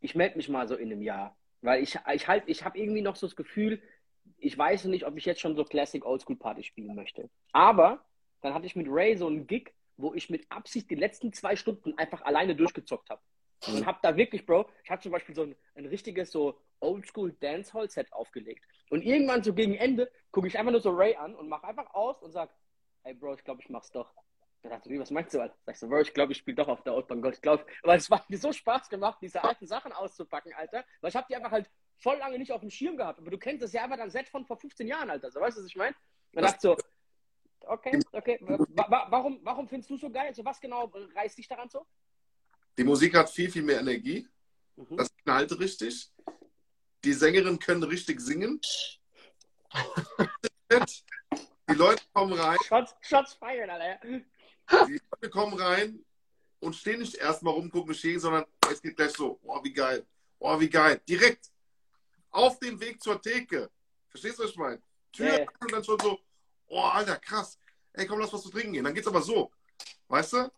Ich melde mich mal so in einem Jahr. Weil ich, ich halt, ich habe irgendwie noch so das Gefühl, ich weiß nicht, ob ich jetzt schon so Classic Oldschool Party spielen möchte. Aber dann hatte ich mit Ray so einen Gig, wo ich mit Absicht die letzten zwei Stunden einfach alleine durchgezockt habe. Und hab da wirklich, Bro, ich habe zum Beispiel so ein, ein richtiges so Oldschool Dancehall Set aufgelegt. Und irgendwann so gegen Ende gucke ich einfach nur so Ray an und mache einfach aus und sag, hey Bro, ich glaube, ich mach's doch. Da dachte ich, was meinst du? Alter? Sag ich so, Bro, ich glaube, ich spiele doch auf der Outbound Gold. Ich glaube, weil es hat mir so Spaß gemacht, diese alten Sachen auszupacken, Alter. Weil ich habe die einfach halt voll lange nicht auf dem Schirm gehabt. Aber du kennst das ja einfach dann Set von vor 15 Jahren, Alter. So, weißt du, was ich meine? Und dachte so, okay, okay. Warum, warum findest du so geil? So, was genau reißt dich daran so? Die Musik hat viel, viel mehr Energie. Mhm. Das knallt richtig. Die Sängerinnen können richtig singen. Die Leute kommen rein. Shots, Shots feiern, Alter. Die Leute kommen rein und stehen nicht erstmal rumgucken, stehen, sondern es geht gleich so. Oh, wie geil. Oh, wie geil. Direkt auf dem Weg zur Theke. Verstehst du, was ich meine? Tür yeah. und dann schon so, oh, Alter, krass. Ey, komm, lass was zu trinken gehen. Dann geht's aber so. Weißt du?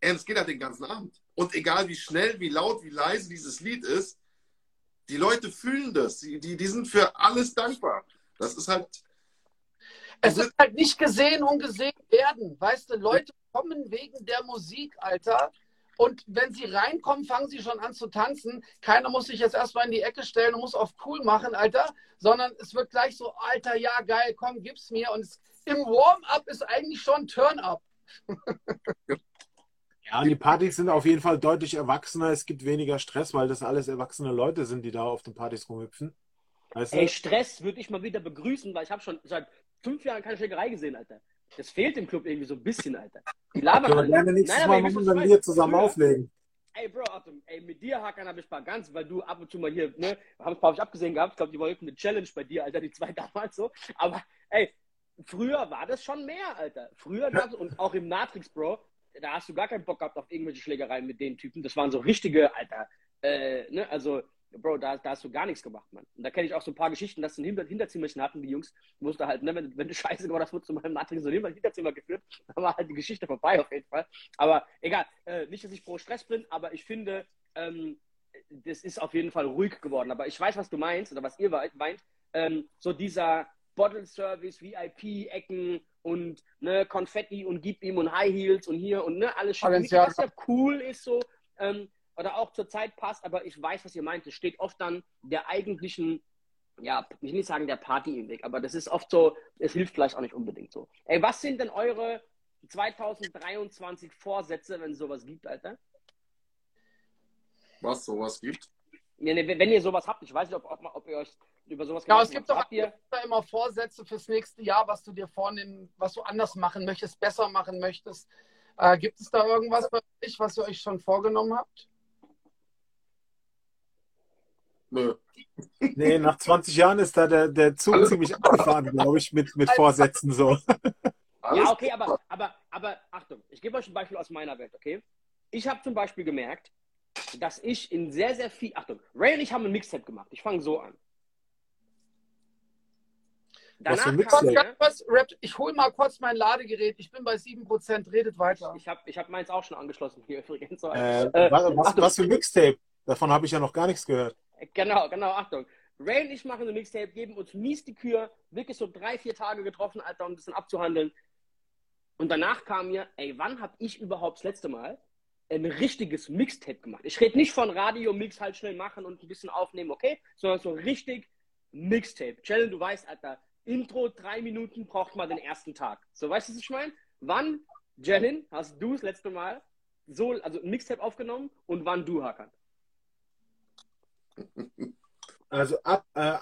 Es geht halt den ganzen Abend. Und egal wie schnell, wie laut, wie leise dieses Lied ist, die Leute fühlen das. Die, die, die sind für alles dankbar. Das ist halt. Es ist halt nicht gesehen und gesehen werden. Weißt du, Leute kommen wegen der Musik, Alter. Und wenn sie reinkommen, fangen sie schon an zu tanzen. Keiner muss sich jetzt erstmal in die Ecke stellen und muss auf cool machen, Alter. Sondern es wird gleich so, Alter, ja, geil, komm, gib's mir. Und es, im Warm-up ist eigentlich schon Turn-up. Ja, die Partys sind auf jeden Fall deutlich erwachsener. Es gibt weniger Stress, weil das alles erwachsene Leute sind, die da auf den Partys rumhüpfen. Weißt du? Ey, Stress würde ich mal wieder begrüßen, weil ich habe schon seit fünf Jahren keine Schlägerei gesehen, Alter. Das fehlt im Club irgendwie so ein bisschen, Alter. Die labern ja, alle. gerne nächstes Nein, Mal wenn wir zusammen früher, auflegen. Ey, Bro, Achtung, ey, mit dir, Hakan, habe ich mal ganz, weil du ab und zu mal hier, ne, habe ich, ich abgesehen gehabt, ich glaube, die wollten eine Challenge bei dir, Alter, die zwei damals so. Aber, ey, früher war das schon mehr, Alter. Früher gab es, und auch im Matrix, Bro, da hast du gar keinen Bock gehabt auf irgendwelche Schlägereien mit den Typen. Das waren so richtige, Alter, äh, ne, also, Bro, da, da hast du gar nichts gemacht, Mann. Und da kenne ich auch so ein paar Geschichten, dass sie ein Hinter Hinterzimmerchen hatten, die Jungs. Musste halt, ne, wenn, wenn du Scheiße gemacht hast, wurdest du mal im Matrix so ein Hinterzimmer geführt. Da war halt die Geschichte vorbei, auf jeden Fall. Aber egal, äh, nicht, dass ich pro Stress bin, aber ich finde, ähm, das ist auf jeden Fall ruhig geworden. Aber ich weiß, was du meinst, oder was ihr meint. Ähm, so dieser Bottle Service, VIP-Ecken und ne, Konfetti und gib ihm und High Heels und hier und ne, alles schön, was ja cool ist so. Ähm, oder auch zur Zeit passt, aber ich weiß, was ihr meint. Es steht oft dann der eigentlichen, ja, ich will nicht sagen der Party im Weg, aber das ist oft so, es hilft vielleicht auch nicht unbedingt so. Ey, was sind denn eure 2023 Vorsätze, wenn es sowas gibt, Alter? Was sowas gibt? Ja, ne, wenn ihr sowas habt, ich weiß nicht, ob, ob, ob ihr euch über sowas Ja, es gibt doch ihr... immer Vorsätze fürs nächste Jahr, was du dir vornehmen, was du anders machen möchtest, besser machen möchtest. Äh, gibt es da irgendwas bei euch, was ihr euch schon vorgenommen habt? Nö. Nee, nach 20 Jahren ist da der, der Zug Alles ziemlich abgefahren, glaube ich, mit, mit Vorsätzen so. Ja, okay, aber, aber, aber Achtung, ich gebe euch ein Beispiel aus meiner Welt, okay? Ich habe zum Beispiel gemerkt, dass ich in sehr, sehr viel. Achtung, Ray und ich haben ein Mixtape gemacht. Ich fange so an. Danach was für kam, was, Rap, ich hole mal kurz mein Ladegerät. Ich bin bei 7%, redet weiter. Ich habe ich hab meins auch schon angeschlossen hier übrigens. Äh, äh, was, was, für Mixtape? Davon habe ich ja noch gar nichts gehört. Genau, genau, Achtung. Ray und ich machen ein Mixtape, geben uns mies die Kür, wirklich so drei, vier Tage getroffen, Alter, um ein bisschen abzuhandeln. Und danach kam mir, ey, wann habe ich überhaupt das letzte Mal ein richtiges Mixtape gemacht? Ich rede nicht von Radio-Mix halt schnell machen und ein bisschen aufnehmen, okay? Sondern so richtig Mixtape. Challenge, du weißt, Alter, Intro drei Minuten braucht man den ersten Tag. So, weißt du, was ich meine? Wann, Jellin, hast du das letzte Mal so, also ein Mixtape aufgenommen und wann du, Hakan? Also ab, äh,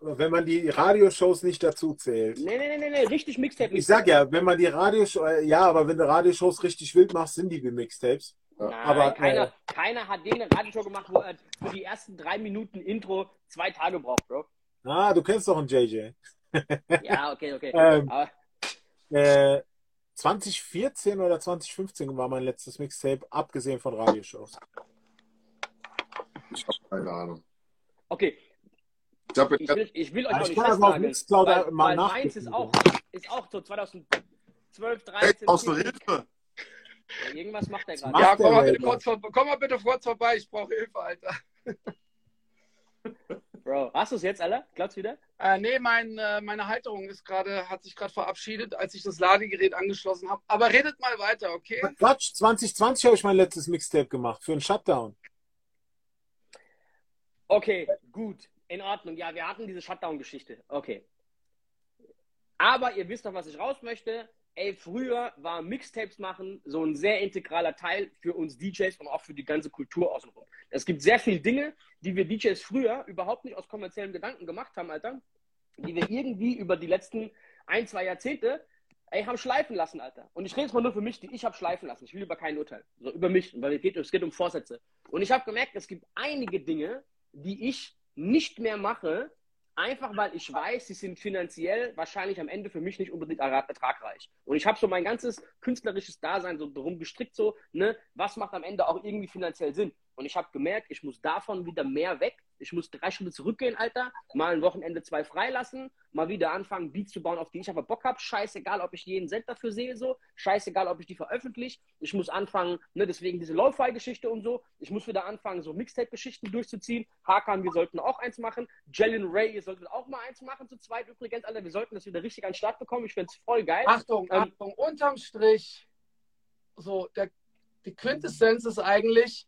wenn man die Radioshows nicht dazu zählt. Nee, nee, nee, nee, richtig Mixtape. Ich sag ja, wenn man die Radioshows, äh, ja, aber wenn du Radioshows richtig wild machst, sind die wie Mixtapes. Nein, aber keiner, äh, keiner hat den eine Radioshow gemacht, wo er für die ersten drei Minuten Intro zwei Tage braucht, Bro. Ah, du kennst doch einen JJ. ja, okay, okay. ähm, äh, 2014 oder 2015 war mein letztes Mixtape, abgesehen von Radioshows. Ich habe keine Ahnung. Okay. Ich, hab, ich, will, ich will euch noch nicht festnageln, weil, weil meins ist auch, ist auch so 2012, 13. Hey, brauchst du Hilfe? Ja, irgendwas macht er gerade. Ja, komm mal, bitte kurz, komm mal bitte kurz vorbei, ich brauche Hilfe, Alter. Bro, hast du es jetzt, Alter? Glaubst du wieder? Äh, nee, mein, äh, meine Halterung ist gerade, hat sich gerade verabschiedet, als ich das Ladegerät angeschlossen habe. Aber redet mal weiter, okay? Quatsch, 2020 habe ich mein letztes Mixtape gemacht für einen Shutdown. Okay, gut, in Ordnung. Ja, wir hatten diese Shutdown-Geschichte. Okay. Aber ihr wisst doch, was ich raus möchte. Ey, früher war Mixtapes machen so ein sehr integraler Teil für uns DJs und auch für die ganze Kultur außenrum. Es gibt sehr viele Dinge, die wir DJs früher überhaupt nicht aus kommerziellen Gedanken gemacht haben, Alter, die wir irgendwie über die letzten ein, zwei Jahrzehnte ey, haben schleifen lassen, Alter. Und ich rede jetzt mal nur für mich, die ich habe schleifen lassen. Ich will über kein Urteil. So, über mich, weil es geht, es geht um Vorsätze. Und ich habe gemerkt, es gibt einige Dinge, die ich nicht mehr mache, einfach weil ich weiß, sie sind finanziell wahrscheinlich am Ende für mich nicht unbedingt ertragreich. Und ich habe so mein ganzes künstlerisches Dasein so darum gestrickt, so, ne, was macht am Ende auch irgendwie finanziell Sinn. Und ich habe gemerkt, ich muss davon wieder mehr weg. Ich muss drei Stunden zurückgehen, Alter. Mal ein Wochenende zwei freilassen. Mal wieder anfangen, Beats zu bauen, auf die ich aber Bock habe. Scheißegal, ob ich jeden Cent dafür sehe, so. Scheißegal, ob ich die veröffentliche. Ich muss anfangen, ne, deswegen diese Lo-Fi-Geschichte und so. Ich muss wieder anfangen, so Mixtape-Geschichten durchzuziehen. Hakan, wir sollten auch eins machen. Jalen Ray, ihr solltet auch mal eins machen zu zweit übrigens, Alter. Wir sollten das wieder richtig an den Start bekommen. Ich finde es voll geil. Achtung, Ähm, Achtung, unterm Strich, so, der, die Quintessenz ist eigentlich,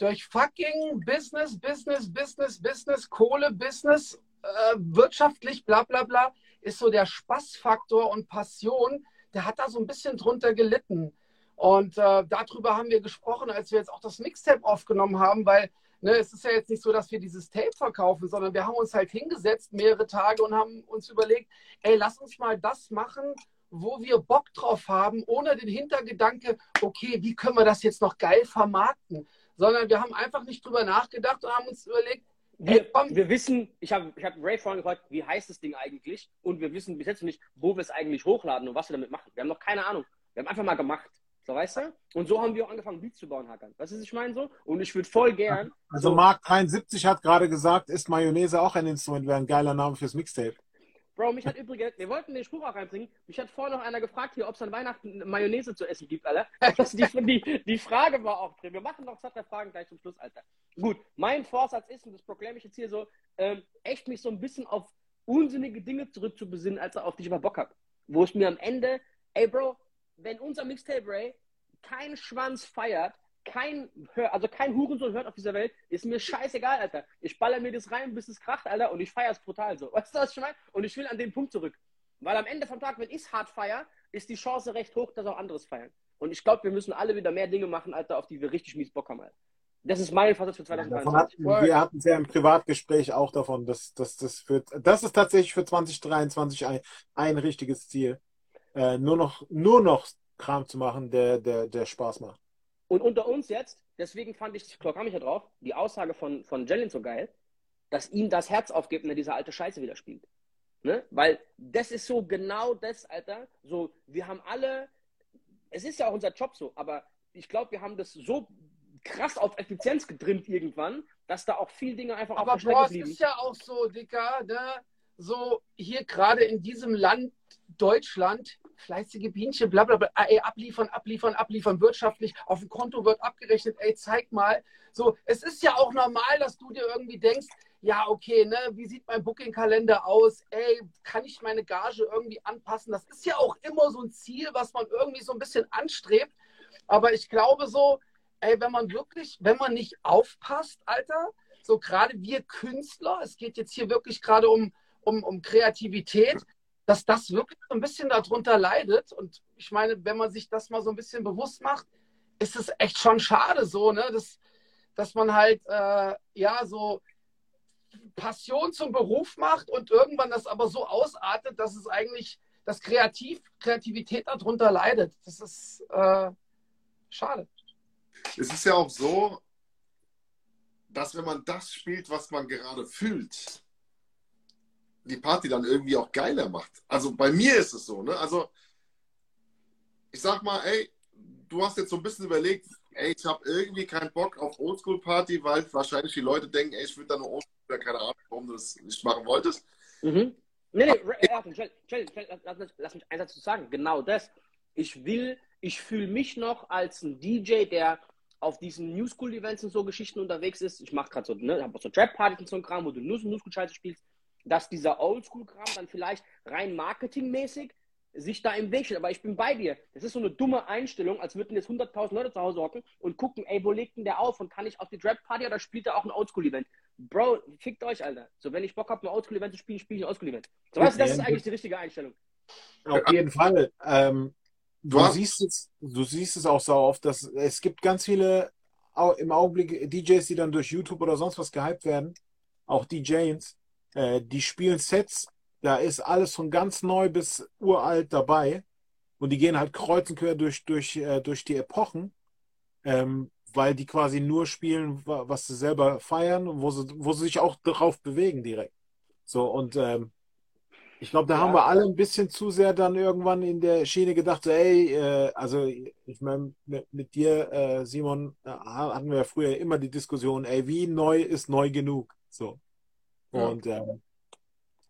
durch fucking Business, Business, Business, Business, Kohle, Business, äh, wirtschaftlich, bla bla bla, ist so der Spaßfaktor und Passion, der hat da so ein bisschen drunter gelitten. Und äh, darüber haben wir gesprochen, als wir jetzt auch das Mixtape aufgenommen haben, weil ne, es ist ja jetzt nicht so, dass wir dieses Tape verkaufen, sondern wir haben uns halt hingesetzt mehrere Tage und haben uns überlegt, ey, lass uns mal das machen, wo wir Bock drauf haben, ohne den Hintergedanke, okay, wie können wir das jetzt noch geil vermarkten? Sondern wir haben einfach nicht drüber nachgedacht und haben uns überlegt, ey, Wir, komm, wir wissen, ich habe ich hab Ray vorhin gefragt, wie heißt das Ding eigentlich? Und wir wissen bis jetzt noch nicht, wo wir es eigentlich hochladen und was wir damit machen. Wir haben noch keine Ahnung. Wir haben einfach mal gemacht. So, weißt du? Und so haben wir auch angefangen, Beats zu bauen, Hakan. Weißt du, was ich meine so? Und ich würde voll gern. Also so, Mark 73 hat gerade gesagt, ist Mayonnaise auch ein Instrument, wäre ein geiler Name fürs Mixtape. Bro, mich hat übrigens, wir wollten den Spruch auch reinbringen, mich hat vorhin noch einer gefragt hier, ob es an Weihnachten Mayonnaise zu essen gibt, Alter. Das, die, die, die Frage war auch drin. Wir machen noch zwei, drei Fragen gleich zum Schluss, Alter. Gut, mein Vorsatz ist, und das proklame ich jetzt hier so, ähm, echt mich so ein bisschen auf unsinnige Dinge zurückzubesinnen, als auf die ich mal Bock habe. Wo es mir am Ende, ey Bro, wenn unser Mixtape Ray kein Schwanz feiert, kein, also kein Hurensohn hört auf dieser Welt, ist mir scheißegal, Alter. Ich baller mir das rein, bis es kracht, Alter, und ich feiere es brutal so. Weißt du, was ich meine? Und ich will an den Punkt zurück. Weil am Ende vom Tag, wenn ich es hart feiere, ist die Chance recht hoch, dass auch anderes feiern. Und ich glaube, wir müssen alle wieder mehr Dinge machen, Alter, auf die wir richtig mies Bock haben, Alter. Das ist mein Vorsatz für Davon 2023. hatten, wir hatten es ja im Privatgespräch auch davon, dass, dass das für, das ist tatsächlich für 2023 ein, ein richtiges Ziel. Äh, nur noch, nur noch Kram zu machen, der, der, der Spaß macht. Und unter uns jetzt, deswegen fand ich, ich kam mich ja drauf, die Aussage von, von Jalen so geil, dass ihm das Herz aufgibt, wenn er diese alte Scheiße wieder spielt. Ne? Weil das ist so genau das, Alter. So, wir haben alle, es ist ja auch unser Job so, aber ich glaube, wir haben das so krass auf Effizienz getrimmt irgendwann, dass da auch viel Dinge einfach Aber auf der Strecke blieben. ist ja auch so, Dicker, ne? So hier gerade in diesem Land Deutschland, fleißige Bienchen, bla bla bla, ey, abliefern, abliefern, abliefern, wirtschaftlich, auf dem Konto wird abgerechnet, ey, zeig mal. So, es ist ja auch normal, dass du dir irgendwie denkst, ja, okay, ne, wie sieht mein Booking-Kalender aus? Ey, kann ich meine Gage irgendwie anpassen? Das ist ja auch immer so ein Ziel, was man irgendwie so ein bisschen anstrebt. Aber ich glaube so, ey, wenn man wirklich, wenn man nicht aufpasst, Alter, so gerade wir Künstler, es geht jetzt hier wirklich gerade um, um, um Kreativität, dass das wirklich so ein bisschen darunter leidet. Und ich meine, wenn man sich das mal so ein bisschen bewusst macht, ist es echt schon schade so, ne, dass, dass man halt, äh, ja, so Passion zum Beruf macht und irgendwann das aber so ausartet, dass es eigentlich, dass Kreativ, Kreativität darunter leidet. Das ist äh, schade. Es ist ja auch so, dass wenn man das spielt, was man gerade fühlt, die Party dann irgendwie auch geiler macht. Also bei mir ist es so, ne? Also ich sag mal, ey, du hast jetzt so ein bisschen überlegt, ey, ich habe irgendwie keinen Bock auf Oldschool-Party, weil wahrscheinlich die Leute denken, ey, ich würde da nur Oldschool, oder keine Ahnung, warum du das nicht machen wolltest. Mhm. Nee, nee, Jell, Jell, Jell, lass, lass, lass mich einen Satz zu sagen. Genau das. Ich will, ich fühle mich noch als ein DJ, der auf diesen New School Events und so Geschichten unterwegs ist. Ich mache gerade so, ne, habe so Trap-Partys und so ein Kram, wo du nur so New School Scheiße spielst, dass dieser Oldschool-Kram dann vielleicht rein marketingmäßig sich da im Weg steht. Aber ich bin bei dir. Das ist so eine dumme Einstellung, als würden jetzt 100.000 Leute zu Hause hocken und gucken, ey, wo legt denn der auf und kann ich auf die Trap-Party oder spielt er auch ein Oldschool-Event? Bro, fickt euch, Alter. So, wenn ich Bock habe, ein Oldschool-Event zu spielen, spiele ich ein Oldschool-Event. So, weißt das ist eigentlich die richtige Einstellung. Auf jeden Fall. Ähm, du, Du siehst es, du siehst es auch so oft, dass es gibt ganz viele im Augenblick DJs, die dann durch YouTube oder sonst was gehypt werden, auch DJs, äh, die spielen Sets, da ist alles von ganz neu bis uralt dabei und die gehen halt kreuz und quer durch, durch, äh, durch die Epochen, ähm, weil die quasi nur spielen, wa- was sie selber feiern und wo sie, wo sie sich auch drauf bewegen direkt. So und ähm, Ich glaube, da ja. haben wir alle ein bisschen zu sehr dann irgendwann in der Schiene gedacht, so, ey, äh, also ich meine, mit, mit, dir, äh, Simon, äh, hatten wir ja früher immer die Diskussion, ey, wie neu ist neu genug? So. Und ähm,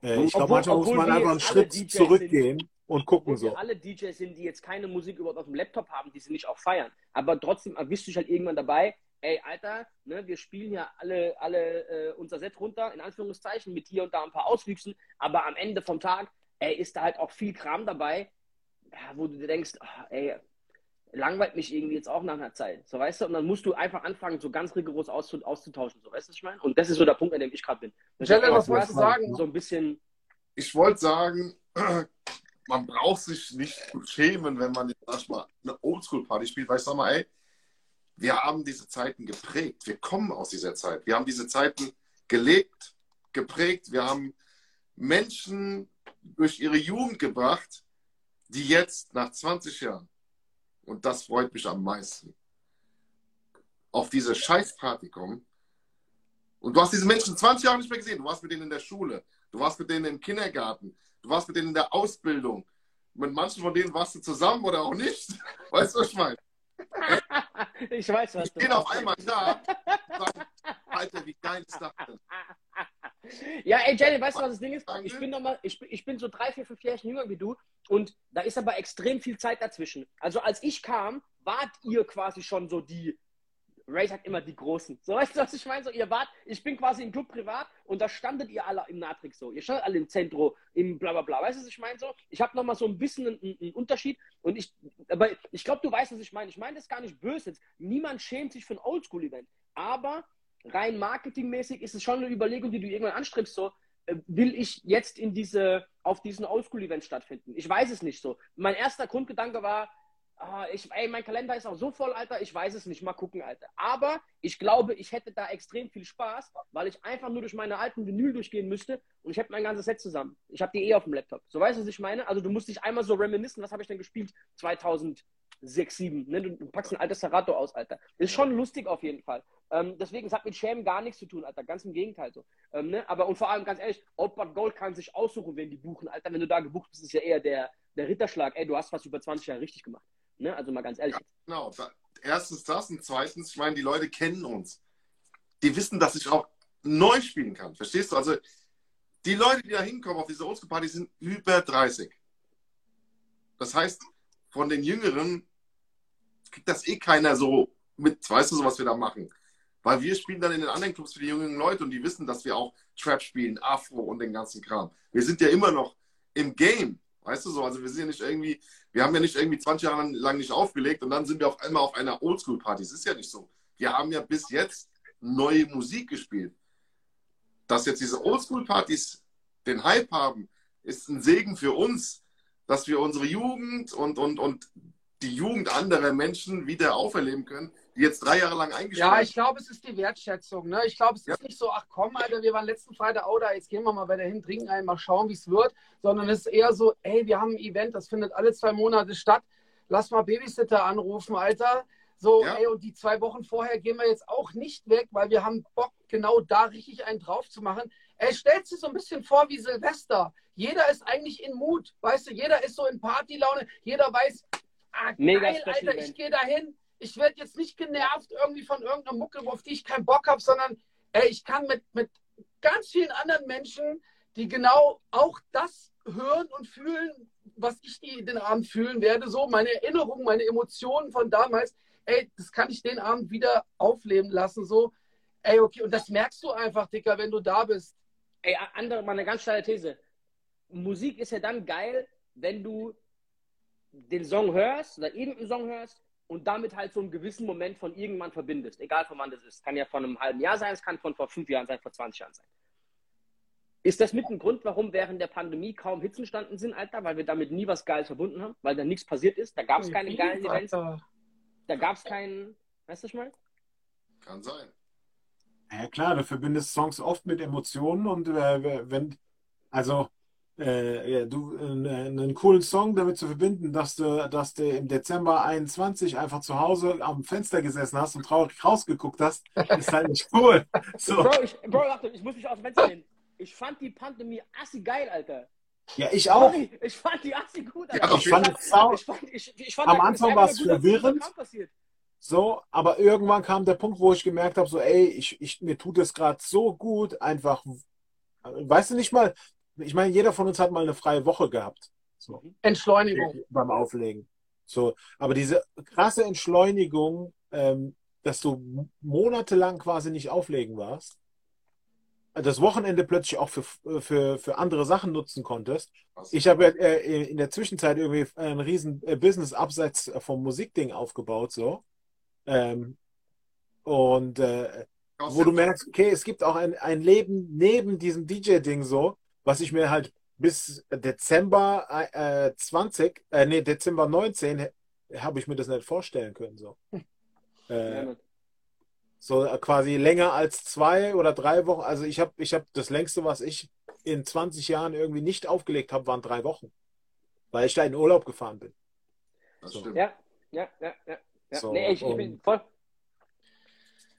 äh, ich glaube, manchmal muss man einfach einen Schritt DJs zurückgehen sind, und gucken so. alle DJs sind, die jetzt keine Musik überhaupt auf dem Laptop haben, die sie nicht auch feiern. Aber trotzdem erwischst du dich halt irgendwann dabei, ey, Alter, ne, wir spielen ja alle, alle äh, unser Set runter, in Anführungszeichen, mit hier und da ein paar Auswüchsen, aber am Ende vom Tag, ey, ist da halt auch viel Kram dabei, wo du dir denkst, oh, ey, langweilt mich irgendwie jetzt auch nach einer Zeit. So weißt du, und dann musst du einfach anfangen, so ganz rigoros auszutauschen. So weißt du, was ich meine? Und das ist so der Punkt, an dem ich gerade bin. Jelle, was wolltest du sagen? So ein bisschen. Ich wollte sagen, man braucht sich nicht schämen, wenn man jetzt erstmal eine Oldschool-Party spielt, weil ich sag mal, ey, wir haben diese Zeiten geprägt. Wir kommen aus dieser Zeit. Wir haben diese Zeiten gelebt, geprägt. Wir haben Menschen durch ihre Jugend gebracht, die jetzt nach 20 Jahren, und das freut mich am meisten, auf diese Scheißparty kommen. Und du hast diese Menschen 20 Jahre nicht mehr gesehen. Du warst mit denen in der Schule, du warst mit denen im Kindergarten, du warst mit denen in der Ausbildung. Mit manchen von denen warst du zusammen oder auch nicht. Weißt du, was ich meine? ich weiß, was ich du bin auf einmal da sagen, Alter, wie geil ist das denn? Ja, ey, Jenny, weißt du, was das Ding ist? Ich bin, noch mal, ich, ich bin so drei, vier, fünf Jahre jünger wie du und da ist aber extrem viel Zeit dazwischen. Also als ich kam, wart ihr quasi schon so die Ray sagt immer die Großen. So, weißt du, was ich meine? So, ihr wart, ich bin quasi im Club privat und da standet ihr alle im Natrix so. Ihr standet alle im Zentro, im bla bla bla. Weißt du, was ich meine? So, ich habe nochmal so ein bisschen einen, einen, Unterschied und ich, aber ich glaube, du weißt, was ich meine. Ich meine das gar nicht böse jetzt. Niemand schämt sich für ein Oldschool-Event. Aber rein marketingmäßig ist es schon eine Überlegung, die du irgendwann anstrebst, so, äh, will ich jetzt in diese, auf diesen Oldschool-Event stattfinden? Ich weiß es nicht so. Mein erster Grundgedanke war, Ah, ich, ey, mein Kalender ist auch so voll, Alter, ich weiß es nicht. Mal gucken, Alter. Aber ich glaube, ich hätte da extrem viel Spaß, weil ich einfach nur durch meine alten Vinyl durchgehen müsste und ich hätte mein ganzes Set zusammen. Ich habe die eh auf dem Laptop. So weißt du, was ich meine? Also du musst dich einmal so reminiszen, was habe ich denn gespielt 2006, 2007. Ne? Du, packst ein altes Serato aus, Alter. Ist schon lustig auf jeden Fall. Ähm, deswegen, es hat mit Schämen gar nichts zu tun, Alter. Ganz im Gegenteil so. Ähm, ne? Aber und vor allem, ganz ehrlich, Outback Gold kann sich aussuchen, wen die buchen, Alter. Wenn du da gebucht bist, ist ja eher der, der Ritterschlag. Ey, du hast was über 20 Jahre richtig gemacht. Ne? Also mal ganz ehrlich. Ja, genau. Erstens das und zweitens, ich meine, die Leute kennen uns. Die wissen, dass ich auch neu spielen kann. Verstehst du? Also die Leute, die da hinkommen auf diese Oldschool-Party, sind über 30. Das heißt, von den Jüngeren kriegt das eh keiner so mit. Weißt du, so was wir da machen? Weil wir spielen dann in den anderen Clubs für die jüngeren Leute und die wissen, dass wir auch Trap spielen, Afro und den ganzen Kram. Wir sind ja immer noch im Game. Weißt du so? Also wir sind ja nicht irgendwie, wir haben ja nicht irgendwie 20 Jahre lang nicht aufgelegt und dann sind wir auf einmal auf einer Oldschool-Party. Das ist ja nicht so. Wir haben ja bis jetzt neue Musik gespielt. Dass jetzt diese Oldschool-Partys den Hype haben, ist ein Segen für uns, dass wir unsere Jugend und, und, und die Jugend anderer Menschen wieder auferleben können, die jetzt drei Jahre lang eingestellt Ja, ich glaube, es ist die Wertschätzung. Ne? Ich glaube, es ja. ist nicht so, ach komm, Alter, wir waren letzten Freitag auch da, jetzt gehen wir mal weiter hin, trinken ein, mal schauen, wie es wird. Sondern es ist eher so, ey, wir haben ein Event, das findet alle zwei Monate statt. Lass mal Babysitter anrufen, Alter. So, ja. ey, und die zwei Wochen vorher gehen wir jetzt auch nicht weg, weil wir haben Bock, genau da richtig einen drauf zu machen. Er stellt sich so ein bisschen vor wie Silvester. Jeder ist eigentlich in Mut, weißt du, jeder ist so in Partylaune, jeder weiß, ah, geil, Alter, ich gehe dahin, ich werde jetzt nicht genervt irgendwie von irgendeiner Mucke, auf die ich keinen Bock habe, sondern ey, ich kann mit, mit ganz vielen anderen Menschen, die genau auch das hören und fühlen, was ich die, den Abend fühlen werde, so meine Erinnerungen, meine Emotionen von damals, ey, das kann ich den Abend wieder aufleben lassen, so, ey, okay, und das merkst du einfach, Dicker, wenn du da bist. Ey, andere, mal eine ganz steile These. Musik ist ja dann geil, wenn du den Song hörst oder irgendeinen Song hörst und damit halt so einen gewissen Moment von irgendwann verbindest, egal von wann das ist. Kann ja von einem halben Jahr sein, es kann von vor fünf Jahren sein, vor 20 Jahren sein. Ist das mit ein Grund, warum während der Pandemie kaum Hits entstanden sind, Alter? Weil wir damit nie was Geiles verbunden haben? Weil da nichts passiert ist? Da gab es keine geilen Events? Da gab es keinen, weißt du schon mal? Kann sein. Ja klar, du verbindest Songs oft mit Emotionen und äh, wenn, also äh, ja, du, äh, einen coolen Song damit zu verbinden, dass du, dass du im Dezember 21 einfach zu Hause am Fenster gesessen hast und traurig rausgeguckt hast, ist halt nicht cool. So. Bro, ich, Bro, ich muss mich aus dem Fenster nehmen. Ich fand die Pandemie assi geil, Alter. Ja, ich auch. Sorry, ich fand die Assi gut. Ja, Alter. ich fand fand- ich fand, ich, ich fand Am Anfang war es verwirrend. das passiert. So, aber irgendwann kam der Punkt, wo ich gemerkt habe, so, ey, ich, ich, mir tut es gerade so gut, einfach, weißt du nicht mal, ich meine, jeder von uns hat mal eine freie Woche gehabt. So. Entschleunigung. beim Auflegen. So, aber diese krasse Entschleunigung, ähm, dass du monatelang quasi nicht auflegen warst, das Wochenende plötzlich auch für, für, für andere Sachen nutzen konntest. Ich habe äh, in der Zwischenzeit irgendwie ein riesen äh, Business abseits vom Musikding aufgebaut, so. Ähm, und äh, wo du merkst, okay, es gibt auch ein, ein Leben neben diesem DJ-Ding so, was ich mir halt bis Dezember äh, 20, äh, nee, Dezember 19 habe ich mir das nicht vorstellen können. So, äh, so äh, quasi länger als zwei oder drei Wochen. Also ich habe ich hab das längste, was ich in 20 Jahren irgendwie nicht aufgelegt habe, waren drei Wochen. Weil ich da in Urlaub gefahren bin. Das So. stimmt. ja, ja, ja, ja. ja. So, nee, ich, ich bin voll.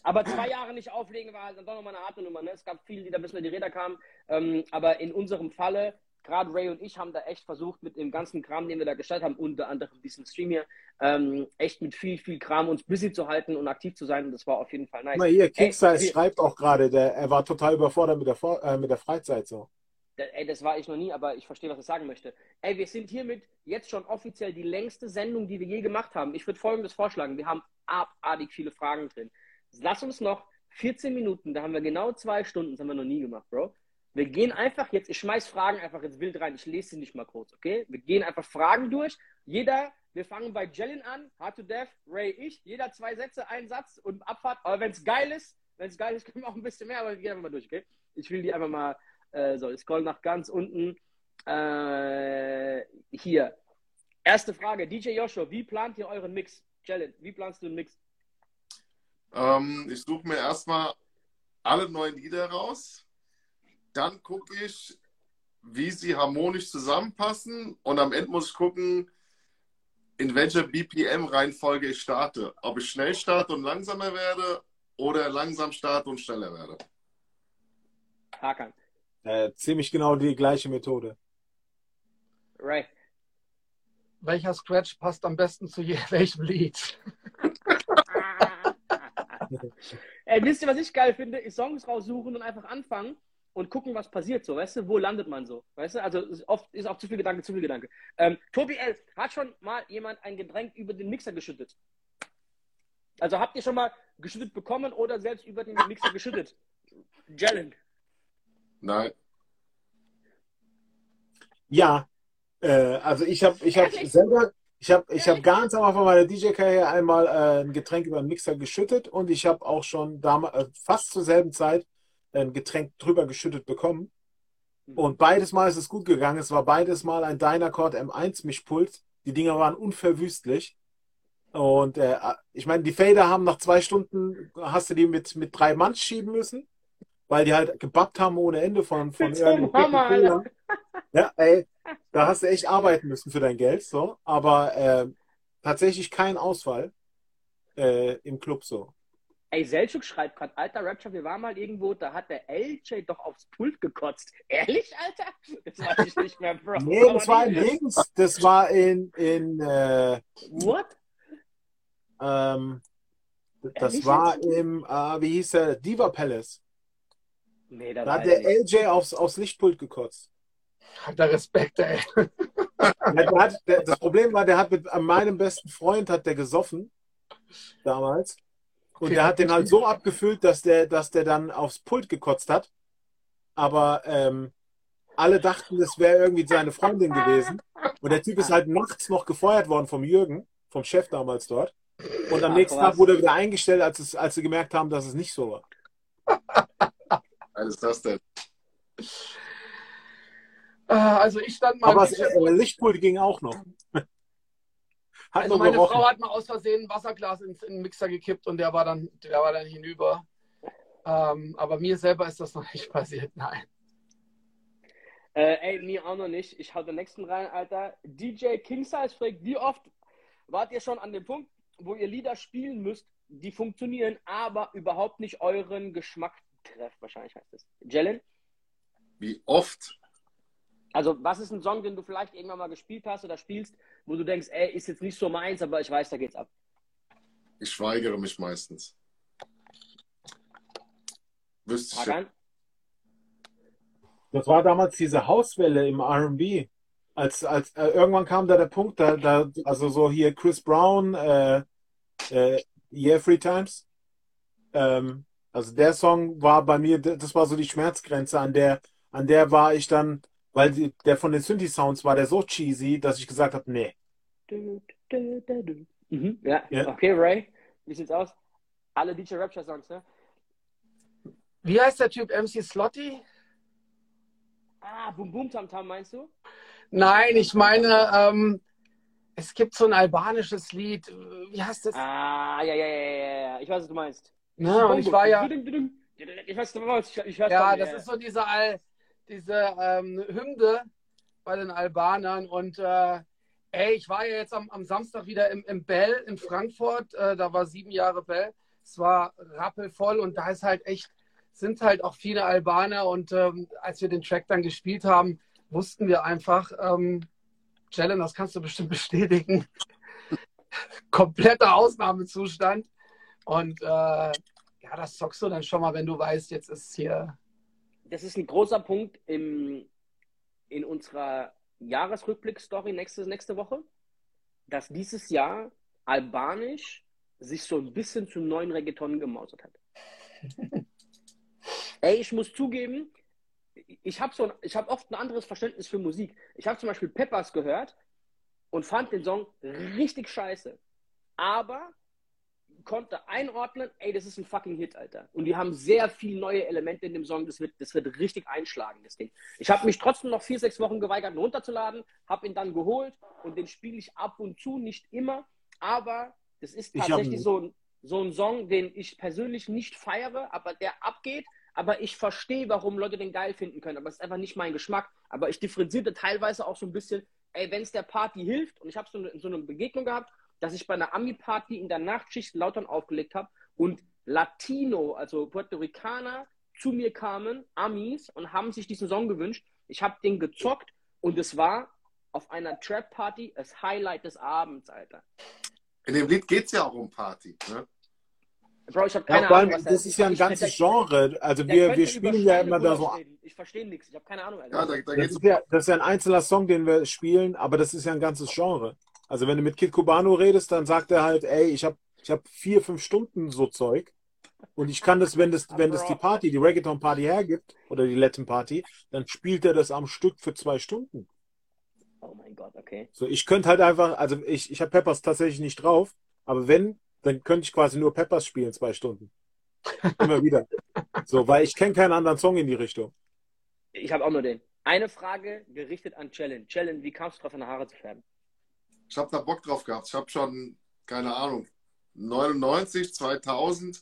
Aber zwei Jahre nicht auflegen war halt dann doch nochmal eine harte Nummer. Ne? Es gab viele, die da bis in die Räder kamen. Ähm, aber in unserem Falle, gerade Ray und ich haben da echt versucht, mit dem ganzen Kram, den wir da gestaltet haben, unter anderem diesen Stream hier, ähm, echt mit viel, viel Kram uns busy zu halten und aktiv zu sein. Und das war auf jeden Fall nice. Mal hier, Ey, schreibt auch gerade, der, er war total überfordert mit der, äh, mit der Freizeit. So. Ey, das war ich noch nie, aber ich verstehe, was er sagen möchte. Ey, wir sind hiermit jetzt schon offiziell die längste Sendung, die wir je gemacht haben. Ich würde Folgendes vorschlagen. Wir haben abartig viele Fragen drin. Lass uns noch 14 Minuten, da haben wir genau zwei Stunden, das haben wir noch nie gemacht, Bro. Wir gehen einfach jetzt, ich schmeiß Fragen einfach ins Bild rein. Ich lese sie nicht mal kurz, okay? Wir gehen einfach Fragen durch. Jeder, wir fangen bei Jellin an, Hard to Death, Ray, ich. Jeder zwei Sätze, ein Satz und Abfahrt. Aber wenn es geil ist, wenn es geil ist, können wir auch ein bisschen mehr, aber wir gehen einfach mal durch, okay? Ich will die einfach mal äh, so, ich scroll nach ganz unten. Äh, hier. Erste Frage. DJ Joshua, wie plant ihr euren Mix? Challenge, wie planst du einen Mix? Ähm, ich suche mir erstmal alle neuen Lieder raus. Dann gucke ich, wie sie harmonisch zusammenpassen. Und am Ende muss ich gucken, in welcher BPM-Reihenfolge ich starte. Ob ich schnell starte und langsamer werde oder langsam starte und schneller werde. Hakan. Äh, ziemlich genau die gleiche Methode. Ray. Welcher Scratch passt am besten zu welchem Lied? Ey, wisst ihr, was ich geil finde? Ist Songs raussuchen und einfach anfangen und gucken, was passiert so, weißt du? Wo landet man so? Weißt du? Also ist oft ist auch zu viel Gedanke, zu viel Gedanke. Ähm, Tobi L., hat schon mal jemand ein Getränk über den Mixer geschüttet? Also habt ihr schon mal geschüttet bekommen oder selbst über den Mixer geschüttet? Jellen. Nein. Ja, äh, also ich habe ich hab Ehrlich? selber, ich habe ich hab ganz am Anfang meiner DJ-Karriere einmal äh, ein Getränk über den Mixer geschüttet und ich habe auch schon damals, äh, fast zur selben Zeit ein Getränk drüber geschüttet bekommen. Und beides Mal ist es gut gegangen. Es war beides Mal ein Dynacord M1 Mischpult. Die Dinger waren unverwüstlich. Und äh, ich meine, die Fader haben nach zwei Stunden, hast du die mit, mit drei Mann schieben müssen, weil die halt gebappt haben ohne Ende von, von Hammer. Ja, ey, da hast du echt arbeiten müssen für dein Geld, so. Aber äh, tatsächlich kein Ausfall äh, im Club so. Ey, Selchuk schreibt gerade, alter Rapture, wir waren mal irgendwo, da hat der LJ doch aufs Pult gekotzt. Ehrlich, Alter? Das weiß ich nicht mehr, Bro. Nee, das war in Links, das war in, in äh, What? ähm, das Ehrlich war im, äh, wie hieß der, Diva Palace. Nee, da hat er der. LJ aufs, aufs Lichtpult gekotzt. Hat der Respekt, ey. Ja, der hat, der, das Problem war, der hat mit meinem besten Freund hat der gesoffen damals. Und Okay. der hat den halt so abgefüllt, dass der, dass der dann aufs Pult gekotzt hat. Aber ähm, alle dachten, das wäre irgendwie seine Freundin gewesen. Und der Typ ist halt nachts noch gefeuert worden vom Jürgen, vom Chef damals dort. Und am Ach, nächsten was. Tag wurde er wieder eingestellt, als, es, als sie gemerkt haben, dass es nicht so war. Was ist das denn? Äh, Also ich stand mal. Aber das äh, Lichtpult ging auch noch. Hat Also meine gerochen. Frau hat mal aus Versehen ein Wasserglas ins, in den Mixer gekippt und der war dann, der war dann hinüber. Ähm, aber mir selber ist das noch nicht passiert, nein. Äh, ey, mir auch noch nicht. Ich hau den nächsten rein, Alter. DJ King Size fragt, wie oft wart ihr schon an dem Punkt, wo ihr Lieder spielen müsst, die funktionieren, aber überhaupt nicht euren Geschmack treffen? Wahrscheinlich heißt es. Jellen? Wie oft? Also, was ist ein Song, den du vielleicht irgendwann mal gespielt hast oder spielst, wo du denkst, ey, ist jetzt nicht so meins, aber ich weiß, da geht's ab? Ich weigere mich meistens. Wüsste ich. Hakan? Das war damals diese Hauswelle im R&B. Als, als äh, irgendwann kam da der Punkt, da, da also so hier Chris Brown, äh, äh, Yeah Free Times. Ähm, also der Song war bei mir, das war so die Schmerzgrenze, an der, an der war ich dann, weil die, der von den Synthi-Sounds war der so cheesy, dass ich gesagt habe, nee. Du, du, du, du. Mhm, ja. Ja. okay, Ray, wie sieht's aus? Alle DJ Rapture Songs, ne? Wie heißt der Typ? MC Slotty? Ah, Boom Boom Tam Tam meinst du? Nein, ich meine, ähm, es gibt so ein albanisches Lied. Wie heißt das? Ah, ja, ja, ja, ja, ja. Ich weiß, was du meinst. Ne, und ich war ja, Ich weiß, was du meinst. Ich, ich ja, das ist so diese, Al diese ähm, Hymne bei den Albanern. Und äh, ey, ich war ja jetzt am, am Samstag wieder im, im Bell in Frankfurt. Äh, da war sieben Jahre Bell. Es war rappelvoll und da ist halt echt, sind halt auch viele Albaner. Und ähm, als wir den Track dann gespielt haben, wussten wir einfach, ähm, Jalen, das kannst du bestimmt bestätigen, kompletter Ausnahmezustand. Und äh, ja, das zockst du dann schon mal, wenn du weißt, jetzt ist hier. Das ist ein großer Punkt im, in unserer Jahresrückblick-Story nächste, nächste Woche, dass dieses Jahr Albanisch sich so ein bisschen zum neuen Reggaeton gemausert hat. Ey, ich muss zugeben, ich habe so, ein- ich habe oft ein anderes Verständnis für Musik. Ich habe zum Beispiel Peppers gehört und fand den Song richtig scheiße, aber konnte einordnen, ey, das ist ein fucking Hit, Alter. Und die haben sehr viele neue Elemente in dem Song, das wird, das wird richtig einschlagen, das Ding. Ich habe mich trotzdem noch vier, sechs Wochen geweigert, ihn runterzuladen, habe ihn dann geholt und den spiele ich ab und zu, nicht immer, aber das ist tatsächlich so ein, so ein Song, den ich persönlich nicht feiere, aber der abgeht, aber ich verstehe, warum Leute den geil finden können, aber es ist einfach nicht mein Geschmack. Aber ich differenzierte teilweise auch so ein bisschen, ey, wenn es der Party hilft, und ich habe so, eine- so eine Begegnung gehabt, dass ich bei einer Ami-Party in der Nachtschicht Lautern aufgelegt habe und Latino, also Puerto Ricaner, zu mir kamen, Amis, und haben sich diesen Song gewünscht. Ich habe den gezockt und es war auf einer Trap-Party das Highlight des Abends, Alter. In dem Lied geht es ja auch um Party. Ne? Bro, ich habe Ja, keine vor Ahnung, allem, was das ist ja ein ganzes Genre. Also wir, wir spielen ja immer da so. Reden. Ich verstehe nichts, ich habe keine Ahnung, Alter. Ja, da, da Das ist, ja, das ist ja ein einzelner Song, den wir spielen, aber das ist ja ein ganzes Genre. Also wenn du mit Kid Cubano redest, dann sagt er halt, ey, ich habe ich hab vier, fünf Stunden so Zeug und ich kann das, wenn das, wenn das die Party, die Reggaeton-Party hergibt oder die Latin-Party, dann spielt er das am Stück für zwei Stunden. Oh mein Gott, okay. So, ich könnte halt einfach, also ich, ich habe Peppers tatsächlich nicht drauf, aber wenn, dann könnte ich quasi nur Peppers spielen, zwei Stunden. Immer wieder. So, weil ich kenne keinen anderen Song in die Richtung. Ich habe auch nur den. Eine Frage gerichtet an Challenge. Challenge, wie kamst du drauf, deine Haare zu färben? Ich habe da Bock drauf gehabt. Ich habe schon, keine Ahnung, 99, 2000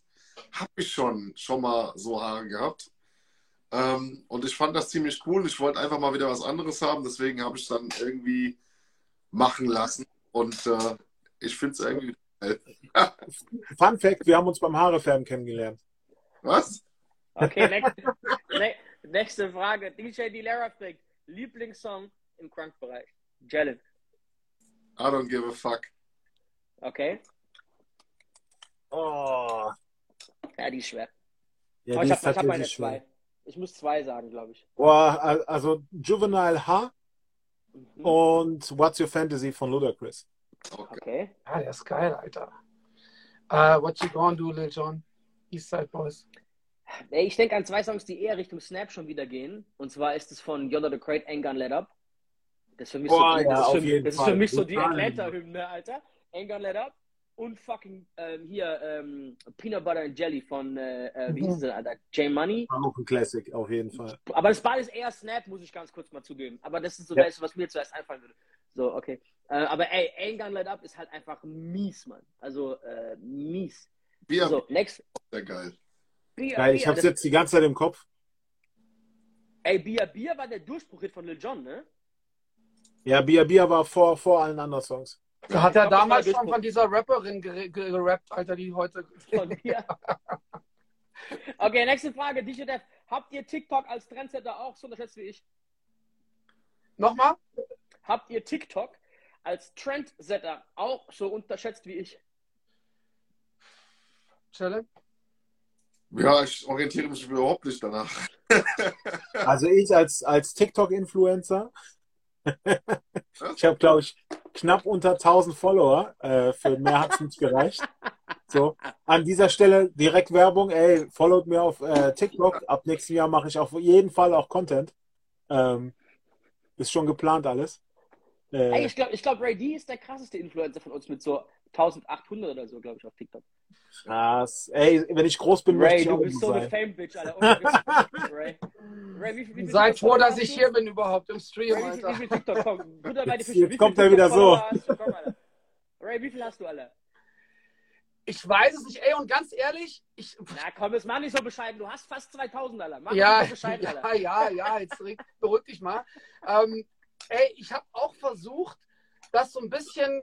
habe ich schon, schon mal so Haare gehabt. Ähm, und ich fand das ziemlich cool. Ich wollte einfach mal wieder was anderes haben. Deswegen habe ich dann irgendwie machen lassen. Und äh, ich finde es irgendwie geil. Fun Fact, wir haben uns beim Haarefärben kennengelernt. Was? Okay, next, ne, nächste Frage. DJ Dilera fragt, Lieblingssong im Crunk-Bereich? Challenge. I don't give a fuck. Okay. Oh. Ja, die ist schwer. Ja, die ich habe hab meine tatsächlich zwei. schwer. Ich muss zwei sagen, glaube ich. Boah, also Juvenile H Mhm. und What's Your Fantasy von Ludacris. Okay. Okay. Ja, der ist geil, Alter. Uh, what you gonna do, Lil Jon? Eastside Boys. Ich denke an zwei Songs, die eher Richtung Snap schon wieder gehen. Und zwar ist es von Yoda the Great, Ain't Gonna Let Up. Das ist für mich, Boah, so, die, ja, das ist auf für, jeden das ist Fall. für mich so die Total. Atlanta-Hymne, Alter. Ain't Gonna Let Up. Und fucking ähm, hier ähm, Peanut Butter and Jelly von, äh, äh, wie Mhm. hieß es denn, Alter? J Money. Auch ein Classic, auf jeden Fall. Aber das beides eher Snap, muss ich ganz kurz mal zugeben. Aber das ist so Ja. das, was mir zuerst einfallen würde. So, okay. Äh, aber ey, Ain't Gonna Let Up ist halt einfach mies, Mann. Also, äh, mies. Bia, So, next. sehr geil. Bia, Geil, ich hab's jetzt die ganze Zeit im Kopf. Ey, Bia Bia war der Durchbruch von Lil Jon, ne? Ja, Bia Bia war vor, vor allen anderen Songs. Da hat er damals schon von dieser Rapperin ger- ger- gerappt, Alter, die heute. Okay, nächste Frage. DJ Dev, habt ihr TikTok als Trendsetter auch so unterschätzt wie ich? Nochmal? Habt ihr TikTok als Trendsetter auch so unterschätzt wie ich? Chelle? Ja, ich orientiere mich überhaupt nicht danach. Also ich als, als TikTok-Influencer, ich habe, glaube ich, knapp unter 1000 Follower. Äh, für mehr hat es nicht gereicht. So, an dieser Stelle direkt Werbung. Ey, followt mir auf äh, TikTok. Ab nächstem Jahr mache ich auf jeden Fall auch Content. Ähm, ist schon geplant alles. Ey, Äh, ich glaube, ich glaub, Ray D ist der krasseste Influencer von uns mit so 1800 oder so, glaube ich, auf TikTok. krass. Ey, wenn ich groß bin, möchte Ray, ich du bist so eine sein. Fame-Bitch, Alter. Ohne Witz. Ray. Ray, wie, viel- wie viel Seid TikTok froh, dass ich hier bin überhaupt im Stream, Ray, wie viel, wie Alter. viel TikTok bei die Jetzt- Fische. jetzt Wie kommt er wieder so. TikTok-Follower hast du? Komm, Alter. Ray, wie viel hast du, Alter? Ich weiß es nicht, ey, und ganz ehrlich, ich, Na komm, jetzt mach nicht so bescheiden. Du hast fast 2000, Alter. Mach ja, nicht so bescheiden, Alter. ja, ja, ja, jetzt reg- beruhig dich mal. Ähm, ey, ich habe auch versucht, das so ein bisschen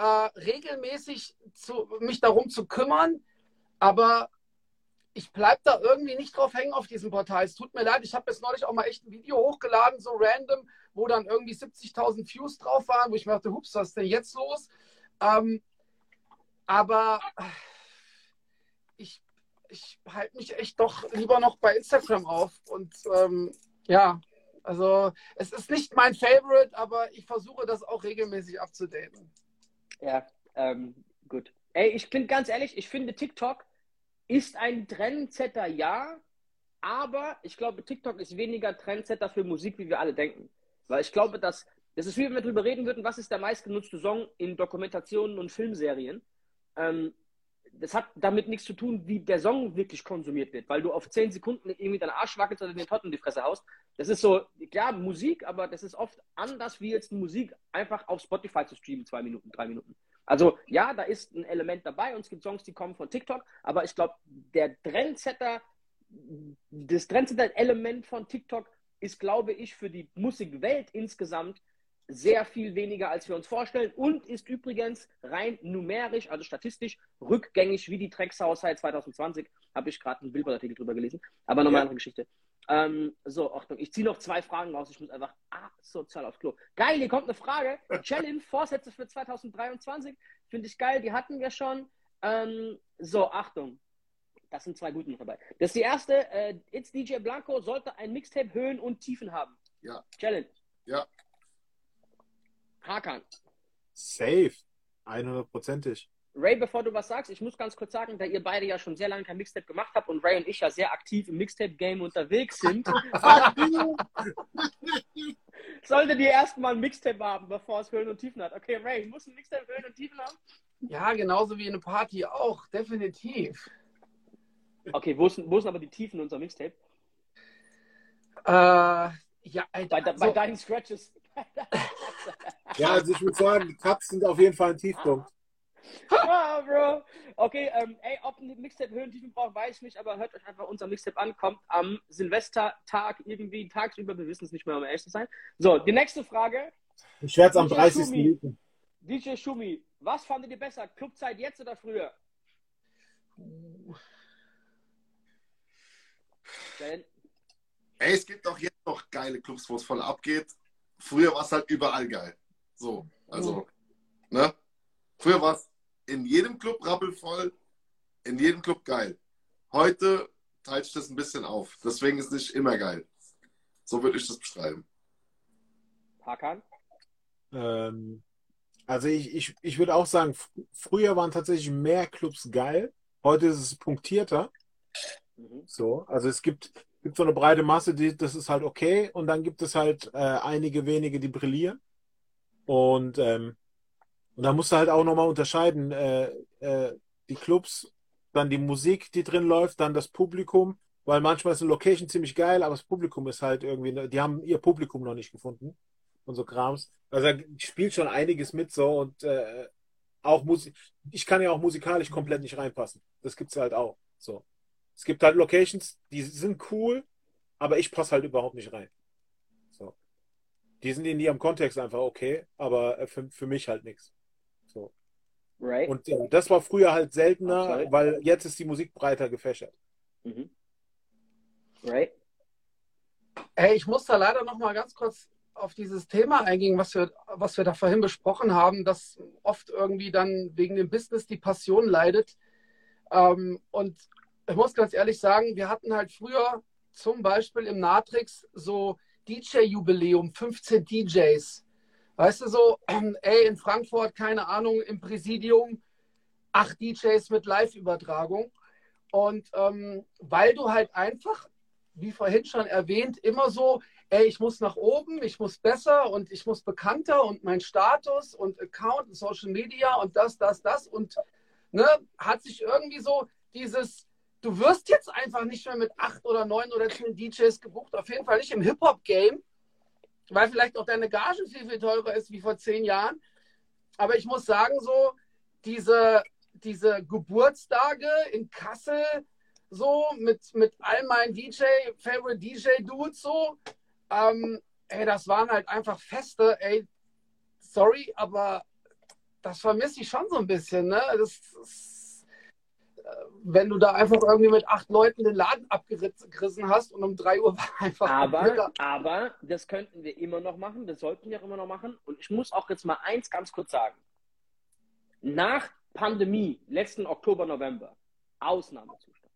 äh, regelmäßig zu, mich darum zu kümmern, aber ich bleibe da irgendwie nicht drauf hängen auf diesem Portal. Es tut mir leid, ich habe jetzt neulich auch mal echt ein Video hochgeladen, so random, wo dann irgendwie 70.000 Views drauf waren, wo ich mir dachte, hups, was ist denn jetzt los? Ähm, aber ich, ich halte mich echt doch lieber noch bei Instagram auf. Und ähm, ja, also es ist nicht mein Favorite, aber ich versuche das auch regelmäßig abzudaten. Ja, ähm, gut. Ey, ich bin ganz ehrlich, ich finde TikTok ist ein Trendsetter, ja, aber ich glaube, TikTok ist weniger Trendsetter für Musik, wie wir alle denken. Weil ich glaube, dass das ist wie wenn wir darüber reden würden, was ist der meistgenutzte Song in Dokumentationen und Filmserien. Ähm, das hat damit nichts zu tun, wie der Song wirklich konsumiert wird, weil du auf 10 Sekunden irgendwie deinen Arsch wackelst oder den Totten in die Fresse haust. Das ist so, ja, Musik, aber das ist oft anders, wie jetzt Musik einfach auf Spotify zu streamen, zwei Minuten, drei Minuten. Also ja, da ist ein Element dabei und es gibt Songs, die kommen von TikTok, aber ich glaube, der Trendsetter, das Trendsetter-Element von TikTok ist, glaube ich, für die Musikwelt insgesamt sehr viel weniger, als wir uns vorstellen und ist übrigens rein numerisch, also statistisch, rückgängig wie die Dreckshaus seit 2020. Habe ich gerade einen Billboard-Artikel drüber gelesen, aber nochmal Ja. eine andere Geschichte. Ähm, so, Achtung, ich ziehe noch zwei Fragen raus. Ich muss einfach asozial aufs Klo. Geil, hier kommt eine Frage. Challenge, Vorsätze für 2023. Finde ich geil, die hatten wir schon. Ähm, so, Achtung. Das sind zwei gute noch dabei. Das ist die erste. Äh, It's DJ Blanco sollte ein Mixtape Höhen und Tiefen haben. Ja. Challenge. Ja. Hakan. Safe. 100%ig. Ray, bevor du was sagst, ich muss ganz kurz sagen, da ihr beide ja schon sehr lange kein Mixtape gemacht habt und Ray und ich ja sehr aktiv im Mixtape-Game unterwegs sind, solltet ihr erstmal ein Mixtape haben, bevor es Höhen und Tiefen hat. Okay, Ray, muss ein Mixtape Höhen und Tiefen haben? Ja, genauso wie eine Party auch, definitiv. Okay, wo sind, wo sind aber die Tiefen in unserem Mixtape? Äh, ja, Bei, Alter, bei also, deinen Scratches. Ja, also ich würde sagen, die Cuts sind auf jeden Fall ein Tiefpunkt. ah, Bro. Okay, ähm, ey, ob ein Mixtape Höhen und Tiefen braucht, weiß ich nicht, aber hört euch einfach unser Mixtape an. Kommt am Silvestertag irgendwie tagsüber, wir wissen es nicht mehr, um ehrlich zu sein. So, die nächste Frage. Ich werde es am DJ 30. Schumi. Minuten. DJ Schumi, was fandet ihr besser? Clubzeit jetzt oder früher? Ey, es gibt auch jetzt noch geile Clubs, wo es voll abgeht. Früher war es halt überall geil. So, also, ne? Früher war es in jedem Club rappelvoll, in jedem Club geil. Heute teilt sich das ein bisschen auf. Deswegen ist es nicht immer geil. So würde ich das beschreiben. Hakan? Ähm, also ich, ich, ich würde auch sagen, fr- früher waren tatsächlich mehr Clubs geil. Heute ist es punktierter. Mhm. So, also es gibt, gibt so eine breite Masse, die, das ist halt okay. Und dann gibt es halt äh, einige wenige, die brillieren. Und, ähm, und da musst du halt auch nochmal unterscheiden, äh, äh, die Clubs, dann die Musik, die drin läuft, dann das Publikum, weil manchmal ist eine Location ziemlich geil, aber das Publikum ist halt irgendwie, die haben ihr Publikum noch nicht gefunden und so Krams. Also da spielt schon einiges mit so und äh, auch Musik, ich kann ja auch musikalisch komplett nicht reinpassen. Das gibt's halt auch. So. Es gibt halt Locations, die sind cool, aber ich passe halt überhaupt nicht rein. Die sind in ihrem Kontext einfach okay, aber äh, für, für mich halt nichts. So. Ray? Und äh, das war früher halt seltener, Sorry. weil jetzt ist die Musik breiter gefächert. Mhm. Ray? Ey, ich muss da leider noch mal ganz kurz auf dieses Thema eingehen, was wir, was wir da vorhin besprochen haben, dass oft irgendwie dann wegen dem Business die Passion leidet. Ähm, und ich muss ganz ehrlich sagen, wir hatten halt früher zum Beispiel im Natrix so DJ-Jubiläum, 15 DJs. Weißt du so, ey, in Frankfurt, keine Ahnung, im Präsidium, acht DJs mit Live-Übertragung. Und ähm, weil du halt einfach, wie vorhin schon erwähnt, immer so, ey, ich muss nach oben, ich muss besser und ich muss bekannter und mein Status und Account und Social Media und das, das, das und ne, hat sich irgendwie so dieses, du wirst jetzt einfach nicht mehr mit acht oder neun oder zehn DJs gebucht, auf jeden Fall nicht im Hip-Hop-Game, weil vielleicht auch deine Gage viel, viel teurer ist wie vor zehn Jahren. Aber ich muss sagen, so diese, diese Geburtstage in Kassel, so mit, mit all meinen DJ, Favorite DJ-Dudes, so, ähm, ey, das waren halt einfach Feste, ey, sorry, aber das vermisse ich schon so ein bisschen, ne? Das, das, wenn du da einfach irgendwie mit acht Leuten den Laden abgerissen hast und um drei Uhr war einfach. Aber, aber das könnten wir immer noch machen, das sollten wir auch immer noch machen. Und ich muss auch jetzt mal eins ganz kurz sagen. Nach Pandemie, letzten Oktober, November, Ausnahmezustand.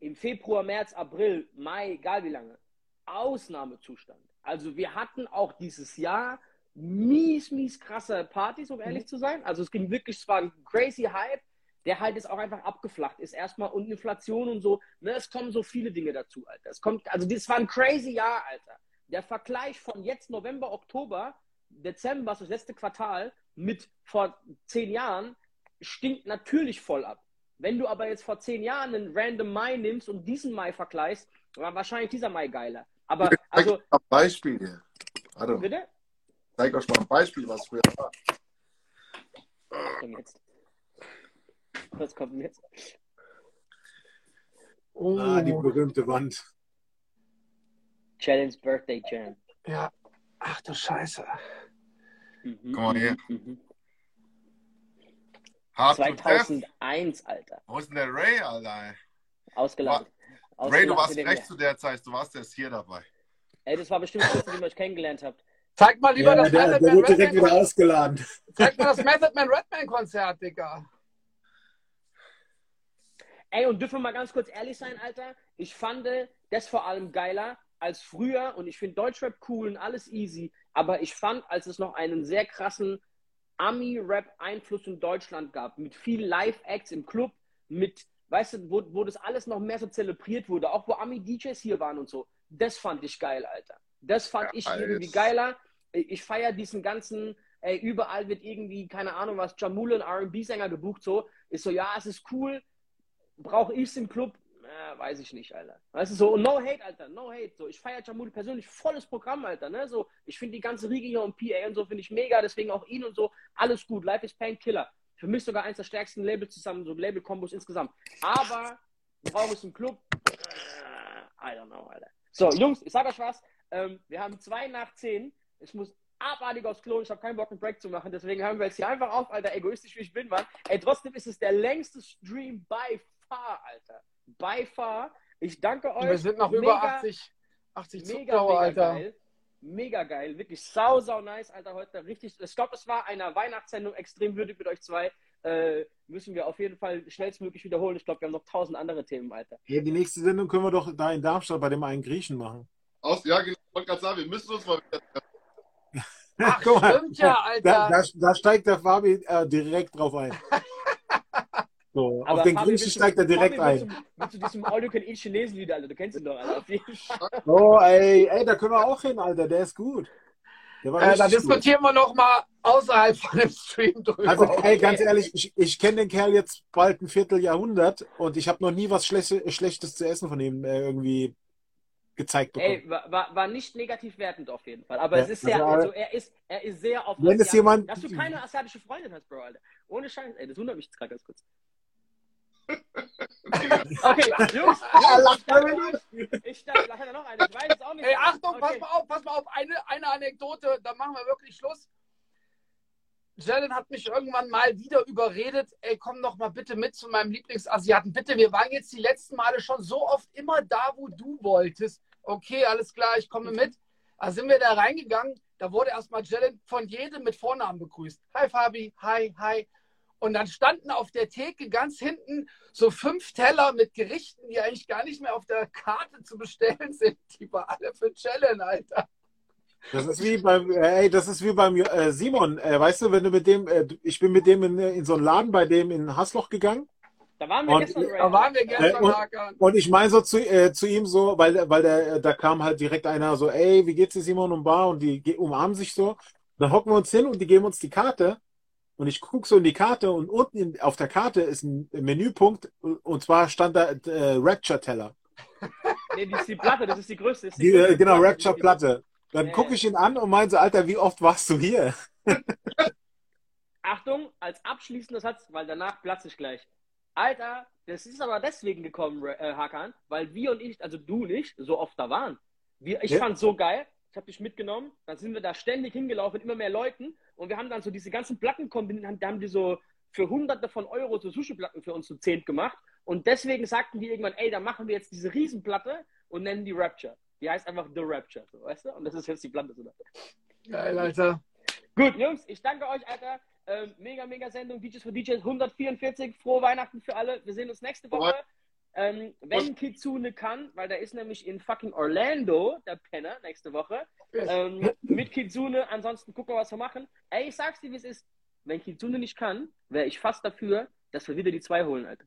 Im Februar, März, April, Mai, egal wie lange, Ausnahmezustand. Also wir hatten auch dieses Jahr mies, mies krasse Partys, um ehrlich mhm. zu sein. Also es ging wirklich, es war ein crazy Hype, der halt jetzt auch einfach abgeflacht ist. Erstmal und Inflation und so. Ne, es kommen so viele Dinge dazu, Alter. Es kommt, also das war ein crazy Jahr, Alter. Der Vergleich von jetzt November, Oktober, Dezember, das letzte Quartal, mit vor zehn Jahren, stinkt natürlich voll ab. Wenn du aber jetzt vor zehn Jahren einen random Mai nimmst und diesen Mai vergleichst, war wahrscheinlich dieser Mai geiler. Aber also. Beispiel. Warte. Bitte? zeige euch mal ein Beispiel, was früher war. Was kommt jetzt? Was kommt jetzt? Oh. Ah, die berühmte Wand. Challenge Birthday Jam. Ja. Ach du Scheiße. Mhm, Guck mal hier. Mhm. 2001, Alter. Wo ist denn der Ray, Alter? Ausgeladen. Ray, du warst recht zu der Zeit, du warst erst hier dabei. Ey, das war bestimmt kurz, wie ihr euch kennengelernt habt. Zeig mal lieber ja, das der, Method der Man direkt wieder ausgeladen. Zeig mal das Method Man Redman Konzert, Digga. Ey, und dürfen wir mal ganz kurz ehrlich sein, Alter? Ich fand das vor allem geiler als früher und ich finde Deutschrap cool und alles easy, aber ich fand, als es noch einen sehr krassen Ami-Rap-Einfluss in Deutschland gab, mit viel Live-Acts im Club, mit, weißt du, wo, wo das alles noch mehr so zelebriert wurde, auch wo Ami-DJs hier waren und so, das fand ich geil, Alter. Das fand ja, ich irgendwie geiler ich feiere diesen ganzen, ey, überall wird irgendwie, keine Ahnung was, Jamule, ein RB-Sänger gebucht, so. Ist so, ja, es ist cool, brauche ich es im Club? Äh, weiß ich nicht, Alter. Weißt du, so, no hate, Alter, no hate. So, ich feiere Jamule persönlich, volles Programm, Alter, ne? So, ich finde die ganze Riege hier und PA und so finde ich mega, deswegen auch ihn und so, alles gut. Life is Pain Killer. Für mich sogar eins der stärksten Labels zusammen, so Label-Kombos insgesamt. Aber, brauche ich im Club? Äh, I don't know, Alter. So, Jungs, ich sag euch was. Ähm, wir haben zwei nach zehn. Ich muss abartig aufs Klo. Ich habe keinen Bock, einen Break zu machen. Deswegen hören wir jetzt hier einfach auf, Alter. Egoistisch wie ich bin, Mann. Ey, trotzdem ist es der längste Stream by far, Alter. By far. Ich danke euch. Wir sind noch mega, über 80, 80 mega, Zuschauer, mega Alter. Geil. Mega geil. Wirklich sau, sau nice, Alter. Heute richtig. Ich glaube, es war eine Weihnachtssendung extrem würdig mit euch zwei. Äh, müssen wir auf jeden Fall schnellstmöglich wiederholen. Ich glaube, wir haben noch tausend andere Themen, Alter. Ja, die nächste Sendung können wir doch da in Darmstadt bei dem einen Griechen machen. Aus, ja, genau. Ich wollte gerade sagen, wir müssen uns mal wieder Ach, Guck mal, stimmt ja, Alter. Da, da, da steigt der Fabi äh, direkt drauf ein. So, auf den Fabi, Griechen steigt er direkt Fabi, ein. Mit zu diesem All You Can Eat Chinesen Lied, Alter. Du kennst ihn doch, Alter. Auf jeden Fall. Oh, ey, ey, da können wir auch hin, Alter. Der ist gut. Der äh, da diskutieren wir noch mal außerhalb von dem Stream drüber. Also, ey, ganz ehrlich, ich, ich kenne den Kerl jetzt bald ein Vierteljahrhundert und ich habe noch nie was Schlechtes zu essen von ihm äh, irgendwie gezeigt bekommen. Ey, war, war nicht negativ wertend auf jeden Fall. Aber ja, es ist sehr, also, also er ist, er ist sehr auf Wenn es jemand. Dass du keine asiatische Freundin hast, Bro, Alter. Ohne Scheiß, ey, das wundert mich jetzt gerade ganz kurz. Okay, Jungs, Jungs ich starte nachher noch eine. Ich weiß es auch nicht. Ey, Achtung, okay. pass mal auf, pass mal auf. Eine, eine Anekdote, da machen wir wirklich Schluss. Jalen hat mich irgendwann mal wieder überredet, ey, komm doch mal bitte mit zu meinem Lieblingsasiaten. Bitte, wir waren jetzt die letzten Male schon so oft immer da, wo du wolltest okay, alles klar, ich komme mit. Da sind wir da reingegangen. da wurde erstmal Jalen von jedem mit Vornamen begrüßt. Hi Fabi, hi, hi. Und dann standen auf der Theke ganz hinten so fünf Teller mit Gerichten, die eigentlich gar nicht mehr auf der Karte zu bestellen sind. Die war alle für Challenge, Alter. Das ist wie beim, äh, ey, das ist wie beim äh, Simon. Äh, weißt du, wenn du mit dem, äh, ich bin mit dem in, in so einen Laden bei dem in Hasloch gegangen. Da waren wir Und- gestern, Ray. Da waren wir Äh, gestern, und-. Und ich meine so zu, äh, zu ihm so, weil, weil der, da kam halt direkt einer so, ey, wie geht's dir, Simon und Bar? Und die umarmen sich so. Dann hocken wir uns hin und die geben uns die Karte. Und ich gucke so in die Karte und unten in, auf der Karte ist ein Menüpunkt und zwar stand da äh, Rapture-Teller. Nee, die ist die Platte, das ist die größte. Das ist Die, größte äh, genau, Platte. Rapture-Platte. Dann Ja, gucke ich ihn an und meine so, Alter, wie oft warst du hier? Achtung, als abschließender Satz, weil danach platze ich gleich. Alter, das ist aber deswegen gekommen, äh, Hakan, weil wir und ich, also du nicht, so oft da waren. Wir, ich Ja. fand's so geil. Ich habe dich mitgenommen, dann sind wir da ständig hingelaufen mit immer mehr Leuten und wir haben dann so diese ganzen Platten kombiniert, da haben die so für hunderte von Euro so Sushi-Platten für uns zu zehnt gemacht und deswegen sagten die irgendwann, ey, dann machen wir jetzt diese Riesenplatte und nennen die Rapture. Die heißt einfach The Rapture, so, weißt du? Und das ist jetzt die Platte. So. Geil, Alter. Gut, Jungs, ich danke euch, Alter. Ähm, mega, mega Sendung. DJs für DJs 144. Frohe Weihnachten für alle. Wir sehen uns nächste Woche. Ähm, wenn Kitsune kann, weil der ist nämlich in fucking Orlando, der Penner, nächste Woche. Ähm, mit Kitsune. Ansonsten gucken wir, was wir machen. Ey, ich sag's dir, wie es ist. Wenn Kitsune nicht kann, wäre ich fast dafür, dass wir wieder die zwei holen, Alter.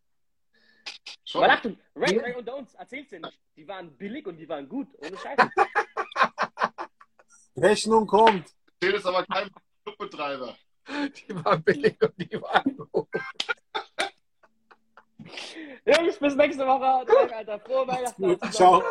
Schon. Weil Achtung, Ray, Ray und uns, erzähl's dir nicht. Die waren billig und die waren gut. Ohne Scheiße. Rechnung kommt. Zählt ist aber kein Clubbetreiber. Die war billig und die war gut. Jungs, bis nächste Woche. Danke, Alter. Frohe Weihnachten. Ciao. Ciao.